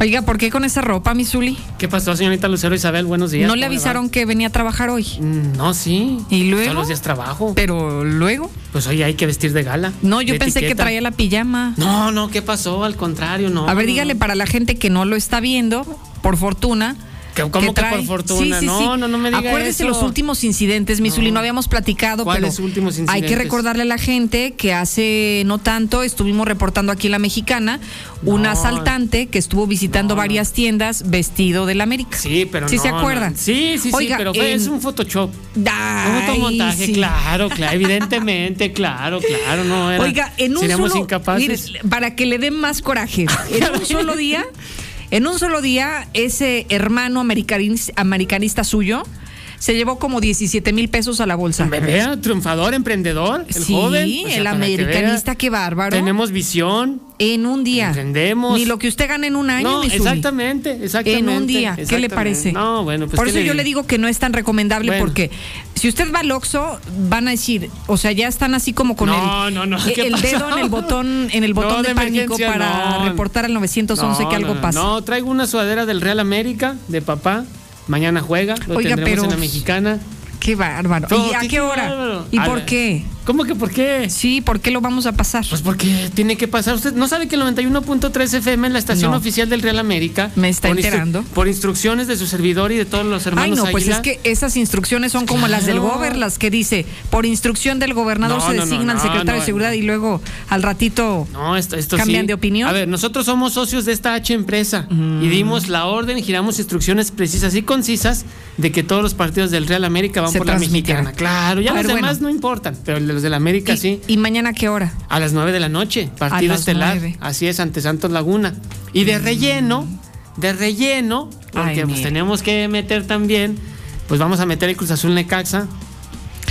Oiga, ¿por qué con esa ropa, Misuli? ¿Qué pasó, señorita Lucero Isabel? Buenos días. ¿No le avisaron que venía a trabajar hoy? Mm, no, sí. ¿Y luego? Todos los días trabajo. ¿Pero luego? Pues hoy hay que vestir de gala. No, yo pensé que traía la pijama. No, no, ¿qué pasó? Al contrario, no. A ver, dígale para la gente que no lo está viendo, por fortuna, ¿Cómo que, por fortuna? no, no, no me diga Acuérdese los últimos incidentes, Misuli, no. habíamos platicado, pero últimos hay que recordarle a la gente que hace no tanto estuvimos reportando aquí en La Mexicana un asaltante que estuvo visitando varias tiendas vestido del América. Sí, pero ¿Sí se acuerdan? Sí, sí, sí, pero es un Photoshop. un fotomontaje, claro, claro, evidentemente, claro, claro, no era, Oiga, en un seríamos incapaces. para que le den más coraje, en un solo día en un solo día, ese hermano americanista, suyo se llevó como 17 mil pesos a la bolsa. Vea, triunfador, emprendedor, el sí, joven. el americanista, qué bárbaro. Tenemos visión. En un día. Entendemos. Ni lo que usted gana en un año. No, exactamente, exactamente. En un día. ¿Qué le parece? No, bueno, pues. Por eso yo le digo que no es tan recomendable porque si usted va al Oxxo, van a decir, o sea, ya están así como con el, el dedo en el botón, en el botón de, pánico para reportar al 911 que algo pasa. No, traigo una sudadera del Real América de papá Mañana juega, lo Oiga, tendremos en la mexicana. Qué bárbaro. ¿Y a qué- hora? bárbaro. ¿Y A por qué? ¿Cómo que por qué? Sí, ¿por qué lo vamos a pasar? Pues porque tiene que pasar. Usted no sabe que el 91.3 FM es la estación No. oficial del Real América. Me está Por instru- enterando. Por instrucciones de su servidor y de todos los hermanos Ay, no, pues es que esas instrucciones son como las del gober, las que dice, por instrucción del gobernador No, se designa al secretario de seguridad y luego al ratito No, esto, esto cambian sí. de opinión. A ver, nosotros somos socios de esta H empresa Mm. y dimos la orden, giramos instrucciones precisas y concisas de que todos los partidos del Real América van Se por la transmitieran. mexicana. Claro, ya A los ver, demás bueno. no importan, pero los del América sí. ¿Y mañana qué hora? A las 9 de la noche, partido estelar. nueve. Así es, ante Santos Laguna. Y de relleno, de relleno, porque Ay, pues tenemos que meter también, pues vamos a meter el Cruz Azul Necaxa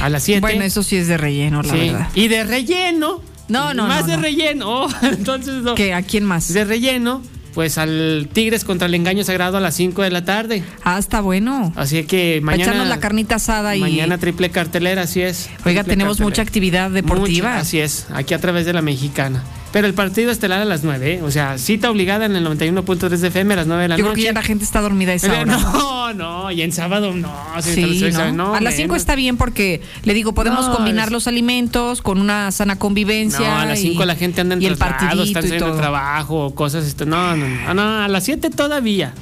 a las 7. Bueno, eso sí es de relleno, la Sí. verdad. Y de relleno. No, no, Más no, de no. relleno. Oh, entonces no. ¿Qué? ¿A quién más? De relleno, pues al Tigres contra el Engaño Sagrado a las 5 de la tarde. Ah, está bueno. Así que Para echarnos mañana. la carnita asada y... Mañana triple cartelera, así es. Oiga, tenemos mucha actividad deportiva. Mucha, así es, aquí a través de la mexicana. Pero el partido estelar a las 9, ¿eh? o sea, cita obligada en el 91.3 de FM a las 9 de la Yo creo noche. que ya la gente está dormida esa Eh, hora. No, no, y en sábado no. Sí, Lucía, ¿no? a las 5 menos. está bien porque, le digo, podemos No, combinar es- los alimentos con una sana convivencia. No, a las 5 y- la gente anda en y el traslados, partidito están todo. trabajo o cosas. Esto, no, no, no, no, a las 7 todavía.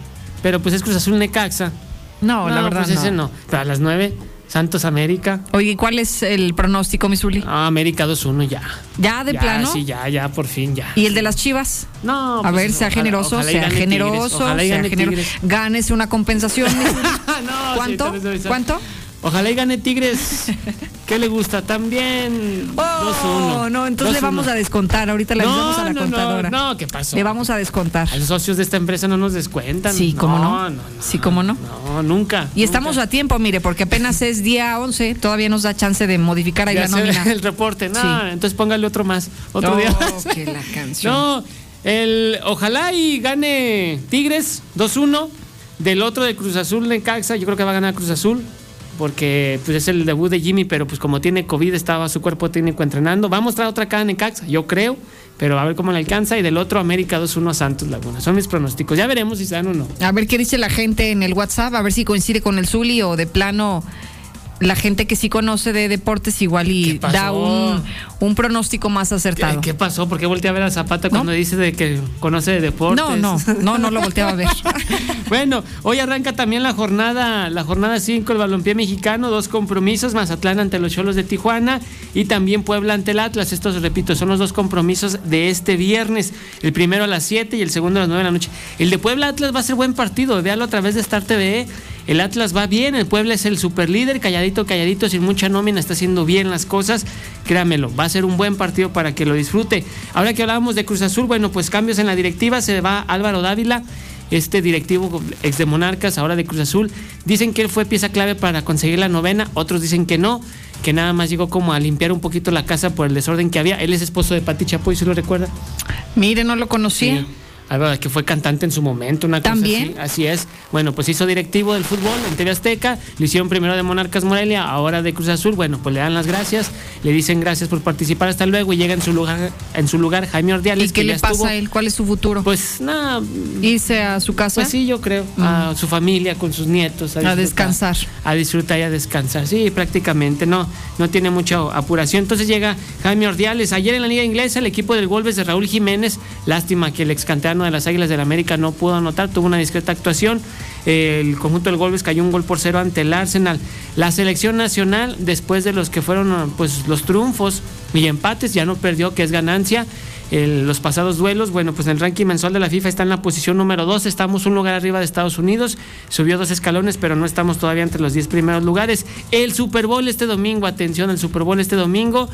Pero pues es Cruz Azul Necaxa. No, la verdad pues ese no. no. Pero a las 9, Santos América. Oye, ¿y ¿cuál es el pronóstico, Misuli? Ah, América 2-1 ya. ¿Ya de Ya, plano? Sí, ya, ya, por fin, ya. ¿Y el de las chivas? No, A pues, ver, sea ojalá- generoso, ojalá sea Tigres, generoso, y sea generoso. Tigres. Gánese una compensación. No, ¿Cuánto? Luisa. ¿Cuánto? Ojalá y gane Tigres. ¿Qué le gusta? También 2-1. Oh, no, entonces le 2-1. vamos a descontar. Ahorita le No, avisamos a la no, no, contadora. no, ¿qué pasó? Le vamos a descontar. A los socios de esta empresa no nos descuentan. Sí, ¿cómo no? No, no, Sí, ¿cómo no? no, nunca. Y estamos a tiempo, mire, porque apenas es día 11, todavía nos da chance de modificar ahí la nómina. el reporte. No, Sí. entonces póngale otro más. Otro Oh, día que la canción. No, el, ojalá y gane Tigres 2-1. Del otro de Cruz Azul, Necaxa, yo creo que va a ganar Cruz Azul. Porque pues, es el debut de Jimmy, pero pues como tiene COVID, estaba su cuerpo técnico entrenando. Va a mostrar otra cara en yo creo. Pero a ver cómo le alcanza. Y del otro, América 2-1 a Santos Laguna. Son mis pronósticos. Ya veremos si se dan o no. A ver qué dice la gente en el WhatsApp, a ver si coincide con el Zuli o de plano la gente que sí conoce de deportes igual y da un, un pronóstico más acertado. ¿Qué pasó? ¿Por qué volteé a ver a Zapata cuando dice de que conoce de deportes? No, no, no, no lo volteaba a ver. Bueno, hoy arranca también la jornada, la jornada 5, el balompié mexicano, dos compromisos, Mazatlán ante los Cholos de Tijuana y también Puebla ante el Atlas. Estos, repito, son los dos compromisos de este viernes. El primero a las 7 y el segundo a las 9 de la noche. El de Puebla Atlas va a ser buen partido, véalo a través de Star TV. El Atlas va bien, el Puebla es el superlíder, calladito, calladito, sin mucha nómina, está haciendo bien las cosas. Créamelo, va a ser un buen partido para que lo disfrute. Ahora que hablábamos de Cruz Azul, bueno, pues cambios en la directiva, se va Álvaro Dávila este directivo ex de Monarcas, ahora de Cruz Azul. Dicen que él fue pieza clave para conseguir la novena, otros dicen que no, que nada más llegó como a limpiar un poquito la casa por el desorden que había. Él es esposo de Pati Chapoy, ¿se lo recuerda? Mire, no lo conocía. Sí. Álvaro, que fue cantante en su momento, una cosa ¿También? así. Así es. Bueno, pues hizo directivo del fútbol en TV Azteca, lo hicieron primero de Monarcas Morelia, ahora de Cruz Azul. Bueno, pues le dan las gracias, le dicen gracias por participar hasta luego y llega en su lugar, en su lugar Jaime Ordiales. ¿Y qué que le pasa estuvo- a él? ¿Cuál es su futuro? Pues nada, irse a su casa. pues sí, yo creo. A su familia, con sus nietos. A disfrutar. descansar. A disfrutar y a descansar. Sí, prácticamente. No, no tiene mucha apuración. Entonces llega Jaime Ordiales. Ayer en la Liga Inglesa, el equipo del Wolves de Raúl Jiménez. Lástima que el ex de las Águilas del América no pudo anotar. Tuvo una discreta actuación. El conjunto del Wolves cayó un gol por cero ante el Arsenal. La selección nacional, después de los que fueron pues los triunfos y empates, ya no perdió, que es ganancia. El- los pasados duelos, bueno, pues en el ranking mensual de la FIFA está en la posición número 2, estamos un lugar arriba de Estados Unidos, subió dos escalones, pero no estamos todavía entre los 10 primeros lugares. El Super Bowl este domingo, atención, el Super Bowl este domingo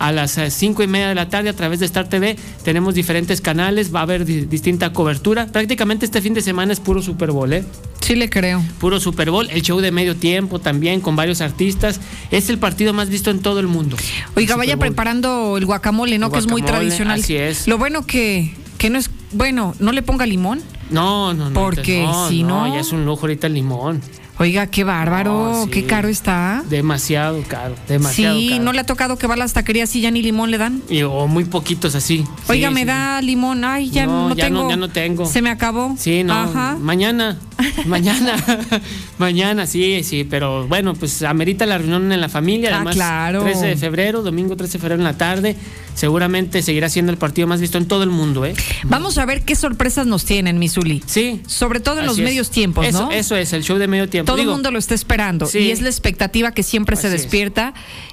a las 5 y media de la tarde a través de Star TV, tenemos diferentes canales, va a haber di- distinta cobertura, prácticamente este fin de semana es puro Super Bowl, ¿eh? Sí le creo. Puro Super Bowl, el show de medio tiempo también con varios artistas, es el partido más visto en todo el mundo. Oiga, vaya Bowl. Preparando el guacamole, ¿no? El que es muy tradicional. así es. Lo bueno que, que no es, bueno, no le ponga limón. No, no, no. Porque no, si no- Ya es un lujo ahorita el limón. Oiga, qué bárbaro, No, sí. qué caro está. Demasiado caro, demasiado Sí, caro. no le ha tocado que va a las taquerías y ya ni limón le dan. Y- o muy poquitos así. Oiga, Sí, me da limón. Ay, ya No, no, ya no- tengo. ya no tengo. Se me acabó. Sí, no. Ajá. Mañana. Mañana, mañana, sí, sí, pero bueno, pues amerita la reunión en la familia, Ah, además, claro. 13 de febrero, domingo 13 de febrero en la tarde, seguramente seguirá siendo el partido más visto en todo el mundo, ¿eh? Vamos a ver qué sorpresas nos tienen, Misuli. Sí. Sobre todo en los es. medios tiempos, eso, ¿no? Eso es, el show de medio tiempo. Todo el mundo lo está esperando Sí. y es la expectativa que siempre se es. despierta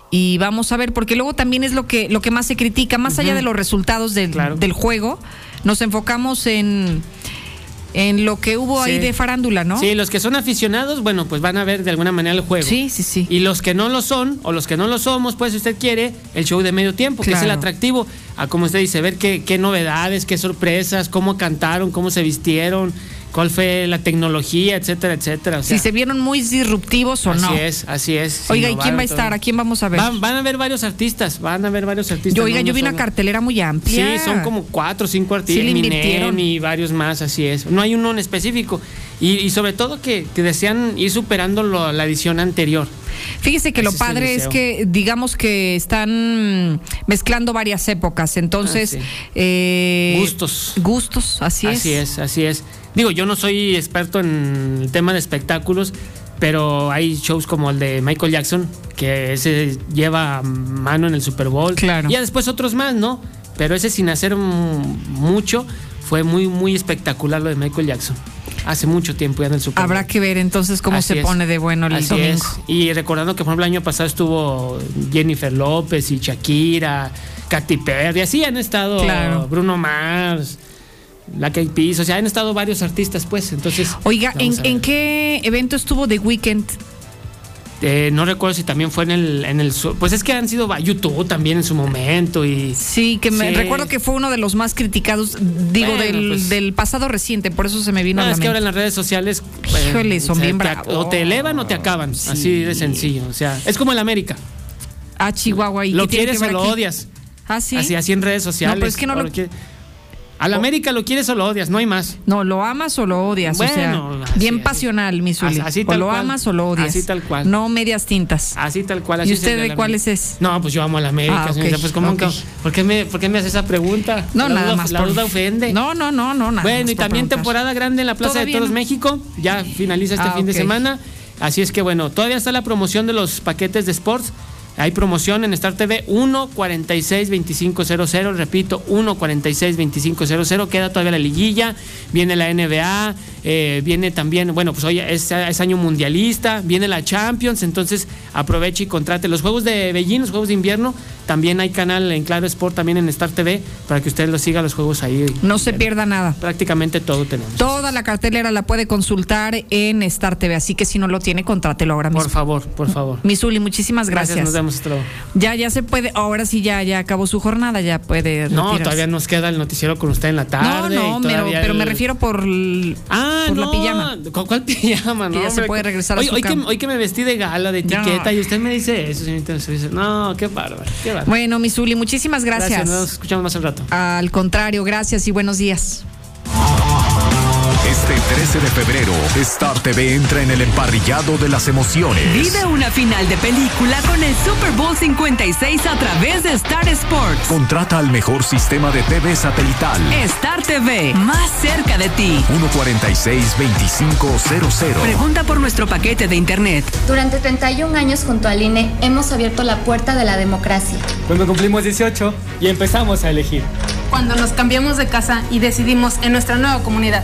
y vamos a ver porque luego también es lo que lo que más se critica más allá de los resultados del, del juego nos enfocamos en en lo que hubo ahí de farándula, ¿no? Sí, los que son aficionados, bueno, pues van a ver de alguna manera el juego. Sí, sí, sí. Y los que no lo son, o los que no lo somos, pues si usted quiere, el show de medio tiempo, que es el atractivo. A como usted dice, ver qué, qué novedades, qué sorpresas, cómo cantaron, cómo se vistieron, cuál fue la tecnología, etcétera, etcétera. O sea, si se vieron muy disruptivos o así no. es, así es. Oiga, ¿y quién va a todo. estar? ¿A quién vamos a ver? Van, van a ver varios artistas, van a ver varios artistas. yo, oiga, no yo vi una cartelera muy amplia. Sí, son como cuatro o cinco artistas. Sí y varios más, así es. No hay uno en específico. Y, y sobre todo que, que desean ir superando lo- la edición anterior. Fíjese que lo Ese es padre es que, digamos que están mezclando varias épocas, entonces... Ah, sí. eh, Gustos. Gustos, así, Así es, así es. Digo, yo no soy experto en el tema de espectáculos, pero hay shows como el de Michael Jackson, que ese lleva mano en el Super Bowl. Claro. Y ya después otros más, ¿no? Pero ese sin hacer mucho, fue muy, muy espectacular lo de Michael Jackson. Hace mucho tiempo ya en el Super Bowl. Habrá que ver entonces cómo Así se es. pone de bueno el Así domingo. es. Y recordando que, por ejemplo, el año pasado estuvo Jennifer López y Shakira, Katy Perry, así han estado Claro. Bruno Mars, Black Eyed Peas, o sea, han estado varios artistas, pues. Entonces, Oiga, ¿en, en qué evento estuvo The Weeknd? Eh, no recuerdo si también fue en el, en el. Pues es que han sido YouTube también en su momento y. Sí, que me Sí. recuerdo que fue uno de los más criticados, digo, Bueno, del, pues- del pasado reciente, por eso se me vino No, a la es que ahora en las redes sociales. pues, Híjole, son bien bravos. O te elevan o te acaban. Así de sencillo. O sea, es como el América. Ah, Chihuahua. ¿y Lo quieres o lo aquí? odias. Ah, sí. Así, así en redes sociales. No, pero es que no lo- Al América lo quieres o lo odias, no hay más. No, lo amas o lo odias. Bueno, o sea, así bien pasional, mi Zuli. Así- así o tal lo cual. amas o lo odias. Así tal cual. No medias tintas. Así tal cual. Así ¿Y usted de cuáles es? No, pues yo amo a la América, Ah, señorita. Pues, ¿cómo, ok. ¿por, qué me, ¿por qué me hace esa pregunta? No, La nada duda- más La por- duda ofende. No, no, no, no, nada Bueno, y también temporada grande en la Plaza de Toros no. México. Ya finaliza este Ah, fin de semana. Así es que bueno, todavía está la promoción de los paquetes de sports. Hay promoción en Star TV 1462500, repito, 1462500, queda todavía la liguilla, viene la NBA, eh, viene también, bueno, pues hoy es, es año mundialista, viene la Champions, entonces aproveche y contrate los juegos de Beijing, los juegos de invierno, también hay canal en Claro Sport, también en Star TV, para que usted los siga los juegos ahí. No se pierda nada. Prácticamente todo tenemos. Toda la cartelera la puede consultar en Star TV, así que si no lo tiene, contrátelo ahora mismo. Por favor, por favor. Misuli, muchísimas gracias. nos vemos. Ya, ya se puede, ahora sí ya, ya acabó su jornada, ya puede No, retirarse. todavía nos queda el noticiero con usted en la No, tarde. no, y pero, me refiero por, l- Ah, por no. la pijama. ¿Con cuál pijama? Que No, ya se puede regresar a hoy, su hoy que, hoy que me vestí de gala, de etiqueta, y usted me dice eso, señorita. No, qué bárbaro, qué bárbaro. Bueno, Misuli, muchísimas gracias. Nos escuchamos más al rato. Al contrario, gracias y buenos días. Este 13 de febrero, Star TV entra en el emparrillado de las emociones. Vive una final de película con el Super Bowl 56 a través de Star Sports. Contrata al mejor sistema de TV satelital. Star TV, más cerca de ti. 146-2500. Pregunta por nuestro paquete de internet. Durante 31 años junto al INE hemos abierto la puerta de la democracia. Cuando cumplimos 18 y empezamos a elegir. Cuando nos cambiamos de casa y decidimos en nuestra nueva comunidad.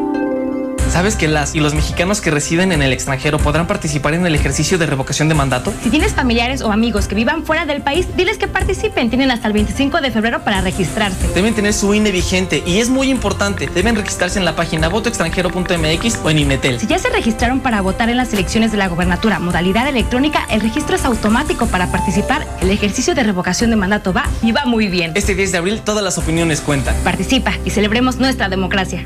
¿Sabes que las y los mexicanos que residen en el extranjero podrán participar en el ejercicio de revocación de mandato? Si tienes familiares o amigos que vivan fuera del país, diles que participen. Tienen hasta el 25 de febrero para registrarse. Deben tener su INE vigente y es muy importante, deben registrarse en la página votoextranjero.mx o en INETEL. Si ya se registraron para votar en las elecciones de la gobernatura modalidad electrónica, el registro es automático para participar. El ejercicio de revocación de mandato va y va muy bien. Este 10 de abril todas las opiniones cuentan. Participa y celebremos nuestra democracia.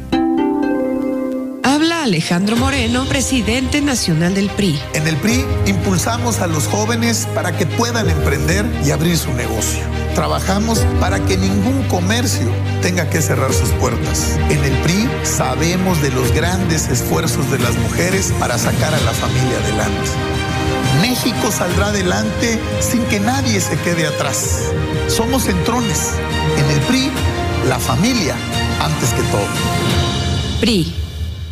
Habla Alejandro Moreno, presidente nacional del PRI. En el PRI impulsamos a los jóvenes para que puedan emprender y abrir su negocio. Trabajamos para que ningún comercio tenga que cerrar sus puertas. En el PRI sabemos de los grandes esfuerzos de las mujeres para sacar a la familia adelante. México saldrá adelante sin que nadie se quede atrás. Somos centrones. En el PRI, la familia antes que todo. PRI.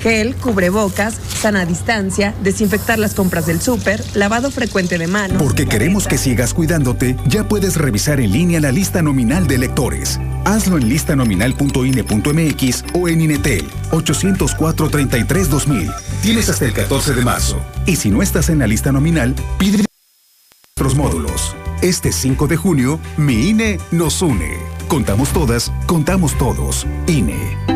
Gel, cubrebocas, sana distancia, desinfectar las compras del súper, lavado frecuente de manos. Porque queremos que sigas cuidándote, ya puedes revisar en línea la lista nominal de electores. Hazlo en listanominal.ine.mx o en Inetel 804-33-2000. Tienes hasta el 14 de marzo. Y si no estás en la lista nominal, pide nuestros módulos. Este 5 de junio, mi INE nos une. Contamos todas, contamos todos. INE.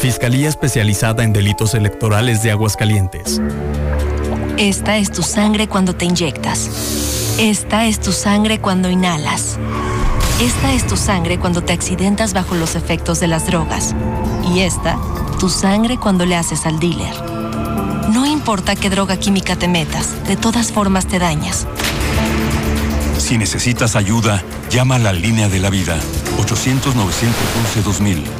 Fiscalía Especializada en Delitos Electorales de Aguascalientes. Esta es tu sangre cuando te inyectas. Esta es tu sangre cuando inhalas. Esta es tu sangre cuando te accidentas bajo los efectos de las drogas. Y esta, tu sangre cuando le haces al dealer. No importa qué droga química te metas, de todas formas te dañas. Si necesitas ayuda, llama a la línea de la vida 800-911-2000.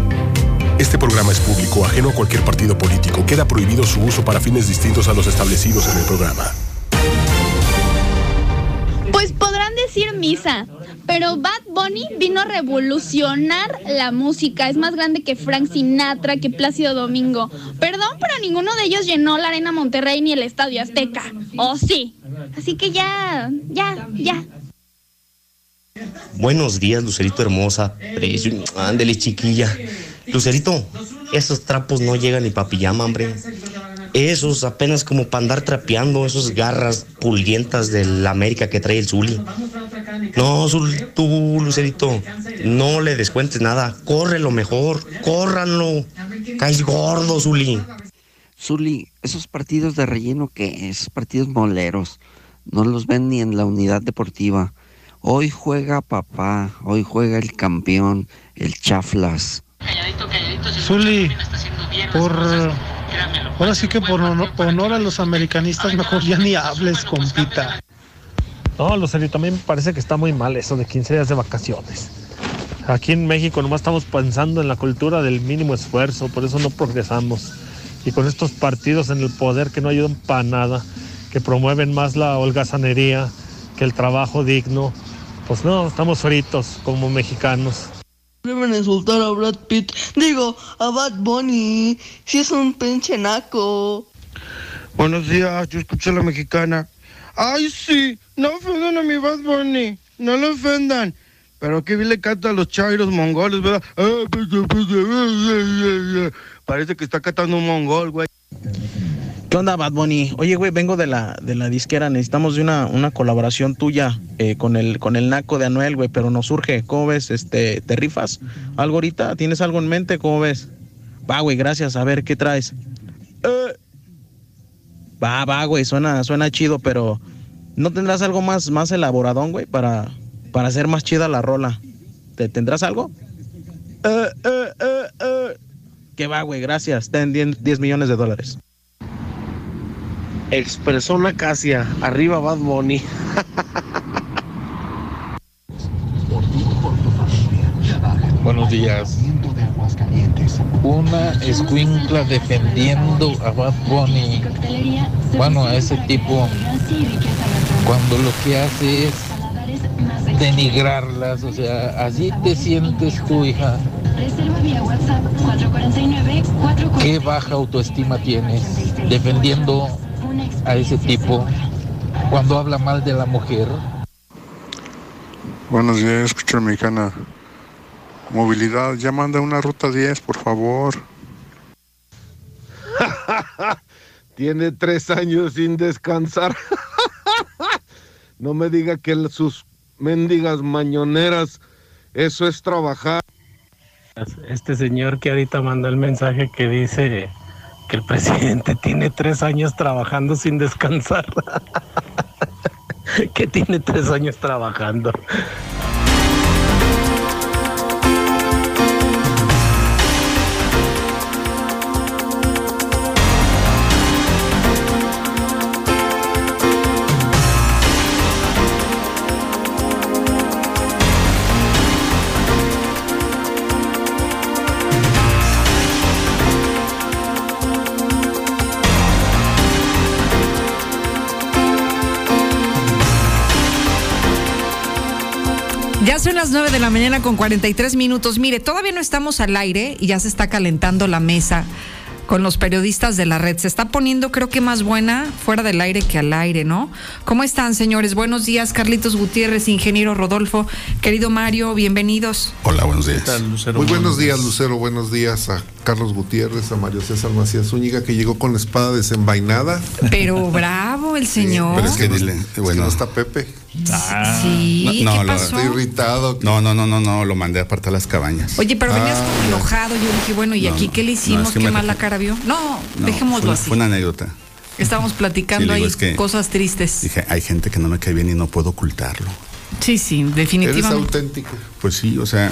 Este programa es público, ajeno a cualquier partido político. Queda prohibido su uso para fines distintos a los establecidos en el programa. Pues podrán decir misa, pero Bad Bunny vino a revolucionar la música. Es más grande que Frank Sinatra, que Plácido Domingo. Perdón, pero ninguno de ellos llenó la Arena Monterrey ni el Estadio Azteca. ¿O sí? Así que ya, ya, ya. Buenos días, Lucerito hermosa. Ándele, chiquilla. Lucerito, esos trapos no llegan ni pa' pijama, hombre. Esos apenas como para andar trapeando, esos garras pulguientas de la América que trae el Zuli. No, Zul- tú, Lucerito, no le descuentes nada. Corre lo mejor, córranlo. Caes gordo, Zuli. Zuli, esos partidos de relleno que esos partidos moleros, no los ven ni en la unidad deportiva. Hoy juega papá, hoy juega el campeón, el Chaflas. Zuli, por ahora sí que por honor, honor a los americanistas mejor ya ni hables, compita. No, Lucerito, a mí me parece que está muy mal eso de 15 días de vacaciones. Aquí en México nomás estamos pensando en la cultura del mínimo esfuerzo, por eso no progresamos. Y con estos partidos en el poder que no ayudan para nada, que promueven más la holgazanería que el trabajo digno, pues no, estamos fritos como mexicanos. Deben insultar a Brad Pitt. Digo, a Bad Bunny. Si es un pinche naco. Buenos días, yo escucho a la mexicana. Ay, sí, no ofendan a mi Bad Bunny, no lo ofendan. Pero que bien le canta a los chairos mongoles, ¿verdad? Ah, pues, pues, eh, Parece que está cantando un mongol, güey. ¿Qué onda, Bad Bunny? Oye, güey, vengo de la, de la disquera. Necesitamos de una, una colaboración tuya eh, con, el, con el naco de Anuel, güey, pero nos surge. ¿Cómo ves? Este, ¿Te rifas? ¿Algo ahorita? ¿Tienes algo en mente? ¿Cómo ves? Va, güey, gracias. A ver, ¿qué traes? Eh. Va, va, güey, suena, suena chido, pero ¿No tendrás algo más, más elaboradón, güey, para, para hacer más chida la rola? ¿Te tendrás algo? Eh, eh, eh, eh. Que va, güey, gracias. Ten 10 10 millones de dólares. Expresona Casia, arriba Bad Bunny. Buenos días. Una escuincla defendiendo a Bad Bunny. Bueno, a ese tipo, cuando lo que hace es denigrarlas, o sea, así te sientes tú, hija. Qué baja autoestima tienes defendiendo a ese tipo cuando habla mal de la mujer. Buenos días, escucha mexicana. Movilidad, ya manda una ruta 10, por favor. Tiene tres años sin descansar. no me diga que sus mendigas mañoneras, eso es trabajar. Este señor que ahorita mandó el mensaje que dice que el presidente tiene tres años trabajando sin descansar. que tiene tres años trabajando. Las 9 de la mañana con 43 minutos. Mire, todavía no estamos al aire y ya se está calentando la mesa con los periodistas de la red. Se está poniendo, creo que más buena fuera del aire que al aire, ¿no? ¿Cómo están, señores? Buenos días, Carlitos Gutiérrez, ingeniero Rodolfo, querido Mario, bienvenidos. Hola, buenos días. Muy buenos días, Lucero. Buenos días a Carlos Gutiérrez, a Mario César Macías Zúñiga, que llegó con la espada desenvainada. Pero bravo el señor. Pero es que dile, bueno. bueno, no está Pepe. Sí, no, ¿qué lo- pasó? Está irritado. No, no, no, no, no, lo mandé a apartar las cabañas. Oye, pero venías Ah, como enojado. Yo dije, bueno, ¿y No, aquí no, qué le no, hicimos? es que ¿Qué me- mala cara vio? No, No, dejémoslo fue, así. Fue una anécdota. Estábamos platicando Sí, ahí es que- cosas tristes. Dije, hay gente que no me cae bien y no puedo ocultarlo. Sí, sí, definitivamente. auténtico. Pues sí, o sea,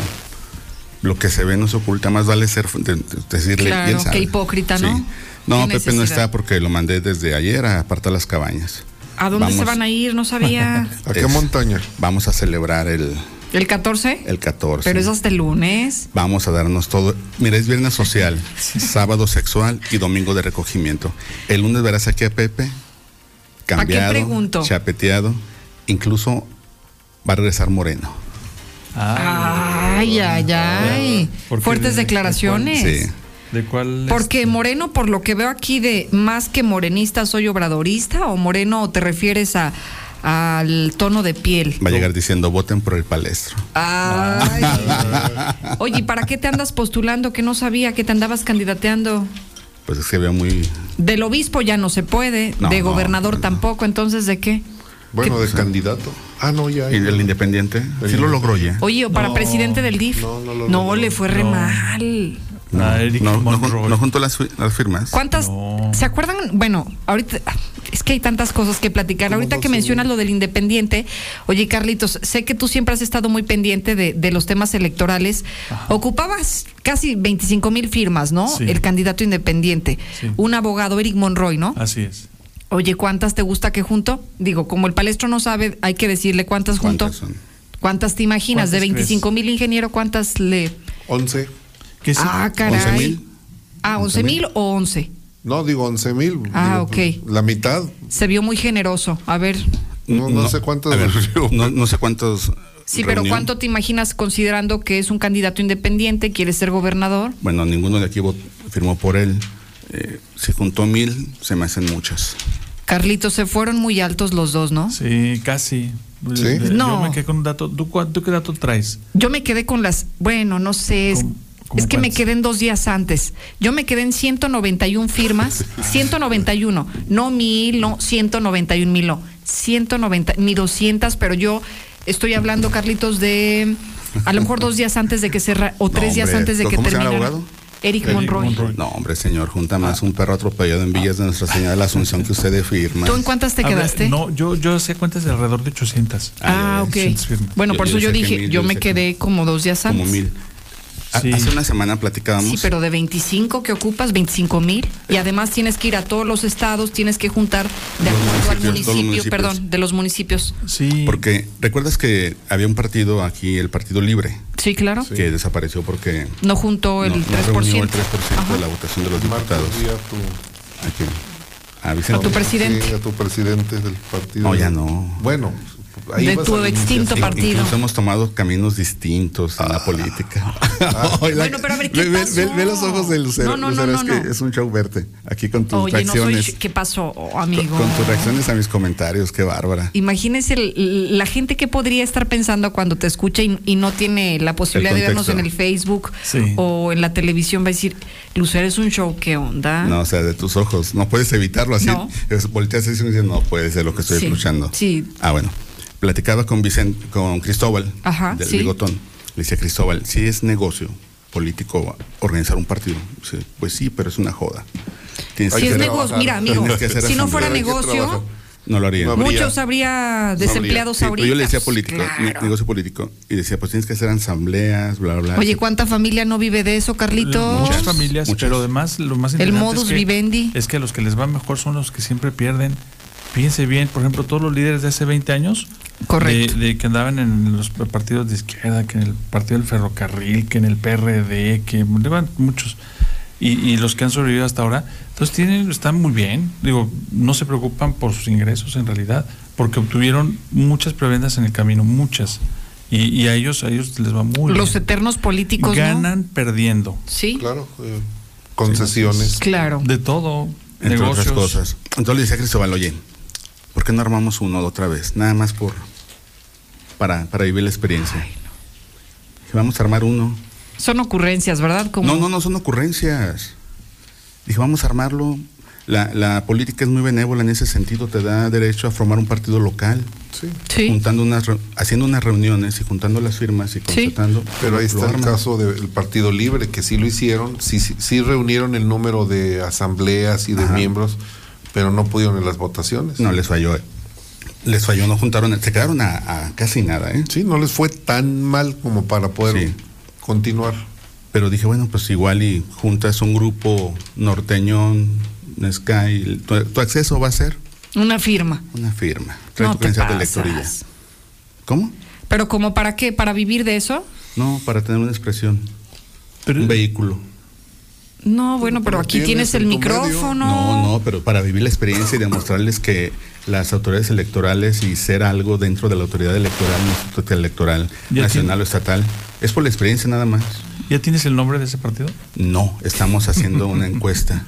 lo que se ve no se oculta, más vale ser de- de- decirle. Claro, qué hipócrita, ¿no? Sí. No, Qué Pepe no necesidad. está porque lo mandé desde ayer a apartar las cabañas. ¿A dónde se van a ir? No sabía. ¿A qué Es- montaña? Vamos a celebrar el, ¿El 14? el 14. Pero es hasta el lunes. Vamos a darnos todo. Mira, es viernes social, sábado sexual y domingo de recogimiento. El lunes verás aquí a Pepe, qué cambiado, pregunto? chapeteado, incluso va a regresar moreno. Ay, ay, ay. ¿Por qué? Fuertes declaraciones. Sí. ¿De cuál? Porque Moreno, por lo que veo aquí de más que morenista, soy obradorista, o Moreno te refieres a al tono de piel. Va a llegar diciendo voten por el palestro. Ay. Oye, ¿y para qué te andas postulando que no sabía que te andabas candidateando? Pues es que veo muy. Del obispo ya no se puede, No, de no, gobernador tampoco, entonces ¿de qué? Bueno, de candidato. Ah, no, ya. ¿Y del independiente? Sí lo logró ya. Oye, o para No, presidente del DIF. no, no lo No, logró. le fue re No. mal. No, no, no, jun- no junto las, fi- las firmas. ¿Cuántas? ¿Se acuerdan? Bueno, ahorita es que hay tantas cosas que platicar. Ahorita que mencionas lo del independiente, oye Carlitos, sé que tú siempre has estado muy pendiente de, de los temas electorales. Ocupabas casi 25 mil firmas, ¿no? Sí. El candidato independiente. Sí. Un abogado, Eric Monroy, ¿no? Así es. Oye, ¿cuántas te gusta que junto? Digo, como el palestro no sabe, hay que decirle cuántas junto. ¿Cuántas son? ¿Cuántas te imaginas? De ¿Cuántas 25 mil ingeniero, ¿cuántas le...? 11. Ah, caray. 11 mil. Ah, 11 mil o 11. No, digo 11 mil. Ah, Digo, ok. La mitad. Se vio muy generoso. A ver, No, no, sé cuántos. ver, no, no sé cuántos. sí, pero. ¿cuánto te imaginas considerando que es un candidato independiente, quiere ser gobernador? Bueno, ninguno de aquí firmó por él. Eh, si juntó mil, se me hacen muchas. Carlitos, se fueron muy altos los dos, ¿no? Sí, casi. ¿Sí? Yo No. me quedé con un dato. ¿Tú, qué dato traes? Yo me quedé con las, bueno, no sé, es que me cuántas? quedé en dos días antes. Yo me quedé en 191 firmas, 191, no mil, no 191 mil, no, 190, ni 200, pero yo estoy hablando, Carlitos, de a lo mejor dos días antes de que cerra o tres No, días antes de que ¿cómo se llama el terminara. abogado? Eric Monroy. No, hombre, señor, junta más un perro atropellado en Villas de Nuestra Señora de la Asunción que usted firma. ¿Tú en cuántas te A ver, quedaste? no, yo, yo sé cuentas de alrededor de 800. Ah, ok. 800 firmas. Bueno, por Yo- eso yo yo dije, mil, yo yo me quedé como dos días antes. Como mil. Ha- Hace una semana platicábamos. Sí, pero de 25 que ocupas, 25 mil. Y además tienes que ir a todos los estados, tienes que juntar de acuerdo al municipio, municipios. perdón, de los municipios. Sí. Porque recuerdas que había un partido aquí, el Partido Libre, Sí, claro. que desapareció porque No juntó el no, no 3%. reunió el 3% de la votación de los diputados. ¿A quién? A Vicente. A tu presidente. Sí, a tu presidente del partido. No, ya no. Bueno, ahí De tu extinto partido. Incluso hemos tomado caminos distintos en la política. Ay, la- Bueno, pero a ver, ¿qué ve, ve- pasó? ve- ve los ojos de Lucero. No, no, Lucero, no, es no, que no. es un show verte aquí con tus Oye, no soy. reacciones. ¿Qué pasó, con, amigo? con tus reacciones a mis comentarios, qué bárbara. Imagínense el- la gente que podría estar pensando cuando te escucha y, y no tiene la posibilidad de vernos en el Facebook Sí. o en la televisión, va a decir, Lucero es un show, ¿qué onda? No, o sea, de tus ojos. No puedes evitarlo así. Volteas y dices, no puede ser lo que estoy Sí, escuchando. sí. Ah, bueno. Platicaba con Vicente, con Cristóbal Ajá, del sí. Bigotón. Le decía Cristóbal, si es negocio político organizar un partido. Dice, pues sí, pero es una joda. Tienes Si que es negocio, mira, amigo, tienes que hacer si no fuera negocio, no lo haría. muchos habría desempleados Sí, pero ahorita. yo le decía político, Claro. negocio político. Y decía, pues tienes que hacer asambleas, bla, bla, bla. Oye, ¿cuánta familia no vive de eso, Carlitos? Muchas familias, pero además lo más El interesante modus es que, vivendi. es que los que les va mejor son los que siempre pierden. Fíjense bien, por ejemplo, todos los líderes de hace 20 años, Correcto. De, de que andaban en los partidos de izquierda, que en el partido del ferrocarril, que en el PRD, que llevan muchos, y, y los que han sobrevivido hasta ahora, entonces tienen, están muy bien, digo, no se preocupan por sus ingresos en realidad, porque obtuvieron muchas prebendas en el camino, muchas, y, y a ellos a ellos les va muy Los bien. eternos políticos, ¿no? ganan perdiendo. Sí. Claro, eh, concesiones. Claro. De todo. entre negocios. otras cosas. Entonces le decía a Cristóbal, oye, ¿por qué no armamos uno otra vez? Nada más por para, para vivir la experiencia. Dije, vamos a armar uno. Son ocurrencias, ¿verdad? Como- No, no, no son ocurrencias. Dije, vamos a armarlo. La, la política es muy benévola en ese sentido, te da derecho a formar un partido local. Sí. Juntando unas, haciendo unas reuniones y juntando las firmas y constatando. Pero ahí está el caso del Partido Libre, que sí lo hicieron, sí, sí, sí reunieron el número de asambleas y de Ajá. miembros, pero no pudieron en las votaciones. No, les falló. Les falló, no juntaron, se quedaron a, a casi nada, ¿eh? Sí, no les fue tan mal como para poder Sí. continuar. Pero dije, bueno, pues igual y juntas un grupo norteño, Sky, tu, tu acceso va a ser Una firma. una firma. Trae No tu te credencial de lectorilla. ¿Cómo? ¿Pero como para qué? ¿Para vivir de eso? No, para tener una expresión. un vehículo. No, bueno, pero aquí tienes el micrófono. No, no, pero para vivir la experiencia y demostrarles que las autoridades electorales y ser algo dentro de la autoridad electoral, instituto electoral, nacional o estatal, es por la experiencia nada más. ¿Ya tienes el nombre de ese partido? No, estamos haciendo una encuesta.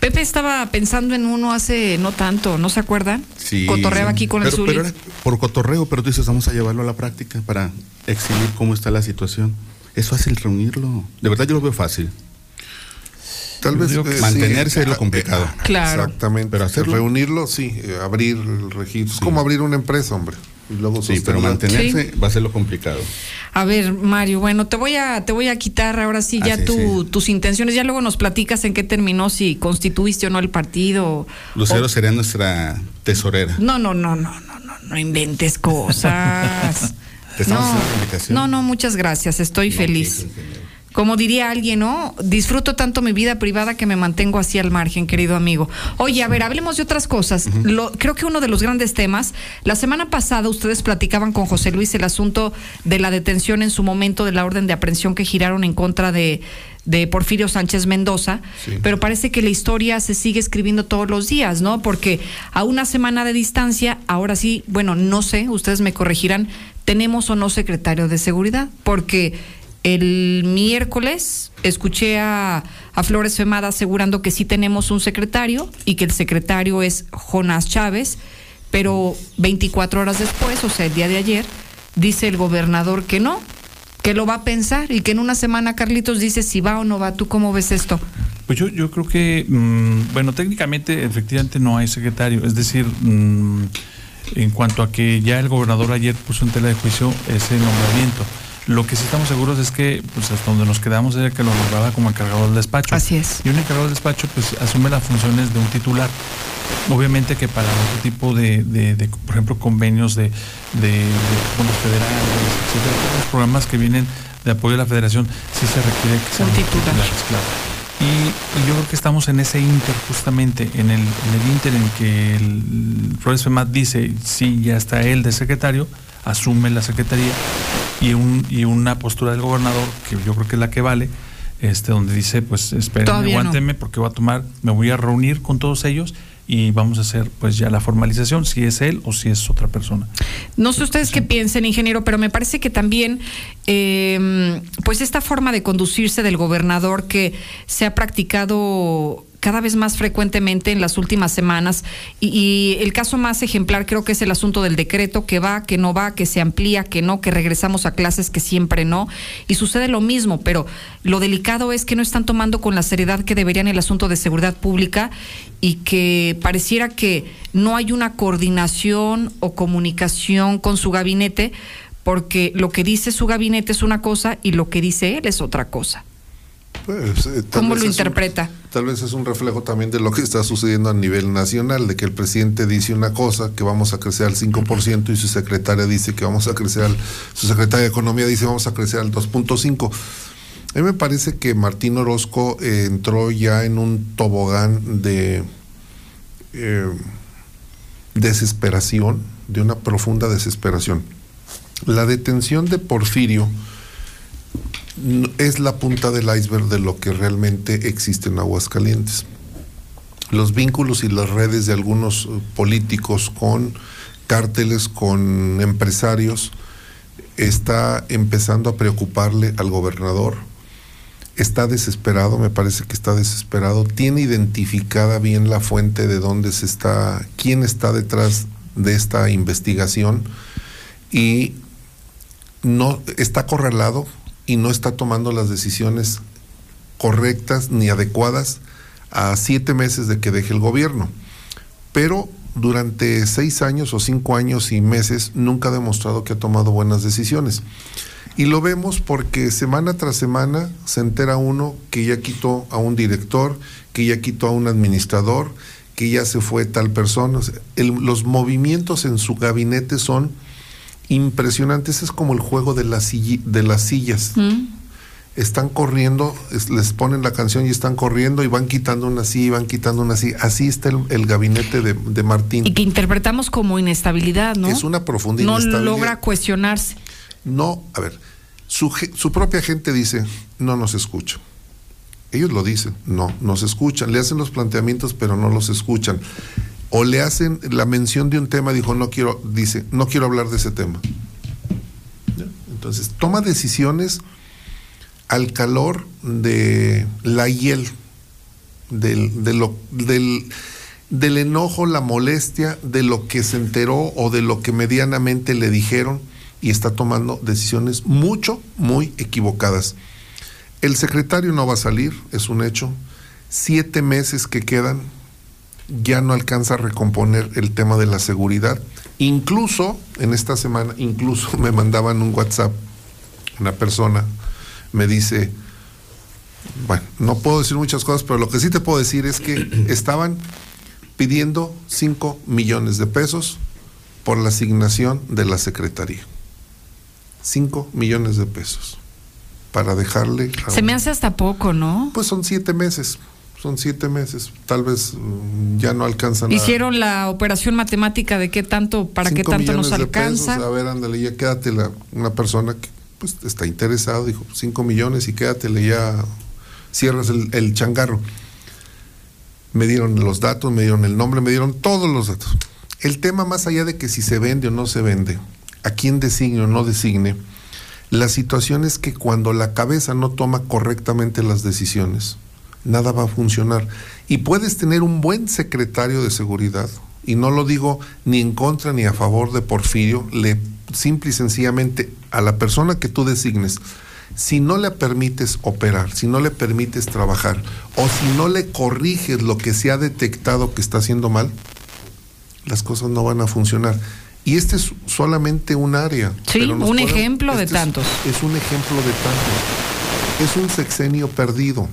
Pepe estaba pensando en uno hace no tanto, ¿no se acuerdan? Sí. Cotorreaba aquí con pero, el Zuli. pero era por cotorreo, pero tú dices, vamos a llevarlo a la práctica para exhibir cómo está la situación. Es fácil reunirlo. De verdad yo lo veo fácil. Tal vez eh, mantenerse sí, es lo ah, complicado. eh, Claro. Exactamente. Pero hacerlo. Reunirlo, sí. eh, abrir el registro. Es como abrir una empresa, hombre. Y luego Sí, pero mantenerse va a ser lo complicado. A ver, Mario, bueno, te voy a te voy a quitar ahora sí ya Ah, sí, tu- tus intenciones. Ya luego nos platicas en qué terminó, si constituiste o no el partido. Lucero o- sería nuestra tesorera. No, no, no, no, no, no, no inventes cosas. Te estamos no, haciendo la invitación. no, no, muchas gracias, estoy feliz. Como diría alguien, ¿no? Disfruto tanto mi vida privada que me mantengo así al margen, querido amigo. Oye, a ver, hablemos de otras cosas. Lo- creo que uno de los grandes temas, la semana pasada ustedes platicaban con José Luis el asunto de la detención en su momento de la orden de aprehensión que giraron en contra de, de Porfirio Sánchez Mendoza, pero parece que la historia se sigue escribiendo todos los días, ¿no? Porque a una semana de distancia, ahora sí, bueno, no sé, ustedes me corregirán, tenemos o no secretario de seguridad, porque el miércoles escuché a, Flores Femada asegurando que sí tenemos un secretario y que el secretario es Jonás Chávez, pero 24 horas después, o sea, el día de ayer, dice el gobernador que no, que lo va a pensar y que en una semana Carlitos dice si va o no va. ¿Tú cómo ves esto? Pues yo, yo creo que, mm, bueno, técnicamente efectivamente no hay secretario, es decir, mm, en cuanto a que ya el gobernador ayer puso en tela de juicio ese nombramiento. Lo que sí estamos seguros es que, pues hasta donde nos quedamos era que lo lograba como encargado del despacho. Así es. Y un encargado del despacho, pues asume las funciones de un titular. Obviamente que para otro tipo de, de, de, por ejemplo, convenios de, de, fondos federales, etcétera, todos los programas que vienen de apoyo a la federación, sí se requiere que sean Un titular. titulares, claro. Y, y yo creo que estamos en ese inter, justamente, en el, en el inter en que el Flores FEMAT dice, sí, ya está él de secretario, asume la secretaría, y, un, y una postura del gobernador, que yo creo que es la que vale, este, donde dice, pues espérenme, no. aguántenme, porque voy a tomar, me voy a reunir con todos ellos y vamos a hacer pues ya la formalización, si es él o si es otra persona. No sé ustedes qué piensen, ingeniero, pero me parece que también, eh, pues esta forma de conducirse del gobernador que se ha practicado cada vez más frecuentemente en las últimas semanas y, y el caso más ejemplar creo que es el asunto del decreto que va, que no va, que se amplía, que no, que regresamos a clases, que siempre no y sucede lo mismo, pero lo delicado es que no están tomando con la seriedad que deberían el asunto de seguridad pública y que pareciera que no hay una coordinación o comunicación con su gabinete porque lo que dice su gabinete es una cosa y lo que dice él es otra cosa. Pues, eh, ¿Cómo lo un- interpreta? tal vez es un reflejo también de lo que está sucediendo a nivel nacional, de que el presidente dice una cosa, que vamos a crecer al 5% y su secretaria dice que vamos a crecer al, su secretaria de Economía dice vamos a crecer al 2.5%. A mí me parece que Martín Orozco eh, entró ya en un tobogán de eh, desesperación, de una profunda desesperación. La detención de Porfirio es la punta del iceberg de lo que realmente existe en Aguascalientes. Los vínculos y las redes de algunos eh, políticos con cárteles, con empresarios, está empezando a preocuparle al gobernador. Está desesperado, me parece que está desesperado. Tiene identificada bien la fuente de dónde se está, quién está detrás de esta investigación y no está acorralado y no está tomando las decisiones correctas ni adecuadas a siete meses de que deje el gobierno. Pero durante seis años o cinco años y meses nunca ha demostrado que ha tomado buenas decisiones. Y lo vemos porque semana tras semana se entera uno que ya quitó a un director, que ya quitó a un administrador, que ya se fue tal persona. Los movimientos en su gabinete son impresionantes. Es como el juego de las, de las sillas. Están corriendo, es- les ponen la canción y están corriendo y van quitando una así, van quitando una así. Así está el, el gabinete de, de Martín. Y que interpretamos como inestabilidad, ¿no? Es una profunda No inestabilidad. logra cuestionarse. No, a ver, su, su propia gente dice, no nos escucha. Ellos lo dicen, no, nos escuchan, le hacen los planteamientos, pero no los escuchan. O le hacen la mención de un tema, dijo, no quiero, dice, no quiero hablar de ese tema. Entonces, toma decisiones al calor de la hiel, del, del enojo, la molestia, de lo que se enteró o de lo que medianamente le dijeron y está tomando decisiones mucho, muy equivocadas. El secretario no va a salir, es un hecho. Siete meses que quedan, ya no alcanza a recomponer el tema de la seguridad. Incluso en esta semana, incluso me mandaban un WhatsApp, una persona me dice, bueno, no puedo decir muchas cosas, pero lo que sí te puedo decir es que estaban pidiendo 5 millones de pesos por la asignación de la Secretaría. 5 millones de pesos para dejarle... a Se me hace hasta poco, ¿no? Pues son siete meses, son siete meses. Tal vez mm, ya no alcanzan a... Hicieron la operación matemática de qué tanto, para qué tanto nos alcanza. pesos, a ver, ándale, ya quédate la, una persona que pues está interesado, dijo, 5 millones y quédatele ya, cierras el, el changarro. Me dieron los datos, me dieron el nombre, me dieron todos los datos. El tema más allá de que si se vende o no se vende, a quién designe o no designe, la situación es que cuando la cabeza no toma correctamente las decisiones, nada va a funcionar. Y puedes tener un buen secretario de seguridad, y no lo digo ni en contra ni a favor de Porfirio, le simple y sencillamente a la persona que tú designes, si no le permites operar, si no le permites trabajar, o si no le corriges lo que se ha detectado que está haciendo mal, las cosas no van a funcionar. Y este es solamente un área. Sí, un podemos- ejemplo de este es- tantos. Es, un ejemplo de tantos. Es un sexenio perdido.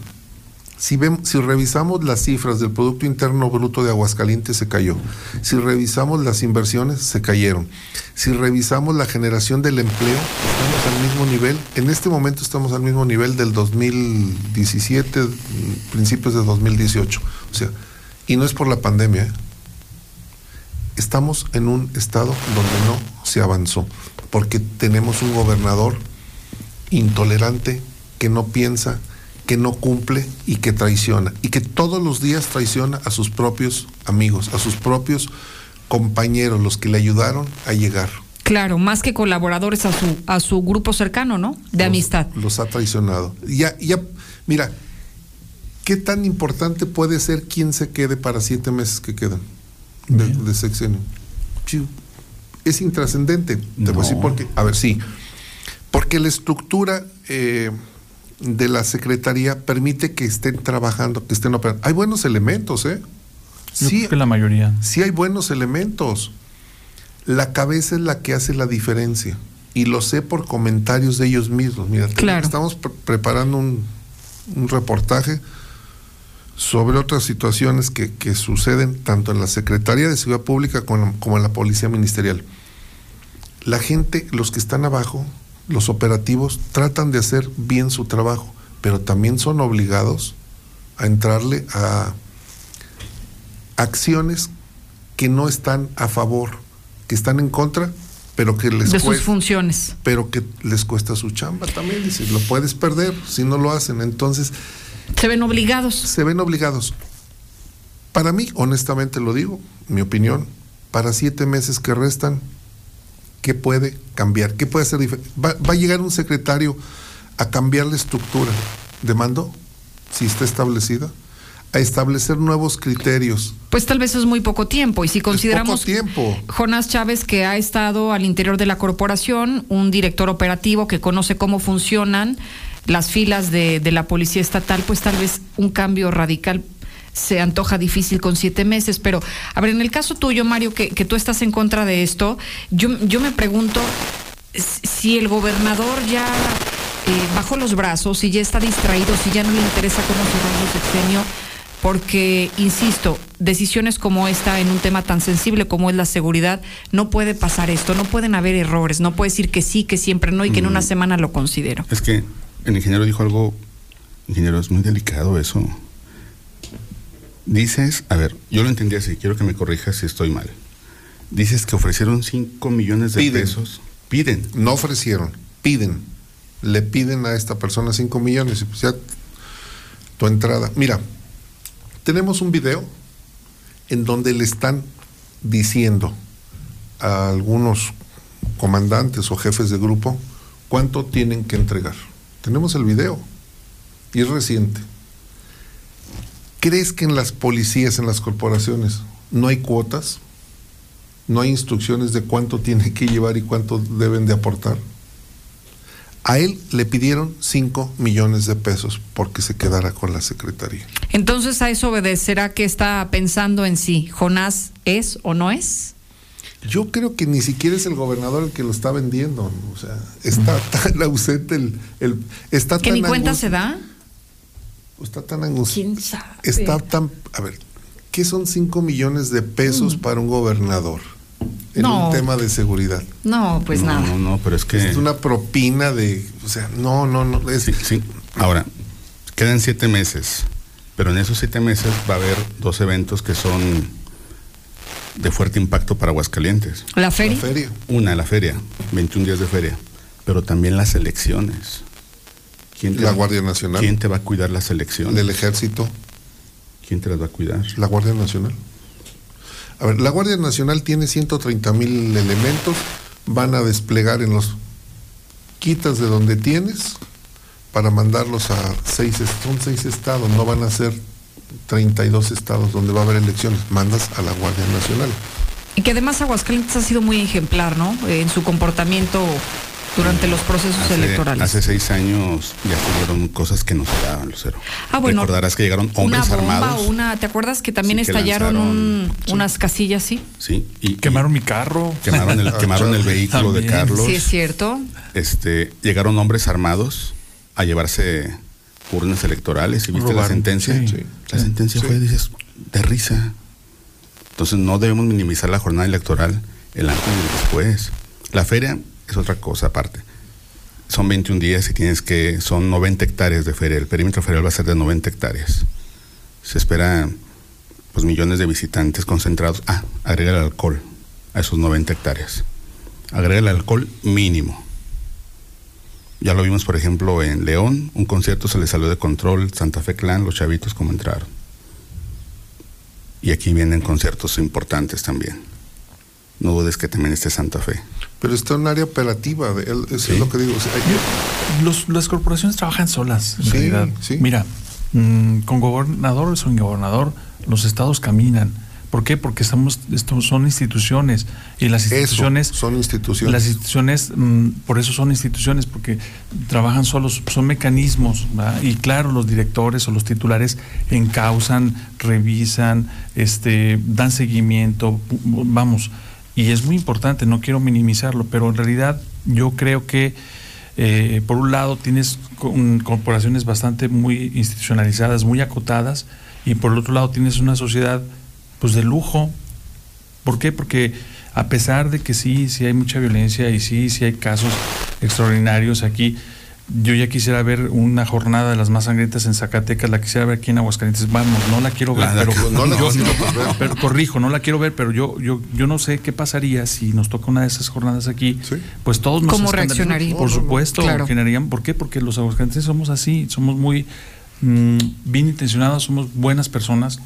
Si, vemos, si revisamos las cifras del Producto Interno Bruto de Aguascalientes, se cayó. Si revisamos las inversiones, se cayeron. Si revisamos la generación del empleo, estamos al mismo nivel. En este momento estamos al mismo nivel del 2017, mm, principios de 2018. O sea, y no es por la pandemia. ¿eh? Estamos en un estado donde no se avanzó, porque tenemos un gobernador intolerante que no piensa, que no cumple y que traiciona, y que todos los días traiciona a sus propios amigos, a sus propios compañeros, los que le ayudaron a llegar. Claro, más que colaboradores a su, a su grupo cercano, ¿no? De amistad. Los ha traicionado. Ya, ya, mira, ¿qué tan importante puede ser quién se quede para siete meses que quedan de, de sexenio? Es intrascendente. Te voy a decir por qué. A ver, sí. Porque la estructura eh, de la Secretaría permite que estén trabajando, que estén operando. Hay buenos elementos, ¿eh? Yo creo que la mayoría. Sí hay buenos elementos. La cabeza es la que hace la diferencia. Y lo sé por comentarios de ellos mismos. Mira, Claro. estamos pre- preparando un, un reportaje sobre otras situaciones que, que suceden tanto en la Secretaría de Seguridad Pública como, como en la Policía Ministerial. La gente, los que están abajo, los operativos, tratan de hacer bien su trabajo, pero también son obligados a entrarle a acciones que no están a favor, que están en contra, pero que les de sus cuesta, funciones. pero que les cuesta su chamba también. Dice, lo puedes perder si no lo hacen. Entonces, Se ven obligados. se ven obligados. Para mí, honestamente lo digo, mi opinión, para siete meses que restan, ¿qué puede cambiar? ¿Qué puede hacer diferente? Va, va a llegar un secretario a cambiar la estructura de mando, si está establecida, a establecer nuevos criterios. Pues tal vez es muy poco tiempo. Y si consideramos poco tiempo. Jonás Chávez, que ha estado al interior de la corporación, un director operativo que conoce cómo funcionan las filas de, de la policía estatal, pues tal vez un cambio radical se antoja difícil con siete meses. Pero, a ver, en el caso tuyo, Mario, que, que tú estás en contra de esto, yo, yo me pregunto si el gobernador ya eh, bajó los brazos, si ya está distraído, si ya no le interesa cómo cerrar su sexenio, porque, insisto, decisiones como esta en un tema tan sensible como es la seguridad, no puede pasar esto, no pueden haber errores, no puede decir que sí, que siempre no y que en una semana lo considero. Es que el ingeniero dijo algo, ingeniero, es muy delicado eso. Dices, a ver, yo lo entendí así, quiero que me corrijas si estoy mal. Dices que ofrecieron 5 millones de Piden. pesos. Piden. No ofrecieron, piden. Le piden a esta persona 5 millones y pues ya tu entrada. Mira, tenemos un video en donde le están diciendo a algunos comandantes o jefes de grupo cuánto tienen que entregar. Tenemos el video y es reciente. ¿Crees que en las policías, en las corporaciones, no hay cuotas? ¿No hay instrucciones de cuánto tiene que llevar y cuánto deben de aportar? A él le pidieron 5 millones de pesos porque se quedara con la secretaría. Entonces a eso obedecerá que está pensando en si Jonás es o no es. Yo creo que ni siquiera es el gobernador el que lo está vendiendo. O sea, está tan ausente el. el está Que tan ni cuenta se da. Está tan angustiado. Está tan. A ver, ¿qué son 5 millones de pesos para un gobernador en Mm. No. un tema de seguridad? No, pues no, nada. No, no, pero es que. Es una propina de. O sea, no, no, no. Es, Sí, sí. Ahora, quedan siete meses, pero en esos siete meses va a haber dos eventos que son de fuerte impacto para Aguascalientes. ¿La feria? La feria. Una, la feria, 21 días de feria, pero también las elecciones. ¿Quién La Guardia Nacional. ¿Quién te va a cuidar las elecciones? del ejército. ¿Quién te las va a cuidar? La Guardia Nacional. A ver, la Guardia Nacional tiene 130 mil elementos, van a desplegar en los quitas de donde tienes para mandarlos a seis, son seis estados, no van a ser 32 estados donde va a haber elecciones, mandas a la Guardia Nacional. Y que además Aguascalientes ha sido muy ejemplar, ¿no? En su comportamiento durante los procesos Hace, electorales. hace seis años ya ocurrieron cosas que no se daban, Lucero. Ah, bueno. Recordarás que llegaron hombres una bomba armados. una, ¿te acuerdas que también Sí, que estallaron lanzaron- un- unas casillas así? Sí, y Quemaron mi carro. quemaron el, quemaron el vehículo de. Carlos. Sí, es cierto. Este, llegaron hombres armados a llevarse urnas electorales y viste la sentencia. sí, sí. la sentencia fue, dices, de risa. Entonces no debemos minimizar la jornada electoral el antes y el después. La feria es otra cosa aparte. Son 21 días y tienes que, son 90 hectáreas de feria. El perímetro ferial va a ser de 90 hectáreas. Se espera pues millones de visitantes concentrados. Ah, agrega el alcohol a esos 90 hectáreas. Agrega el alcohol mínimo. Ya lo vimos, por ejemplo, en León, un concierto se le salió de control, Santa Fe Clan, los chavitos como entraron. Y aquí vienen conciertos importantes también. No dudes que también esté Santa Fe. Pero está en un área operativa, de él, eso es lo que digo. o sea, hay- Los, las corporaciones trabajan solas, en Sí, realidad. sí. Mira, mm, con gobernador o sin gobernador, los estados caminan. ¿Por qué? Porque estamos, esto son instituciones y las Eso, instituciones son instituciones. Las instituciones, mm, por eso son instituciones, porque trabajan solos, son mecanismos, ¿verdad? y claro, los directores o los titulares encausan, revisan, este, dan seguimiento, pu- vamos, y es muy importante, no quiero minimizarlo, pero en realidad yo creo que eh, por un lado tienes corporaciones bastante muy institucionalizadas, muy acotadas, y por el otro lado tienes una sociedad pues de lujo. ¿Por qué? Porque a pesar de que sí, sí hay mucha violencia y sí, sí hay casos extraordinarios aquí, yo ya quisiera ver una jornada de las más sangrientas en Zacatecas, la quisiera ver aquí en Aguascalientes. Vamos, no la quiero ver, pero corrijo, no la quiero ver, pero yo, yo, yo no sé qué pasaría si nos toca una de esas jornadas aquí. Pues todos nos ¿Cómo reaccionarían? Por No, no, no. supuesto, Claro. generarían. ¿Por qué? Porque los aguascalienses somos así, somos muy mm, bien intencionados, somos buenas personas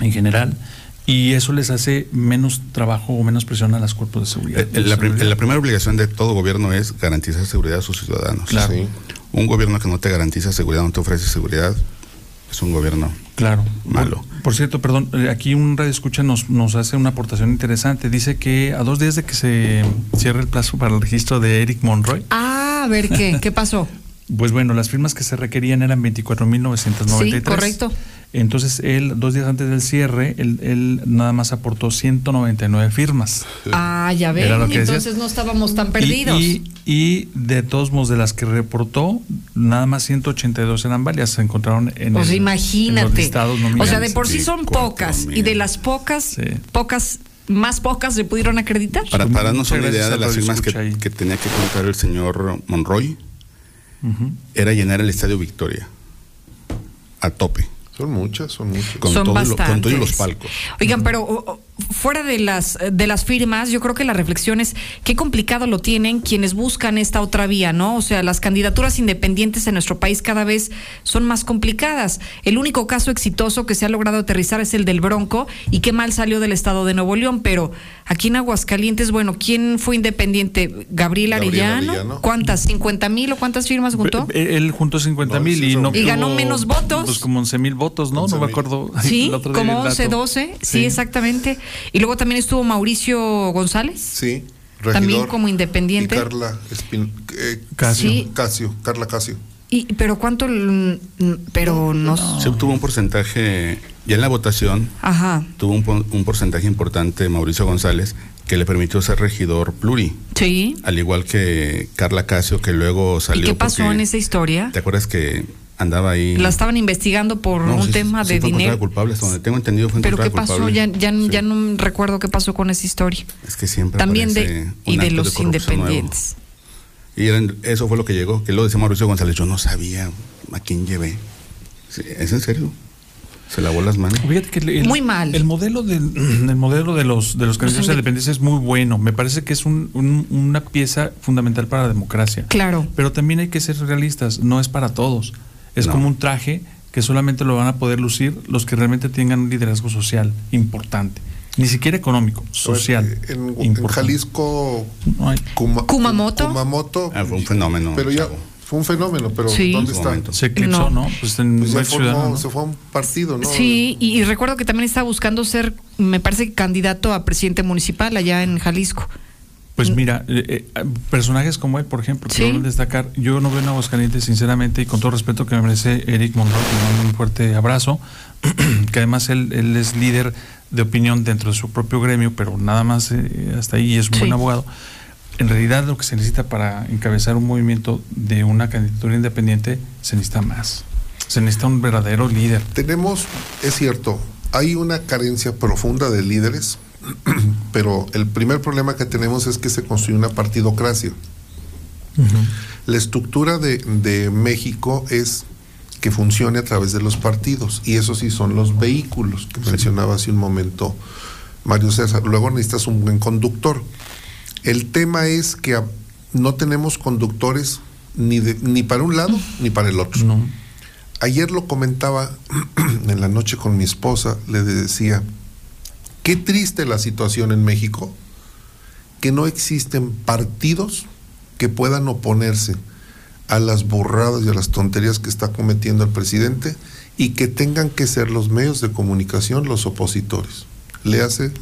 en general. Y eso les hace menos trabajo o menos presión a las cuerpos de seguridad. Eh, La, prim- la primera obligación de todo gobierno es garantizar seguridad a sus ciudadanos. Claro. Sí. Un gobierno que no te garantiza seguridad, no te ofrece seguridad, es un gobierno Claro. malo. Por, por cierto, perdón, eh, aquí un radio escucha nos, nos hace una aportación interesante. Dice que a dos días de que se cierre el plazo para el registro de Eric Monroy, Ah, a ver qué, ¿qué pasó? pues bueno, las firmas que se requerían eran 24.993. Sí, correcto. Entonces, él, dos días antes del cierre, él, él nada más aportó 199 firmas. Ah, ya ven, Era lo que decías. entonces no estábamos tan perdidos. Y, y, y de todos modos, de las que reportó, nada más 182 eran válidas. Se encontraron en, Pues el- en los imagínate. listados O sea, de nominales. por sí son pocas y de las pocas, pocas, más pocas se pudieron acreditar. Para, para darnos Muchas una idea de las firmas que, que tenía que contar el señor Monroy, Era llenar el Estadio Victoria a tope. Son muchas, son muchas. Con, Son todo lo- con todos los palcos. Oigan, pero fuera de las de las firmas, yo creo que la reflexión es qué complicado lo tienen quienes buscan esta otra vía, ¿no? O sea, las candidaturas independientes en nuestro país cada vez son más complicadas. El único caso exitoso que se ha logrado aterrizar es el del Bronco y qué mal salió del estado de Nuevo León, pero aquí en Aguascalientes, bueno, ¿quién fue independiente? Gabriel Arellano. Arellano. ¿Cuántas? ¿50 mil o cuántas firmas juntó? Él juntó 50 mil y no Y ganó menos votos. Pues como 11 mil votos, ¿no? No me acuerdo. Sí, como el 11, dato. 12, sí. exactamente. Y luego también estuvo Mauricio González. Sí, También como independiente. Y Carla Espin- eh, Casio. Sí. Casio, Carla Casio. Y, pero cuánto, pero no, Se obtuvo un porcentaje, ya en la votación, Ajá, tuvo un, po- un porcentaje importante Mauricio González que le permitió ser regidor pluri, sí. al igual que Carla Casio, que luego ¿Y salió. qué pasó porque- en esa historia? ¿Te acuerdas que andaba ahí? La estaban investigando por No, un sí, tema sí de fue dinero. culpable, hasta donde tengo entendido fue ¿Pero qué pasó? culpable. Ya, ya, ya no recuerdo qué pasó con esa historia. Es que siempre También de, y de los independientes. nuevo. Y eran- eso fue lo que llegó, que lo decía Mauricio González, yo no sabía a quién llevé. Sí, es en serio. Se lavó las manos. Fíjate que el- el- Muy mal. El modelo de, el modelo de los de los candidatos inde- independientes es muy bueno. Me parece que es un- un- una pieza fundamental para la democracia. Claro. Pero también hay que ser realistas. No es para todos. Es No. como un traje que solamente lo van a poder lucir los que realmente tengan un liderazgo social importante. Ni siquiera económico, social. En. Jalisco, No hay- Kuma- Kumamoto. Kumamoto, Ah, fue un fenómeno. pero ya fue un fenómeno, pero Sí. ¿dónde está? Se eclipsó, No. ¿no? Pues en Pues formó- se fue a un partido, ¿no? Sí, y, y recuerdo que también estaba buscando ser, me parece candidato a presidente municipal allá en Jalisco. Pues mira, eh, eh, personajes como él, por ejemplo, que Sí. destacar, yo no veo en Aguascalientes, sinceramente, y con todo respeto que me merece Eric Monroe, le mando un fuerte abrazo, que además él, él es líder de opinión dentro de su propio gremio, pero nada más eh, hasta ahí y es un buen abogado. En realidad lo que se necesita para encabezar un movimiento de una candidatura independiente, se necesita más. Se necesita un verdadero líder. Tenemos, es cierto, hay una carencia profunda de líderes, pero el primer problema que tenemos es que se construye una partidocracia. La estructura de, de México es que funcione a través de los partidos y eso sí son los vehículos que mencionaba hace un momento Mario César. Luego necesitas un buen conductor. El tema es que no tenemos conductores ni, de- ni para un lado ni para el otro. Ayer lo comentaba en la noche con mi esposa, le decía, qué triste la situación en México, que no existen partidos que puedan oponerse a las burradas y a las tonterías que está cometiendo el presidente y que tengan que ser los medios de comunicación los opositores. Le hace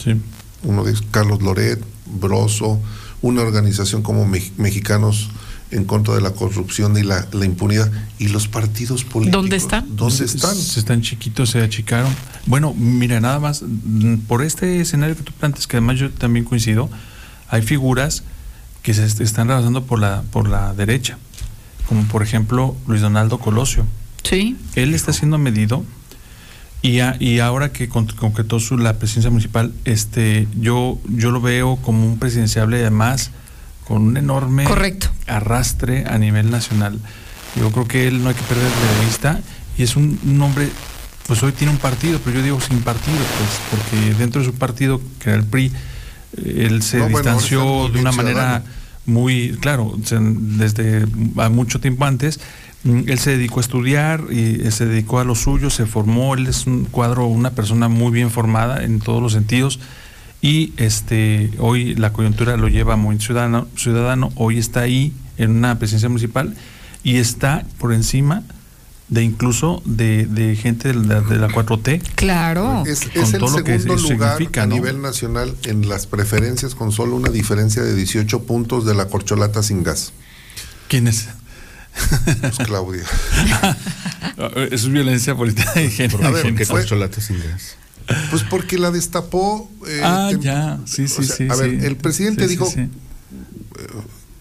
uno de Carlos Loret, Broso, una organización como Mex- Mexicanos en contra de la corrupción y la, la impunidad y los partidos políticos. ¿Dónde están? ¿Dónde están? Se están chiquitos, se achicaron. Bueno, mira, nada más, mm, por este escenario que tú planteas, que además yo también coincido, hay figuras que se est- están rebasando por la, por la derecha, como por ejemplo Luis Donaldo Colosio. Sí. Él está siendo medido y, a- y ahora que con- concretó su, la presidencia municipal, este, yo, yo lo veo como un presidenciable además con un enorme Correcto. arrastre a nivel nacional. Yo creo que él no hay que perder de vista y es un, un hombre, pues hoy tiene un partido, pero yo digo sin partido, pues porque dentro de su partido, que era el PRI, eh, él se No, distanció de una manera Ciudadano. muy, claro, desde a mucho tiempo antes, mm, él se dedicó a estudiar y se dedicó a lo suyo, se formó, él es un cuadro, una persona muy bien formada en todos los sentidos y este hoy la coyuntura lo lleva Movimiento Ciudadano, Ciudadano, hoy está ahí en una presidencia municipal y está por encima de incluso de, de gente de la, de la 4T. Claro. Es, el segundo lugar a ¿no? nivel nacional en las preferencias con solo una diferencia de 18 puntos de la corcholata sin gas. ¿Quién es? Pues Claudia. es violencia política de género. A ver, ¿Qué fue- corcholata sin gas? Pues porque la destapó. eh, Ah, tem- ya, sí, sí, o sea, sí. A ver, sí. el presidente Sí, dijo sí.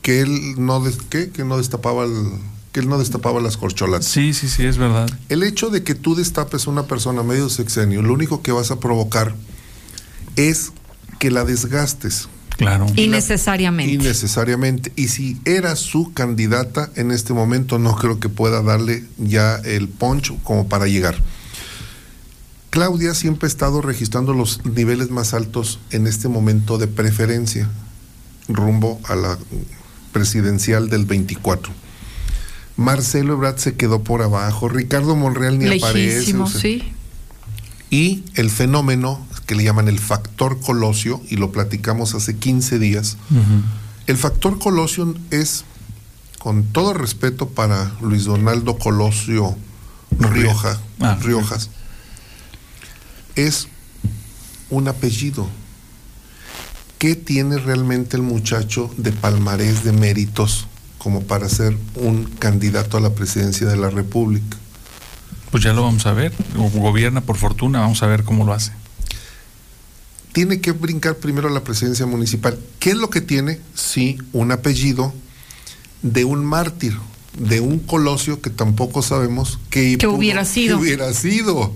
que él no des- ¿qué? que no destapaba el- que él no destapaba las corcholatas. Sí, sí, sí, es verdad. El hecho de que tú destapes a una persona medio sexenio, lo único que vas a provocar es que la desgastes. Claro. Innecesariamente. Innecesariamente. Y si era su candidata en este momento, no creo que pueda darle ya el poncho como para llegar. Claudia siempre ha estado registrando los niveles más altos en este momento de preferencia rumbo a la presidencial del 24. Marcelo Ebrard se quedó por abajo, Ricardo Monreal ni aparece. O sea, sí. y el fenómeno que le llaman el factor Colosio, y lo platicamos hace 15 días, el factor Colosio es, con todo respeto para Luis Donaldo Colosio Rioja, Ah, Riojas, es un apellido. ¿Qué tiene realmente el muchacho de palmarés de méritos como para ser un candidato a la presidencia de la República? Pues ya lo vamos a ver. O gobierna por fortuna, vamos a ver cómo lo hace. tiene que brincar primero a la presidencia municipal. ¿Qué es lo que tiene? Sí, un apellido de un mártir, de un colosio que tampoco sabemos que, Que hubiera sido. que hubiera sido,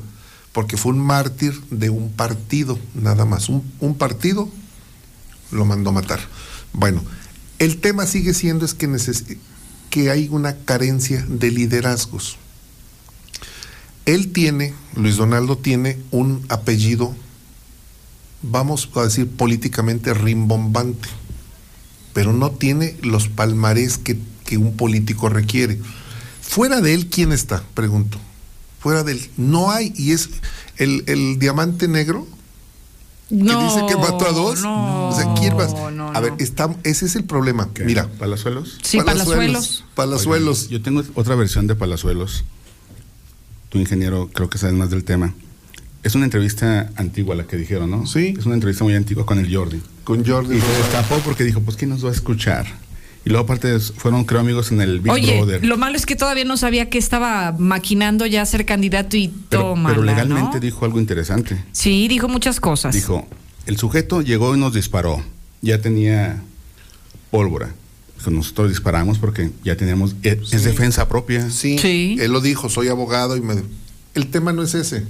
porque fue un mártir de un partido, nada más. Un, partido lo mandó matar. Bueno, el tema sigue siendo es que, que hay una carencia de liderazgos. Él tiene, Luis Donaldo tiene un apellido vamos a decir políticamente rimbombante, pero no tiene los palmarés que, que un político requiere. Fuera de él, ¿quién está? Pregunto. Fuera de él. No hay, y es el, el diamante negro que No, dice que mató a dos. no, o sea, ¿quién más? no, a ver, está, ese es el problema. Mira, ¿Palazuelos? Sí, Palazuelos. Palazuelos. Yo tengo otra versión de Palazuelos. Tu ingeniero creo que sabes más del tema. Es una entrevista antigua la que dijeron, ¿no? Sí. Es una entrevista muy antigua con el Jordi. Con Jordi. Y se destapó porque dijo, pues ¿quién nos va a escuchar? Y luego aparte fueron, creo, amigos en el Big Oye, Brother. lo malo es que todavía no sabía que estaba maquinando ya ser candidato y Pero, toma. pero legalmente dijo algo interesante. Sí, dijo muchas cosas. Dijo, el sujeto llegó y nos disparó. Ya tenía pólvora. Dijo, nosotros disparamos porque ya teníamos... Es, es defensa propia. Sí, él lo dijo, soy abogado y me... El tema no es ese.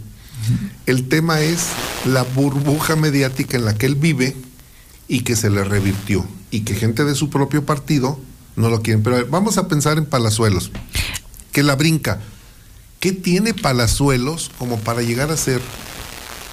El tema es la burbuja mediática en la que él vive y que se le revirtió. Y que gente de su propio partido no lo quieren. Pero a ver, vamos a pensar en Palazuelos, que la brinca. ¿Qué tiene Palazuelos como para llegar a ser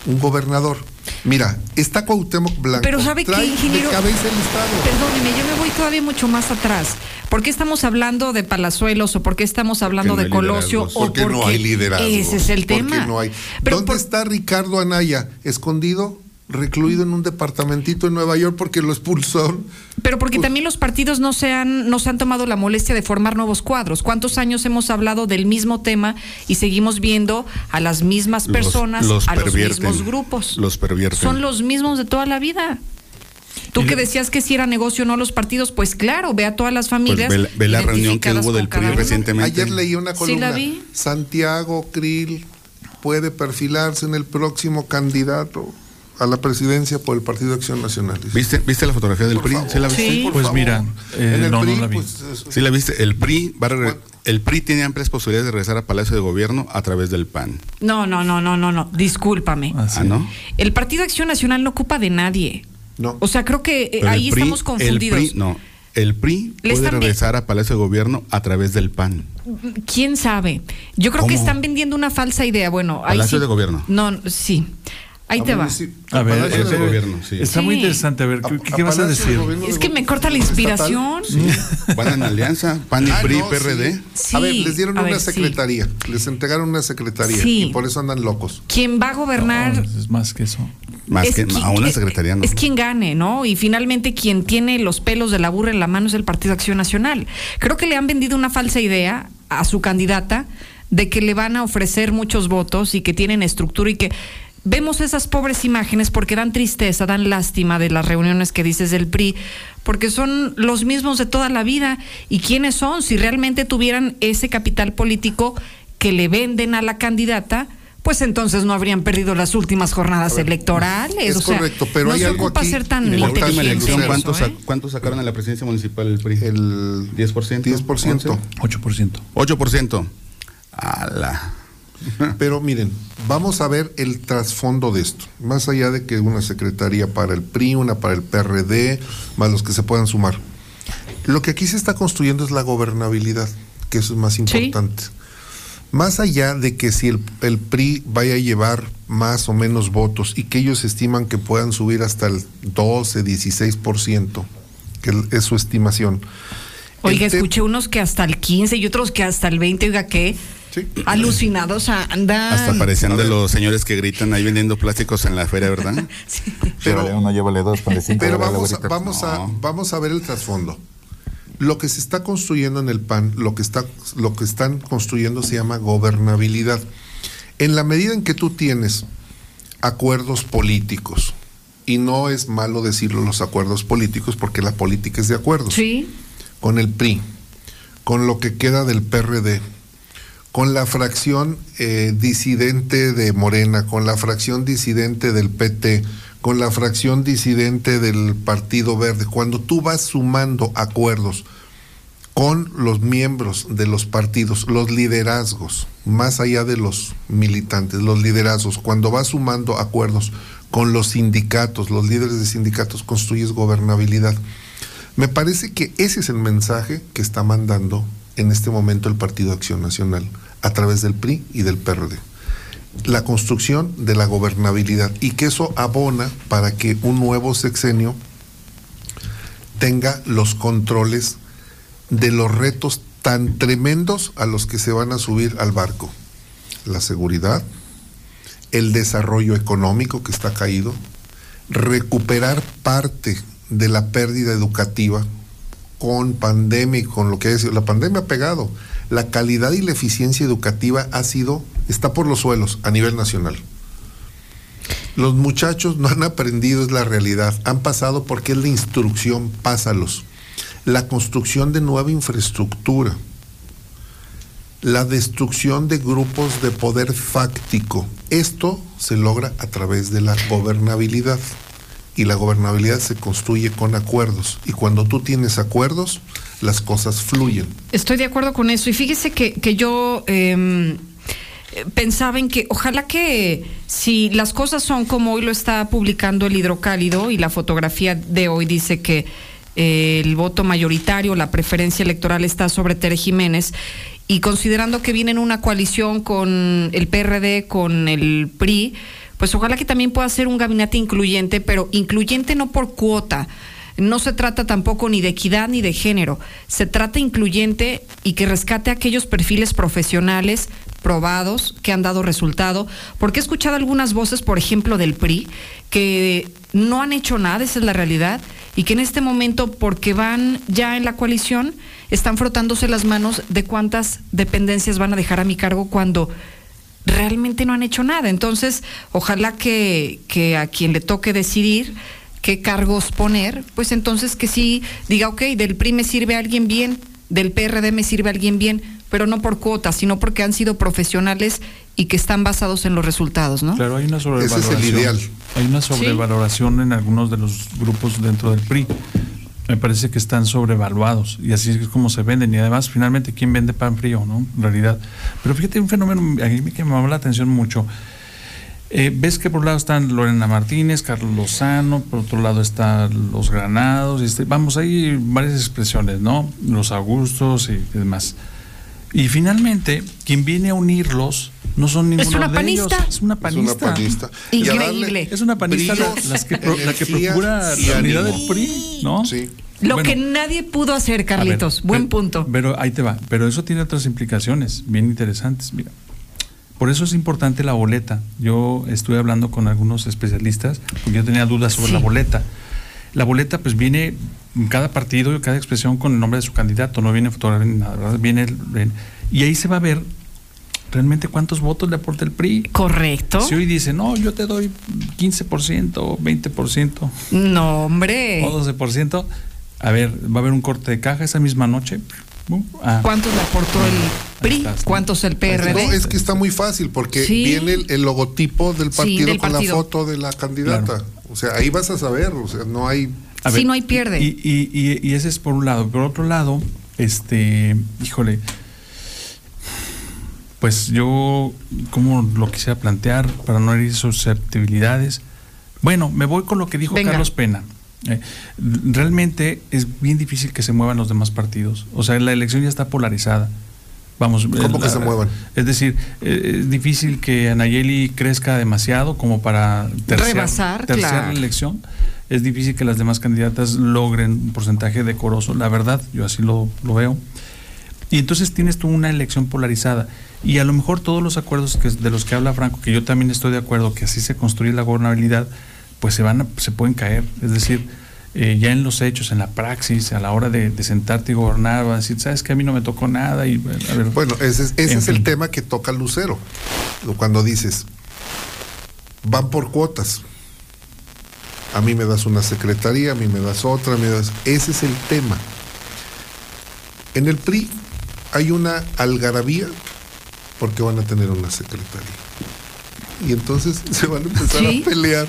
un gobernador? Mira, está Cuauhtémoc Blanco. Pero ¿sabe qué, trae ingeniero? De cabeza el Estado. Perdóneme, yo me voy todavía mucho más atrás. ¿Por qué estamos hablando de Palazuelos o por qué estamos hablando Porque de no Colosio? o Porque no porque hay liderazgo. Ese es el Porque tema. no hay. Pero ¿Dónde está Ricardo Anaya? Escondido, recluido en un departamentito en Nueva York porque lo expulsaron. Pero porque también los partidos no se, han, no se han tomado la molestia de formar nuevos cuadros. ¿Cuántos años hemos hablado del mismo tema y seguimos viendo a las mismas personas, los a los mismos grupos? Los pervierten. Son los mismos de toda la vida. Tú que decías que si era negocio o no los partidos, pues claro, ve a todas las Pues familias. ve, la- ve la reunión que hubo del PRI recientemente. Ayer leí una Sí, columna. la vi. Santiago Krill puede perfilarse en el próximo candidato a la presidencia por el Partido de Acción Nacional. ¿Viste, ¿Viste la fotografía del PRI? ¿Sí la viste? por Pues favor. mira, eh, En el no, no PRI, la vi. pues, ¿Sí la viste? El PRI, va a regre- el PRI tiene amplias posibilidades de regresar a Palacio de Gobierno a través del PAN. No, no, no, no, no, no. Discúlpame. Ah, ¿no? El Partido Acción Nacional no ocupa de nadie. No. O sea, creo que eh, ahí PRI- estamos confundidos. El PRI, no. El PRI Le puede regresar a Palacio de Gobierno a través del PAN. ¿Quién sabe? Yo creo que están vendiendo una falsa idea. Bueno, ahí Palacio sí- de Gobierno. No, sí. Ahí te va. A ver, Palacio de Gobierno, sí. está muy Sí. interesante. A ver, ¿qué, qué vas a decir? Es que me corta la inspiración. Van en alianza, PAN y Ah, PRI, no, PRD. sí. A ver, les dieron a una ver, sí. secretaría, les entregaron una secretaría Sí. y por eso andan locos. Quien va a gobernar Es más que eso. Más Es que quien- a una secretaría, no. es quien gane, ¿no? Y finalmente quien tiene los pelos de la burra en la mano es el Partido Acción Nacional. Creo que le han vendido una falsa idea a su candidata de que le van a ofrecer muchos votos y que tienen estructura y que vemos esas pobres imágenes porque dan tristeza, dan lástima de las reuniones que dices del PRI, porque son los mismos de toda la vida. ¿Y quiénes son? Si realmente tuvieran ese capital político que le venden a la candidata, pues entonces no habrían perdido las últimas jornadas electorales. es o sea, correcto, pero no hay se algo ocupa aquí ser tan En la última elección, en ¿cuántos, eso, ¿eh? cuántos sacaron a la presidencia municipal del PRI? El 10%. 10%. 8%. 8%. Ala. Pero miren, vamos a ver el trasfondo de esto. Más allá de que una secretaría para el PRI, una para el PRD, más los que se puedan sumar. Lo que aquí se está construyendo es la gobernabilidad, que eso es más importante. Más allá de que si el, el PRI vaya a llevar más o menos votos y que ellos estiman que puedan subir hasta el 12, 16%, que es su estimación. Oiga, El te- escuché unos que hasta el 15 y otros que hasta el 20, oiga, ¿qué? Alucinados andan. Hasta parecían de los señores que gritan ahí vendiendo plásticos en la feria, ¿verdad? Pero- Llévale uno, llévale dos, cinco. Pero vamos a, vamos, a, vamos a ver el trasfondo. Lo que se está construyendo en el PAN, lo que, está, lo que están construyendo se llama gobernabilidad. En la medida en que tú tienes acuerdos políticos, y no es malo decirlo los acuerdos políticos porque la política es de acuerdos. Sí. Con el PRI, con lo que queda del PRD, con la fracción eh, disidente de Morena, con la fracción disidente del PT, con la fracción disidente del Partido Verde, cuando tú vas sumando acuerdos con los miembros de los partidos, los liderazgos, más allá de los militantes, los liderazgos, cuando vas sumando acuerdos con los sindicatos, los líderes de sindicatos, construyes gobernabilidad. Me parece que ese es el mensaje que está mandando en este momento el Partido Acción Nacional a través del PRI y del PRD. La construcción de la gobernabilidad y que eso abona para que un nuevo sexenio tenga los controles de los retos tan tremendos a los que se van a subir al barco. La seguridad, el desarrollo económico que está caído, recuperar parte de la pérdida educativa con pandemia y con lo que ha. La pandemia ha pegado. La calidad y la eficiencia educativa ha sido, está por los suelos a nivel nacional. Los muchachos no han aprendido, es la realidad. Han pasado porque es la instrucción, pásalos. La construcción de nueva infraestructura. La destrucción de grupos de poder fáctico. Esto se logra a través de la gobernabilidad. Y la gobernabilidad se construye con acuerdos. Y cuando tú tienes acuerdos, las cosas fluyen. Estoy de acuerdo con eso. Y fíjese que, que yo eh, pensaba en que ojalá que si las cosas son como hoy lo está publicando el hidrocálido y la fotografía de hoy dice que eh, el voto mayoritario, la preferencia electoral está sobre Tere Jiménez y considerando que viene en una coalición con el PRD, con el PRI, pues ojalá que también pueda ser un gabinete incluyente, pero incluyente no por cuota. No se trata tampoco ni de equidad ni de género, se trata incluyente y que rescate aquellos perfiles profesionales probados que han dado resultado, porque he escuchado algunas voces, por ejemplo, del PRI, que no han hecho nada, esa es la realidad, y que en este momento, porque van ya en la coalición, están frotándose las manos de cuántas dependencias van a dejar a mi cargo cuando realmente no han hecho nada. Entonces, ojalá que, que a quien le toque decidir qué cargos poner, pues entonces que sí diga, ok, del PRI me sirve alguien bien, del PRD me sirve alguien bien, pero no por cuotas, sino porque han sido profesionales y que están basados en los resultados, ¿no? Claro, hay una sobrevaloración. Ese es el ideal. Hay una sobrevaloración en algunos de los grupos dentro del PRI. Me parece que están sobrevaluados y así es como se venden. Y además, finalmente, ¿quién vende pan frío, no? En realidad. Pero fíjate, un fenómeno a mí me llamó la atención mucho. Eh, ves que por un lado están Lorena Martínez, Carlos Lozano, por otro lado están los Granados, este, vamos, hay varias expresiones, ¿no? Los Augustos y demás. Y finalmente, quien viene a unirlos no son ninguno Es una de panista. ellos. Es una panista. Es una panista. Increíble. Es una panista la, las que pro- la que energía procura la unidad del PRI, ¿no? Sí. Lo Bueno, que nadie pudo hacer, ver, Carlitos. Buen pero- punto. Pero ahí te va. Pero eso tiene otras implicaciones bien interesantes. Mira, por eso es importante la boleta. Yo estuve hablando con algunos especialistas porque yo tenía dudas sobre Sí. la boleta. La boleta, pues viene en cada partido y cada expresión con el nombre de su candidato. No viene fotografía ni nada, ¿verdad? Viene, y ahí se va a ver realmente cuántos votos le aporta el PRI. Correcto. Si hoy dice, no, yo te doy 15%, 20%, No, hombre. o 12%, a ver, va a haber un corte de caja esa misma noche. Bum, ah. ¿Cuántos le aportó el PRI? ¿Cuántos el PRD? No, es que está muy fácil porque Sí. viene el, el logotipo del Sí, partido del con partido. la foto de la candidata. O sea, ahí vas a saber, o sea, no hay... A Sí, no hay pierde. Y, y, y- y ese es por un lado. Por otro lado, este, híjole, pues yo, ¿cómo lo quisiera plantear para no herir susceptibilidades? Bueno, me voy con lo que dijo Venga. Carlos Pena. Eh, realmente es bien difícil que se muevan los demás partidos. O sea, la elección ya está polarizada. Vamos, ¿Cómo eh, que se muevan? Es decir, eh, es difícil que Anayeli crezca demasiado como para terciar, Rebasar, terciar claro. la elección. Es difícil que las demás candidatas logren un porcentaje decoroso, la verdad, yo así lo, lo veo. Y entonces tienes tú una elección polarizada. Y a lo mejor todos los acuerdos que, de los que habla Franco, que yo también estoy de acuerdo, que así se construye la gobernabilidad, pues se van a- se pueden caer. Es decir, eh, ya en los hechos, en la praxis, a la hora de, de sentarte y gobernar, vas a decir, sabes que a mí no me tocó nada. Y, a ver, Bueno, ese es, ese En es el tema que toca Lucero. Cuando dices, van por cuotas. A mí me das una secretaría, a mí me das otra, me das... Ese es el tema. En el PRI hay una algarabía porque van a tener una secretaría. Y entonces se van a empezar Sí. a pelear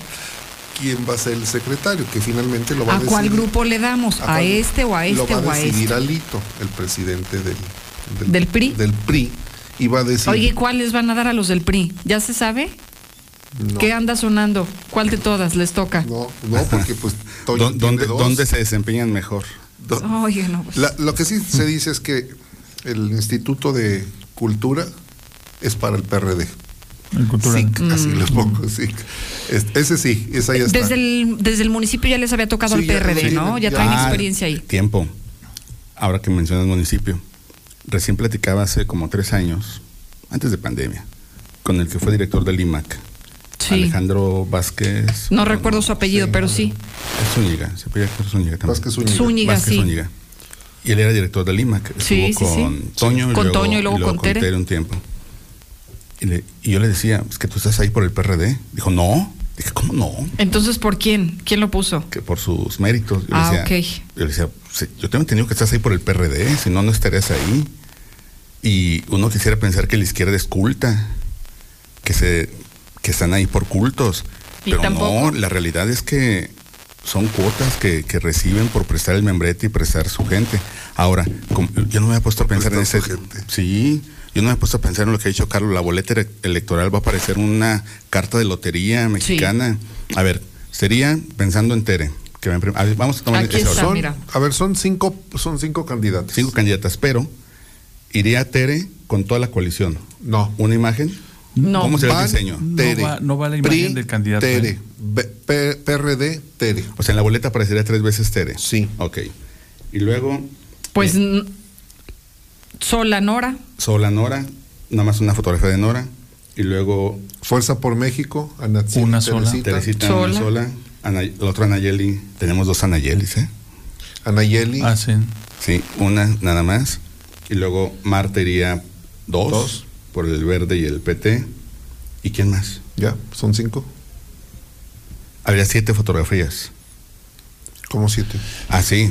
quién va a ser el secretario, que finalmente lo va a, ¿A cuál decidir- grupo le damos? ¿A cuál- este o a lo este va o a a decidir este? Alito, el presidente del, ¿Del PRI? Del PRI. Y va a decir... Oye, ¿cuáles van a dar a los del PRI? ¿Ya se sabe? no, ¿Qué anda sonando? ¿Cuál de todas les toca? no, no, porque pues Toño ¿Dó- ¿Dónde. ¿Dónde se desempeñan mejor? Do- Oye, no. pues, La- lo que sí se dice es que el Instituto de Cultura es para el PRD. el cultural. SIC, así le pongo, SIC. Ese sí, esa ya está. Mm. Desde el, desde el municipio ya les había tocado Sí, al ya- PRD, sí, ¿no? Ya ya- traen Ah, experiencia ahí. Tiempo. Ahora que mencionas municipio. Recién platicaba hace como tres años, antes de pandemia, con el que fue director del IMAC. Sí. Alejandro Vázquez. No recuerdo su apellido, pero sí. Es Zúñiga, se apellida Zúñiga también. Vázquez Zúñiga. Zúñiga, Vázquez sí. Zúñiga. Y él era director del IMAC. Sí, Estuvo sí, sí. con Toño, Con Toño y luego con Tere. un tiempo. Y, le- y yo le decía, es que tú estás ahí por el PRD. Dijo, no, Dije, ¿cómo no? Entonces, ¿por quién? ¿Quién lo puso? Que por sus méritos. Yo Ah, le decía, ok. Yo le decía, "Sí, yo tengo entendido que estás ahí por el PRD, si no, no estarías ahí. Y uno quisiera pensar que la izquierda es culta, que se que están ahí por cultos. Pero no, la realidad es que son cuotas que, que reciben por prestar el membrete y prestar su gente. Ahora, como- yo no me he puesto a pensar en ese. Sí, yo no me he puesto a pensar en lo que ha dicho Carlos. La boleta ele- electoral va a aparecer una carta de lotería mexicana. A ver, sería pensando en Tere. Que va a ver, vamos a tomar Aquí ese está, orden. mira. A ver, son cinco, son cinco candidatos. Cinco candidatas, pero iría Tere con toda la coalición. No. ¿Una imagen? No. ¿Cómo será el diseño? No Tere, va- no va la imagen PRI, del candidato, Tere, ¿eh? PRD, Tere. O sea, en la boleta aparecería tres veces Tere. Sí. Ok. Y luego Pues n- Sola Nora. Sola Nora, nada más una fotografía de Nora. Y luego Fuerza por México, Una sola. Teresita, Teresita Sola. una sola. Ana- la otra Anayeli. Tenemos dos Anayelis, ¿eh? Anayeli, Ah, sí. Sí, una nada más. Y luego Marta iría dos, Dos. Por el verde y el PT. ¿Y quién más? ya, son cinco, Habría siete fotografías. como siete. Ah, sí.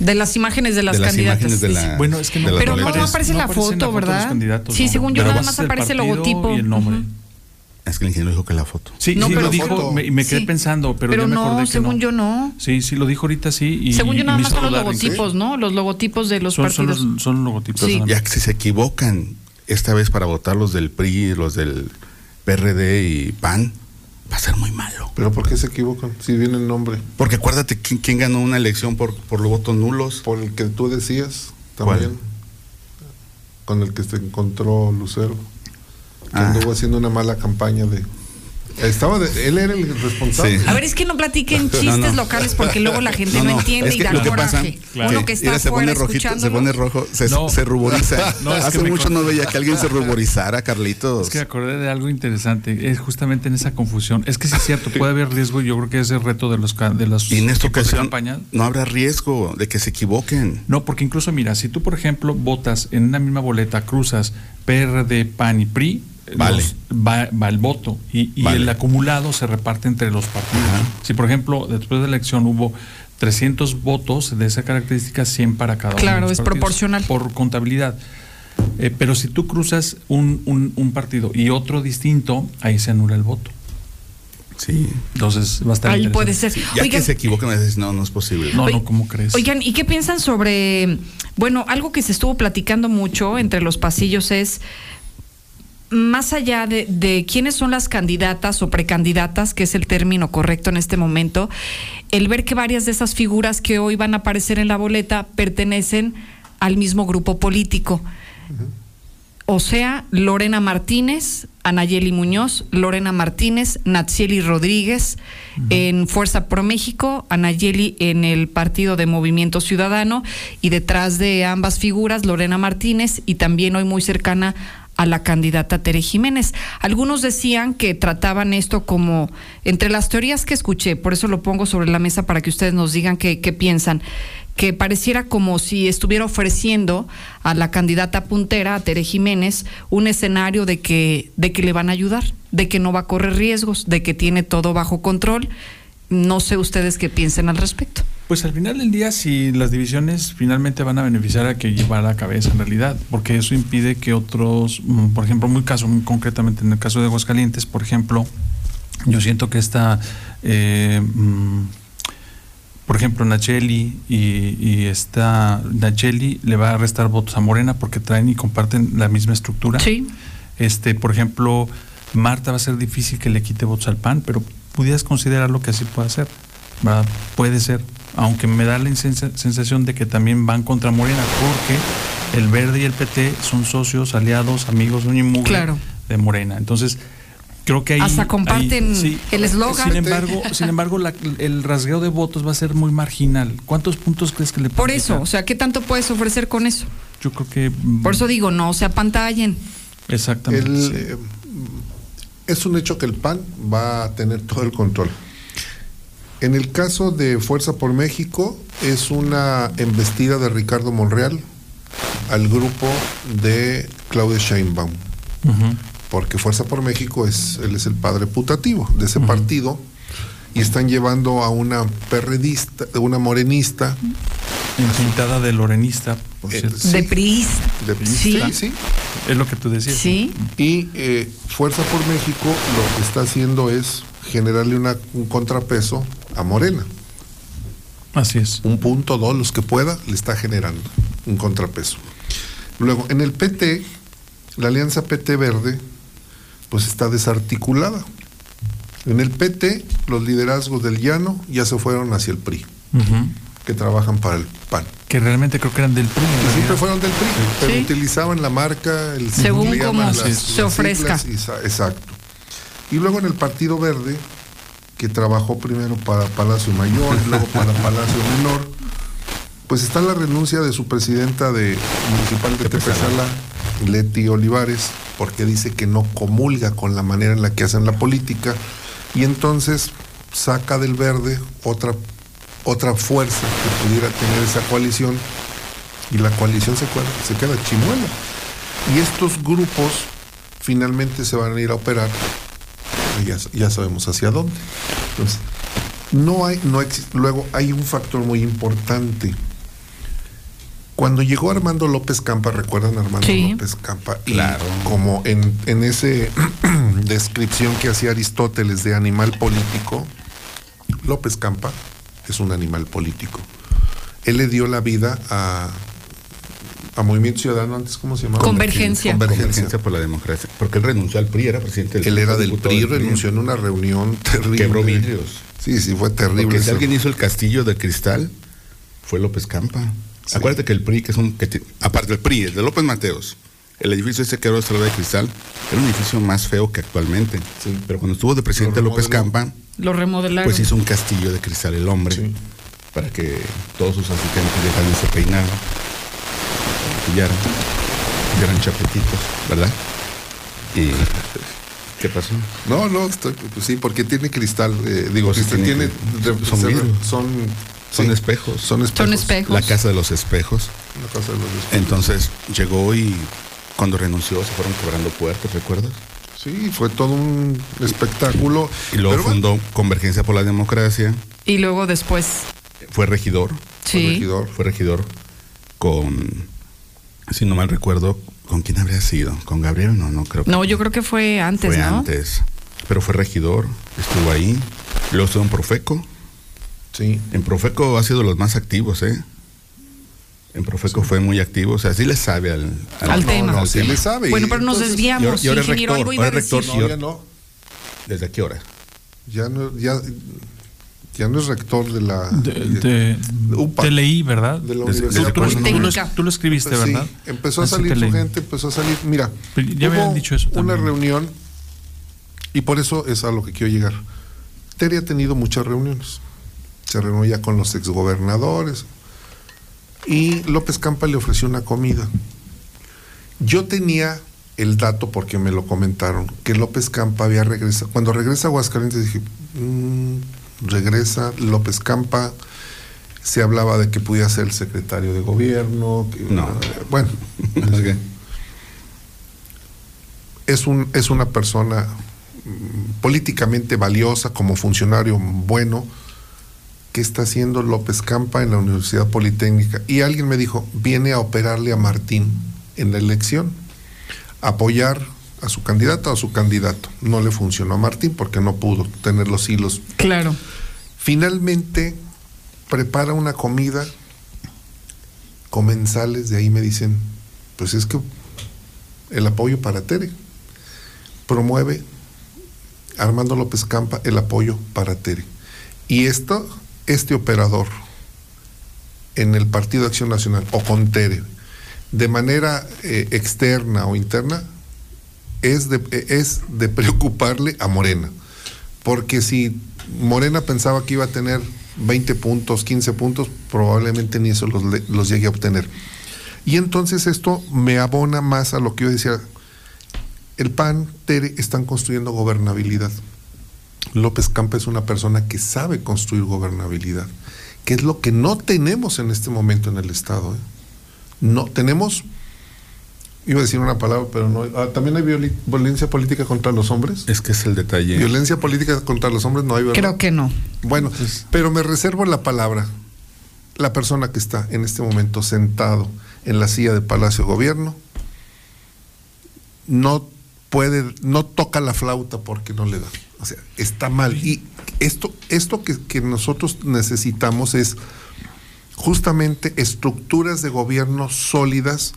De las imágenes de las de las candidatas. imágenes de la. Bueno, es que no, Pero no, aparece la foto, los ¿verdad? Sí, no. según yo Pero nada más aparece el logotipo. Y el nombre. Es que el ingeniero dijo que la foto. Sí, No, sí pero lo dijo foto. me- y me quedé Sí. pensando, pero, Pero ya me acordé no, que según no. yo no. Sí, sí, lo dijo ahorita sí. Y, según yo nada más son los logotipos, ¿no? Los logotipos de los Son, son partidos. los, son logotipos. Sí. nada más. Ya que si se equivocan esta vez para votar los del PRI, los del PRD y PAN, va a ser muy malo. Pero ¿por qué se equivocan? Si viene el nombre. Porque acuérdate quién, quién ganó una elección por, por los votos nulos. Por el que tú decías, ¿Cuál? también. Con el que se encontró Lucero. Que Ah. anduvo haciendo una mala campaña de. Estaba de- él era el responsable. Sí. A ver, es que no platiquen chistes No, no. locales porque luego la gente no, No, no, entiende es y da lo que pasa, coraje. claro. Uno que está Mira, se pone rojito, se pone rojo, se, No. se ruboriza. No, es Hace mucho no veía que alguien se ruborizara, Carlitos. Es que acordé de algo interesante, es justamente en esa confusión. Es que sí es cierto, puede haber riesgo, yo creo que es el reto de los de los y en esta ocasión no habrá riesgo de que se equivoquen. No, porque incluso mira, si tú por ejemplo votas en una misma boleta, cruzas PRD, PAN y PRI, Vale. los- va, va el voto y, y Vale. el acumulado se reparte entre los partidos. Si por ejemplo después de la elección hubo 300 votos de esa característica, 100 para cada uno. Claro, de los es partidos, proporcional. Por contabilidad. Eh, pero si tú cruzas un, un- un partido y otro distinto, ahí se anula el voto. Sí. Entonces va a estar Ahí puede ser. Ya Oigan, que se dices, no, no es posible. No, no, ¿cómo crees? Oigan, ¿y qué piensan sobre, bueno, algo que se estuvo platicando mucho entre los pasillos es, más allá de, de quiénes son las candidatas o precandidatas, que es el término correcto en este momento, el ver que varias de esas figuras que hoy van a aparecer en la boleta pertenecen al mismo grupo político. O sea, Lorena Martínez, Anayeli Muñoz, Lorena Martínez, Natsieli Rodríguez en Fuerza Pro México, Anayeli en el Partido de Movimiento Ciudadano y detrás de ambas figuras Lorena Martínez y también hoy muy cercana a la candidata Tere Jiménez. Algunos decían que trataban esto como, entre las teorías que escuché, por eso lo pongo sobre la mesa para que ustedes nos digan qué, piensan, que pareciera como si estuviera ofreciendo a la candidata puntera, a Tere Jiménez, un escenario de que, de que le van a ayudar, de que no va a correr riesgos, de que tiene todo bajo control. No sé ustedes qué piensen al respecto. Pues al final del día, si las divisiones finalmente van a beneficiar a que lleva la cabeza en realidad, porque eso impide que otros, mm, por ejemplo, muy caso, muy concretamente en el caso de Aguascalientes, por ejemplo, yo siento que esta, eh, mm, por ejemplo, Nacheli y, y esta Nacheli le va a restar votos a Morena porque traen y comparten la misma estructura. Sí. Este, por ejemplo, Marta va a ser difícil que le quite votos al PAN, pero pudieras considerarlo que así puede ser. ¿verdad? Puede ser, aunque me da la sensación de que también van contra Morena, porque el Verde y el PT son socios, aliados, amigos de Unimugre Claro. de Morena. Entonces, creo que ahí... Hasta comparten ahí- el eslogan. Sin embargo, sin embargo la- el rasgueo de votos va a ser muy marginal. ¿Cuántos puntos crees que le Por eso, quitar? o sea, ¿qué tanto puedes ofrecer con eso? Yo creo que... mm, Por eso digo, no se apantallen. Exactamente. El, sí. eh, es un hecho que el PAN va a tener todo el control. En el caso de Fuerza por México, es una embestida de Ricardo Monreal al grupo de Claudia Sheinbaum. Ujú. porque Fuerza por México es, él es el padre putativo de ese partido, y están llevando a una perredista, una morenista. Encintada de lorenista, por Eh, cierto. sí. De priista. De priista, sí. sí. Es lo que tú decías. Sí. Y eh, Fuerza por México lo que está haciendo es generarle una, un contrapeso a Morena. Así es. Un punto, dos, los que pueda, le está generando un contrapeso. Luego, en el PT, la alianza PT Verde, pues está desarticulada. En el PT, los liderazgos del llano ya se fueron hacia el PRI, que trabajan para el PAN. Que realmente creo que eran del PRI. siempre fueron del PRI, pero Sí. utilizaban la marca, el Según como las- se las ofrezca. y exacto. Y luego en el Partido Verde, que trabajó primero para Palacio Mayor y luego para Palacio Menor, pues está la renuncia de su presidenta de municipal de Tepezala, Leti Olivares, porque dice que no comulga con la manera en la que hacen la política, y entonces saca del verde otra, otra fuerza que pudiera tener esa coalición, y la coalición se, cuela- se queda chimuela. Y estos grupos finalmente se van a ir a operar, ya, ya sabemos hacia dónde. Entonces, no hay, no luego hay un factor muy importante. Cuando llegó Armando López Campa, ¿recuerdan a Armando Sí. López Campa? Y como en, en ese descripción que hacía Aristóteles de animal político, López Campa es un animal político. Él le dio la vida a, a Movimiento Ciudadano antes, ¿cómo se llamaba? Convergencia. Convergencia. Convergencia por la democracia. Porque él renunció al PRI, era presidente del Él era del diputado PRI, renunció en una reunión terrible. Quebró vidrios. Sí, sí, fue terrible. Porque si alguien hizo el castillo de cristal, fue López Campa. Acuérdate que el PRI, que es un. Que aparte del PRI, el de López Mateos, el edificio ese que ahora es de cristal, era un edificio más feo que actualmente. Pero cuando estuvo de presidente López. Campa, Lo remodelaron. pues hizo un castillo de cristal el hombre. Para que todos sus asistentes dejaran se peinaran, maquillaran, dieran chapetitos, ¿verdad? Y. ¿Qué pasó? No, no, estoy- pues sí, porque tiene cristal, eh, digo, Pues sí, cristal tiene tiene, que- son son, Son sí, espejos. Son espejos. espejos. La casa de los espejos. La casa de los espejos. Entonces llegó y cuando renunció se fueron quebrando puertas, ¿recuerdas? Sí, fue todo un espectáculo. Y luego Pero bueno, fundó Convergencia por la Democracia, Y luego después. fue regidor, Sí. fue regidor, fue regidor con, si no mal recuerdo, ¿con quién habría sido? ¿Con Gabriel? No, no creo. que No, yo creo que fue antes, fue ¿no? antes. Pero fue regidor, estuvo ahí, luego estuvo en Profeco. Sí. En Profeco ha sido de los más activos, ¿eh? En Profeco fue muy activo, o sea, sí le sabe al, Al tema. no, sí le sabe. Bueno, pero nos entonces- desviamos. y ahora es Ingeniero, rector, algo iba a ahora es rector, decir. No, ya no. ¿Desde qué hora? Ya no, ya, ya no es rector de la De, de- UPA. te leí, ¿verdad? de la Desde- Universidad Tú, lo- tú lo, Politécnica. tú lo escribiste, Sí, ¿verdad? empezó a Así salir su leí. gente, empezó a salir. Mira, Pero ya me hubo habían dicho eso una reunión y por eso es a lo que quiero llegar. Terry ha tenido muchas reuniones. Se reunió ya con los exgobernadores y López Campa le ofreció una comida. Yo tenía el dato porque me lo comentaron que López Campa había regresado. Cuando regresa a Aguascalientes dije, "Mm, regresa López Campa. Se hablaba de que podía ser el secretario de gobierno. que- No. Bueno, es, un, es una persona mm, políticamente valiosa, como funcionario bueno, que está haciendo López Campa en la Universidad Politécnica. Y alguien me dijo, viene a operarle a Martín en la elección, apoyar a su candidato o a su candidato. No le funcionó a Martín porque no pudo tener los hilos. Claro. Finalmente prepara una comida, comensales de ahí me dicen, pues es que el apoyo para Tere. Promueve Armando López Campa el apoyo para Tere. Y esto, este operador en el Partido Acción Nacional o con Tere, de manera eh, externa o interna, es de, es de preocuparle a Morena. Porque si Morena pensaba que iba a tener 20 puntos, 15 puntos, probablemente ni eso los, los llegue a obtener. Y entonces esto me abona más a lo que yo decía. El PAN, Tere, están construyendo gobernabilidad. López Campa es una persona que sabe construir gobernabilidad, que es lo que no tenemos en este momento en el Estado. ¿eh? No tenemos Iba a decir una palabra, pero no. Ah, ¿También hay violencia política contra los hombres? Es que es el detalle. Violencia política contra los hombres no hay, ¿verdad? Creo que no. Bueno, pero me reservo la palabra. La persona que está en este momento sentado en la silla de Palacio de Gobierno no puede, no toca la flauta porque no le da. O sea, está mal. Y esto, esto que, que nosotros necesitamos es justamente estructuras de gobierno sólidas,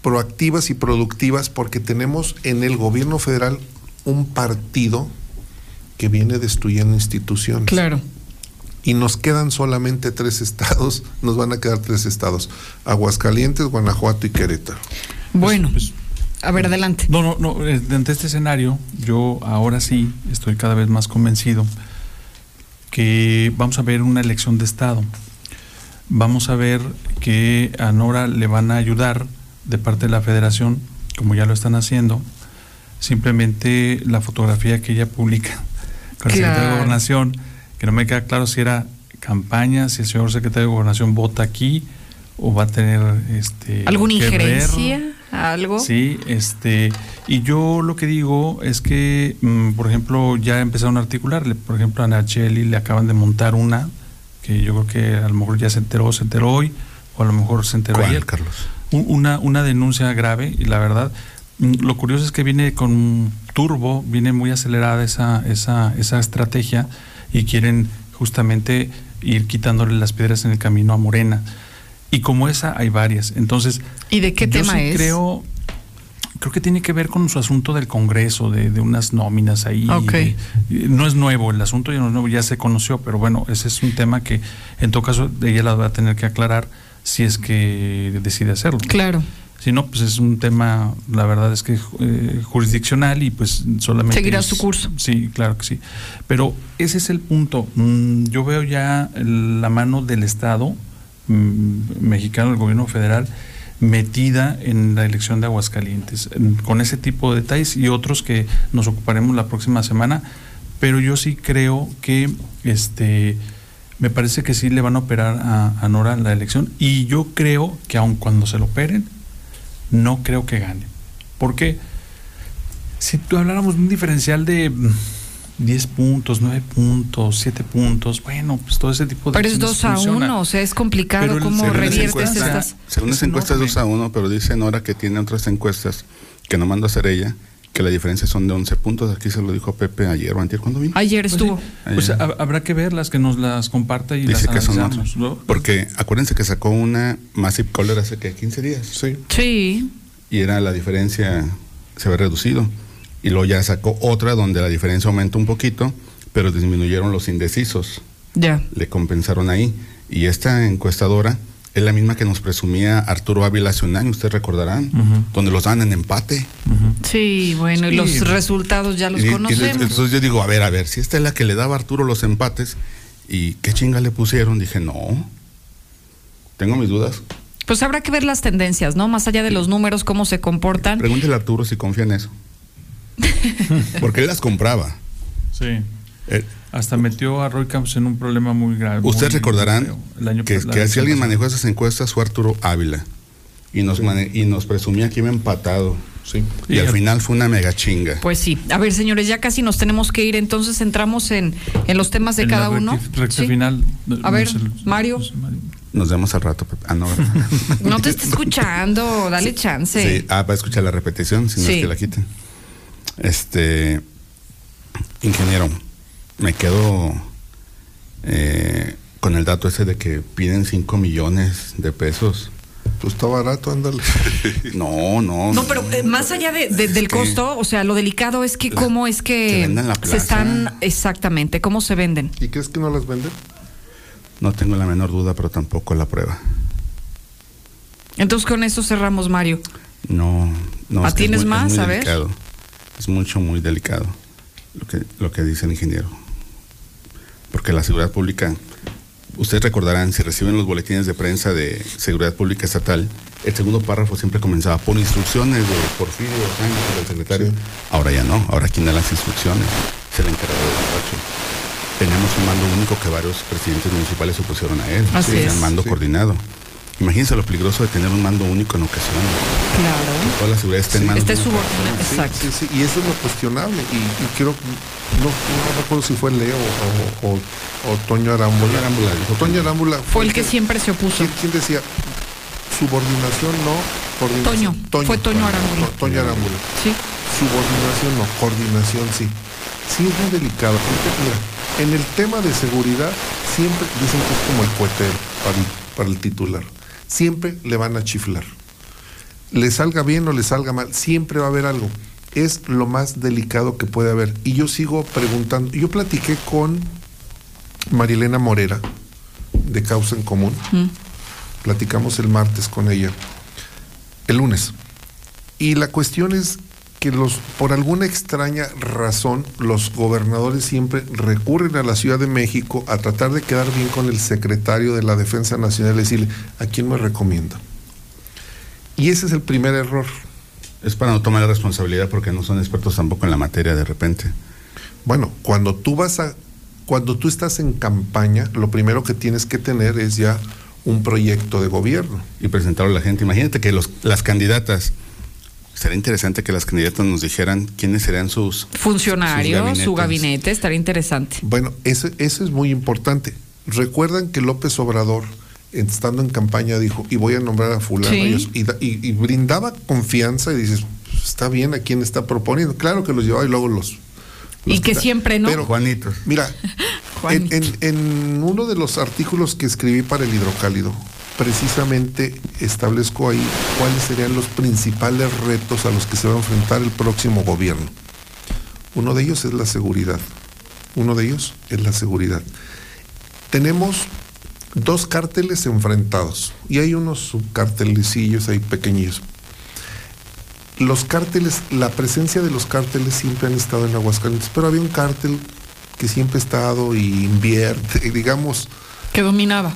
proactivas y productivas, porque tenemos en el gobierno federal un partido que viene destruyendo instituciones. Claro. Y nos quedan solamente tres estados, nos van a quedar tres estados, Aguascalientes, Guanajuato y Querétaro. Bueno, a ver, adelante. No, no, no. eh, Ante este escenario, yo ahora sí estoy cada vez más convencido que vamos a ver una elección de Estado. Vamos a ver que a Nora le van a ayudar de parte de la Federación, como ya lo están haciendo. Simplemente la fotografía que ella publica con el secretario de Claro. Gobernación, que no me queda claro si era campaña, si el señor secretario de Gobernación vota aquí o va a tener este ¿Alguna ver. ¿Algo? Sí, este, y yo lo que digo es que, mm, por ejemplo, ya empezaron a articularle, por ejemplo, a Nacheli le acaban de montar una, que yo creo que a lo mejor ya se enteró, se enteró hoy, o a lo mejor se enteró ¿Cuál, ayer. Carlos? Un- Una, una denuncia grave, y la verdad, mm, lo curioso es que viene con turbo, viene muy acelerada esa, esa, esa estrategia, y quieren justamente ir quitándole las piedras en el camino a Morena. Y como esa hay varias. Entonces, ¿Y de qué yo tema sí es? Creo, creo que tiene que ver con su asunto del Congreso, de, de unas nóminas ahí. Ok. de- no es nuevo, el asunto ya no es nuevo, ya se conoció, pero bueno, ese es un tema que en todo caso ella la va a tener que aclarar si es que decide hacerlo. Claro. Si no, pues es un tema, la verdad es que eh, jurisdiccional y pues solamente... Seguirá es- su curso. Sí, claro que sí. Pero ese es el punto. Mm, yo veo ya la mano del Estado mexicano, el gobierno federal, metida en la elección de Aguascalientes, en- con ese tipo de detalles y otros que nos ocuparemos la próxima semana. Pero yo sí creo que este me parece que sí le van a operar a, a Nora la elección y yo creo que aun cuando se lo operen, no creo que gane. Porque si tú habláramos de un diferencial de mm, 10 puntos, 9 puntos, 7 puntos, bueno, pues todo ese tipo de Pero es elecciones 2 a funciona. 1, o sea, es complicado Pero el- cómo reviertes estas. Según esa encuesta es 2 a 1, pero dice Nora que tiene otras encuestas que no manda a hacer ella, que la diferencia son de 11 puntos. Aquí se lo dijo Pepe ayer o antier, ¿cuándo vino? Ayer Pues estuvo. sí, Pues habrá que verlas, que nos las comparta y Dice las que son analizamos, otros. ¿no? Porque acuérdense que sacó una Massive Caller hace que 15 días. Sí. Sí. Y era la diferencia, se había reducido. Y luego ya sacó otra donde la diferencia aumenta un poquito, pero disminuyeron los indecisos. Ya. Le compensaron ahí. Y esta encuestadora es la misma que nos presumía Arturo Ávila hace un año, ustedes recordarán, donde los dan en empate. Sí, bueno, y los resultados ya los Y- y conocemos. entonces yo digo, a ver, a ver, si esta es la que le daba a Arturo los empates, ¿y qué chinga le pusieron? Dije, no. Tengo mis dudas. Pues habrá que ver las tendencias, ¿no? Más allá de los números, cómo se comportan. Pregúntele a Arturo si confía en eso. Porque él las compraba. Sí. Eh, Hasta metió a Roy Campos en un problema muy grave. Ustedes muy recordarán feo. El año que, que si alguien manejó esas encuestas fue Arturo Ávila. Y nos, mane- y nos presumía que iba empatado. Sí. Y al final fue una mega chinga. Pues sí. A ver, señores, ya casi nos tenemos que ir, entonces entramos en, en los temas de En cada uno. Sí. final. A ver, Mario. Nos vemos al rato, Pepe. Ah, no. No te está escuchando, dale chance. Sí, ah, va a escuchar la repetición, si no Sí. es que la quiten. Este, ingeniero, me quedo eh, con el dato ese de que piden 5 millones de pesos. Pues está barato, ándale. No, no. No, pero eh, más allá de- de- del costo, o sea, lo delicado es que cómo es que que vendan la se están exactamente, cómo se venden. ¿Y crees que no las venden? No tengo la menor duda, pero tampoco la prueba. Entonces con eso cerramos, Mario. No, no. ¿Ah, es que es tienes muy- más? muy A ver. delicado. Es mucho, muy delicado lo que, lo que dice el ingeniero. Porque la seguridad pública, ustedes recordarán, si reciben los boletines de prensa de seguridad pública estatal, el segundo párrafo siempre comenzaba por instrucciones de Porfirio Sánchez, del secretario. Ahora ya no, ahora quien da las instrucciones es el encargado del despacho. Tenemos un mando único que varios presidentes municipales se opusieron a él, Así sí, es. el mando Sí. coordinado. Imagínense lo peligroso de tener un mando único en ocasiones. Claro. Que toda la seguridad esté en manos. Este de una subordinado, persona. exacto. Sí, sí, y eso es lo cuestionable. Y, y creo, no, no recuerdo si fue Leo o, o, o Toño Arámbula. O Toño Arámbula Fue el que siempre se opuso. ¿Quién, quién decía? Subordinación no, coordinación. Toño, fue Toño Arámbula. To- Toño Arámbula. Sí. Subordinación no, coordinación sí. Sí, es muy delicado. porque, mira, en el tema de seguridad, siempre dicen que es como el para el, para el titular. Siempre le van a chiflar. Le salga bien o le salga mal, siempre va a haber algo. Es lo más delicado que puede haber. Y yo sigo preguntando. Yo platiqué con Marilena Morera, de Causa en Común. Mm. Platicamos el martes con ella, el lunes. Y la cuestión es que los, por alguna extraña razón, los gobernadores siempre recurren a la Ciudad de México a tratar de quedar bien con el secretario de la Defensa Nacional y decirle, ¿a quién me recomienda? Y ese es el primer error. Es para no tomar la responsabilidad porque no son expertos tampoco en la materia de repente. Bueno, cuando tú vas a, cuando tú estás en campaña, lo primero que tienes que tener es ya un proyecto de gobierno. Y presentarlo a la gente. Imagínate que los, las candidatas, sería interesante que las candidatas nos dijeran quiénes serían sus Funcionario, sus su gabinete, estaría interesante. Bueno, eso, eso es muy importante. Recuerdan que López Obrador, estando en campaña, dijo, y voy a nombrar a fulano, Sí. y, eso, y da- y- y brindaba confianza y dices, "Pues, está bien a quién está proponiendo. Claro que los llevaba y luego los... Y que quita- siempre no. Pero, Juanitos. Mira, en, en- en uno de los artículos que escribí para el hidrocálido, precisamente establezco ahí cuáles serían los principales retos a los que se va a enfrentar el próximo gobierno. Uno de ellos es la seguridad. Uno de ellos es la seguridad. Tenemos dos cárteles enfrentados y hay unos subcartelecillos ahí pequeñillos. Los cárteles, la presencia de los cárteles siempre han estado en Aguascalientes, pero había un cártel que siempre ha estado y invierte, digamos, Que dominaba.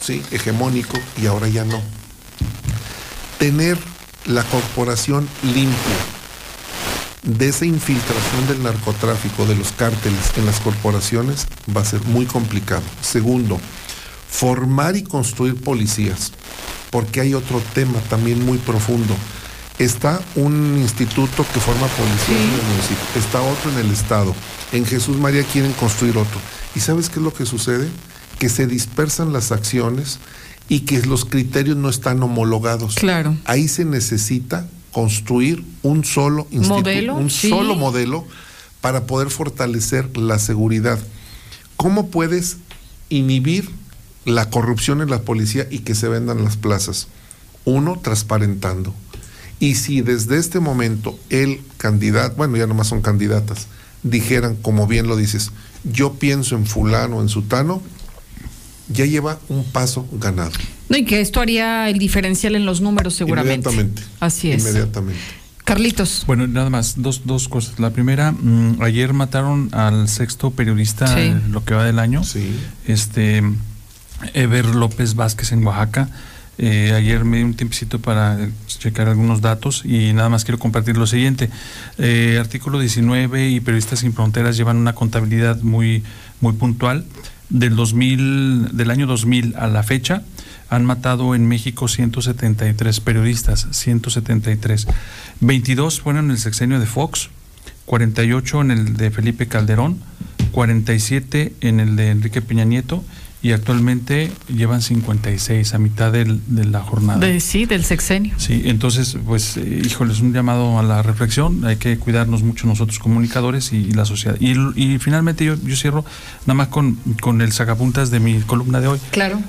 Sí, hegemónico y ahora ya no. Tener la corporación limpia de esa infiltración del narcotráfico, de los cárteles en las corporaciones, va a ser muy complicado. Segundo, formar y construir policías, porque hay otro tema también muy profundo. Está un instituto que forma policías en el municipio, está otro en el estado. En Jesús María quieren construir otro. ¿Y sabes qué es lo que sucede? Que se dispersan las acciones y que los criterios no están homologados. Claro. Ahí se necesita construir un solo instituto, Modelo, un sí. solo modelo para poder fortalecer la seguridad. ¿Cómo puedes inhibir la corrupción en la policía y que se vendan las plazas? Uno, transparentando. Y si desde este momento el candidato, bueno, ya nomás son candidatas, dijeran, como bien lo dices, yo pienso en fulano, en sutano, ya lleva un paso ganado. No, y que esto haría el diferencial en los números seguramente. Inmediatamente. Así es. Inmediatamente. Carlitos. Bueno, nada más, dos, dos cosas. La primera, mm, ayer mataron al sexto periodista Sí. eh, lo que va del año. Este, Ever López Vázquez en Oaxaca. Eh, ayer me di un tiempecito para eh, checar algunos datos y nada más quiero compartir lo siguiente. Eh, artículo 19 y Periodistas Sin Fronteras llevan una contabilidad muy, muy puntual. Del 2000, del año 2000 a la fecha, han matado en México 173 periodistas, 173. 22 fueron en el sexenio de Fox, 48 en el de Felipe Calderón, 47 en el de Enrique Peña Nieto y actualmente llevan 56 a mitad del- de la jornada. De, sí, del sexenio. Sí, entonces, pues, eh, híjole, es un llamado a la reflexión. Hay que cuidarnos mucho nosotros comunicadores y, y la sociedad. Y, y finalmente yo, yo cierro nada más con, con el sacapuntas de mi columna de hoy. Claro.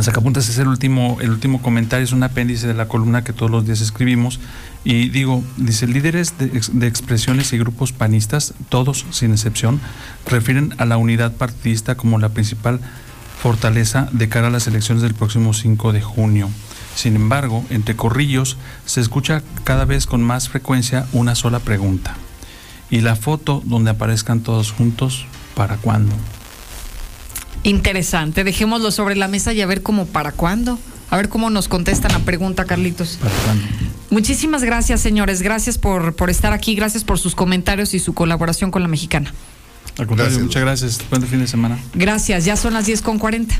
Sacapuntas es el último, el último comentario, es un apéndice de la columna que todos los días escribimos. Y digo, dice, líderes de, de expresiones y grupos panistas, todos sin excepción, refieren a la unidad partidista como la principal fortaleza de cara a las elecciones del próximo 5 de junio. Sin embargo, entre corrillos se escucha cada vez con más frecuencia una sola pregunta. ¿Y la foto donde aparezcan todos juntos, para cuándo? Interesante. Dejémoslo sobre la mesa y a ver cómo para cuándo. A ver cómo nos contestan la pregunta, Carlitos. ¿Para cuándo? Muchísimas gracias, señores. Gracias por, por estar aquí. Gracias por sus comentarios y su colaboración con la mexicana. Al contrario, muchas gracias. Buen fin de semana. Gracias. Ya son las 10 con 40.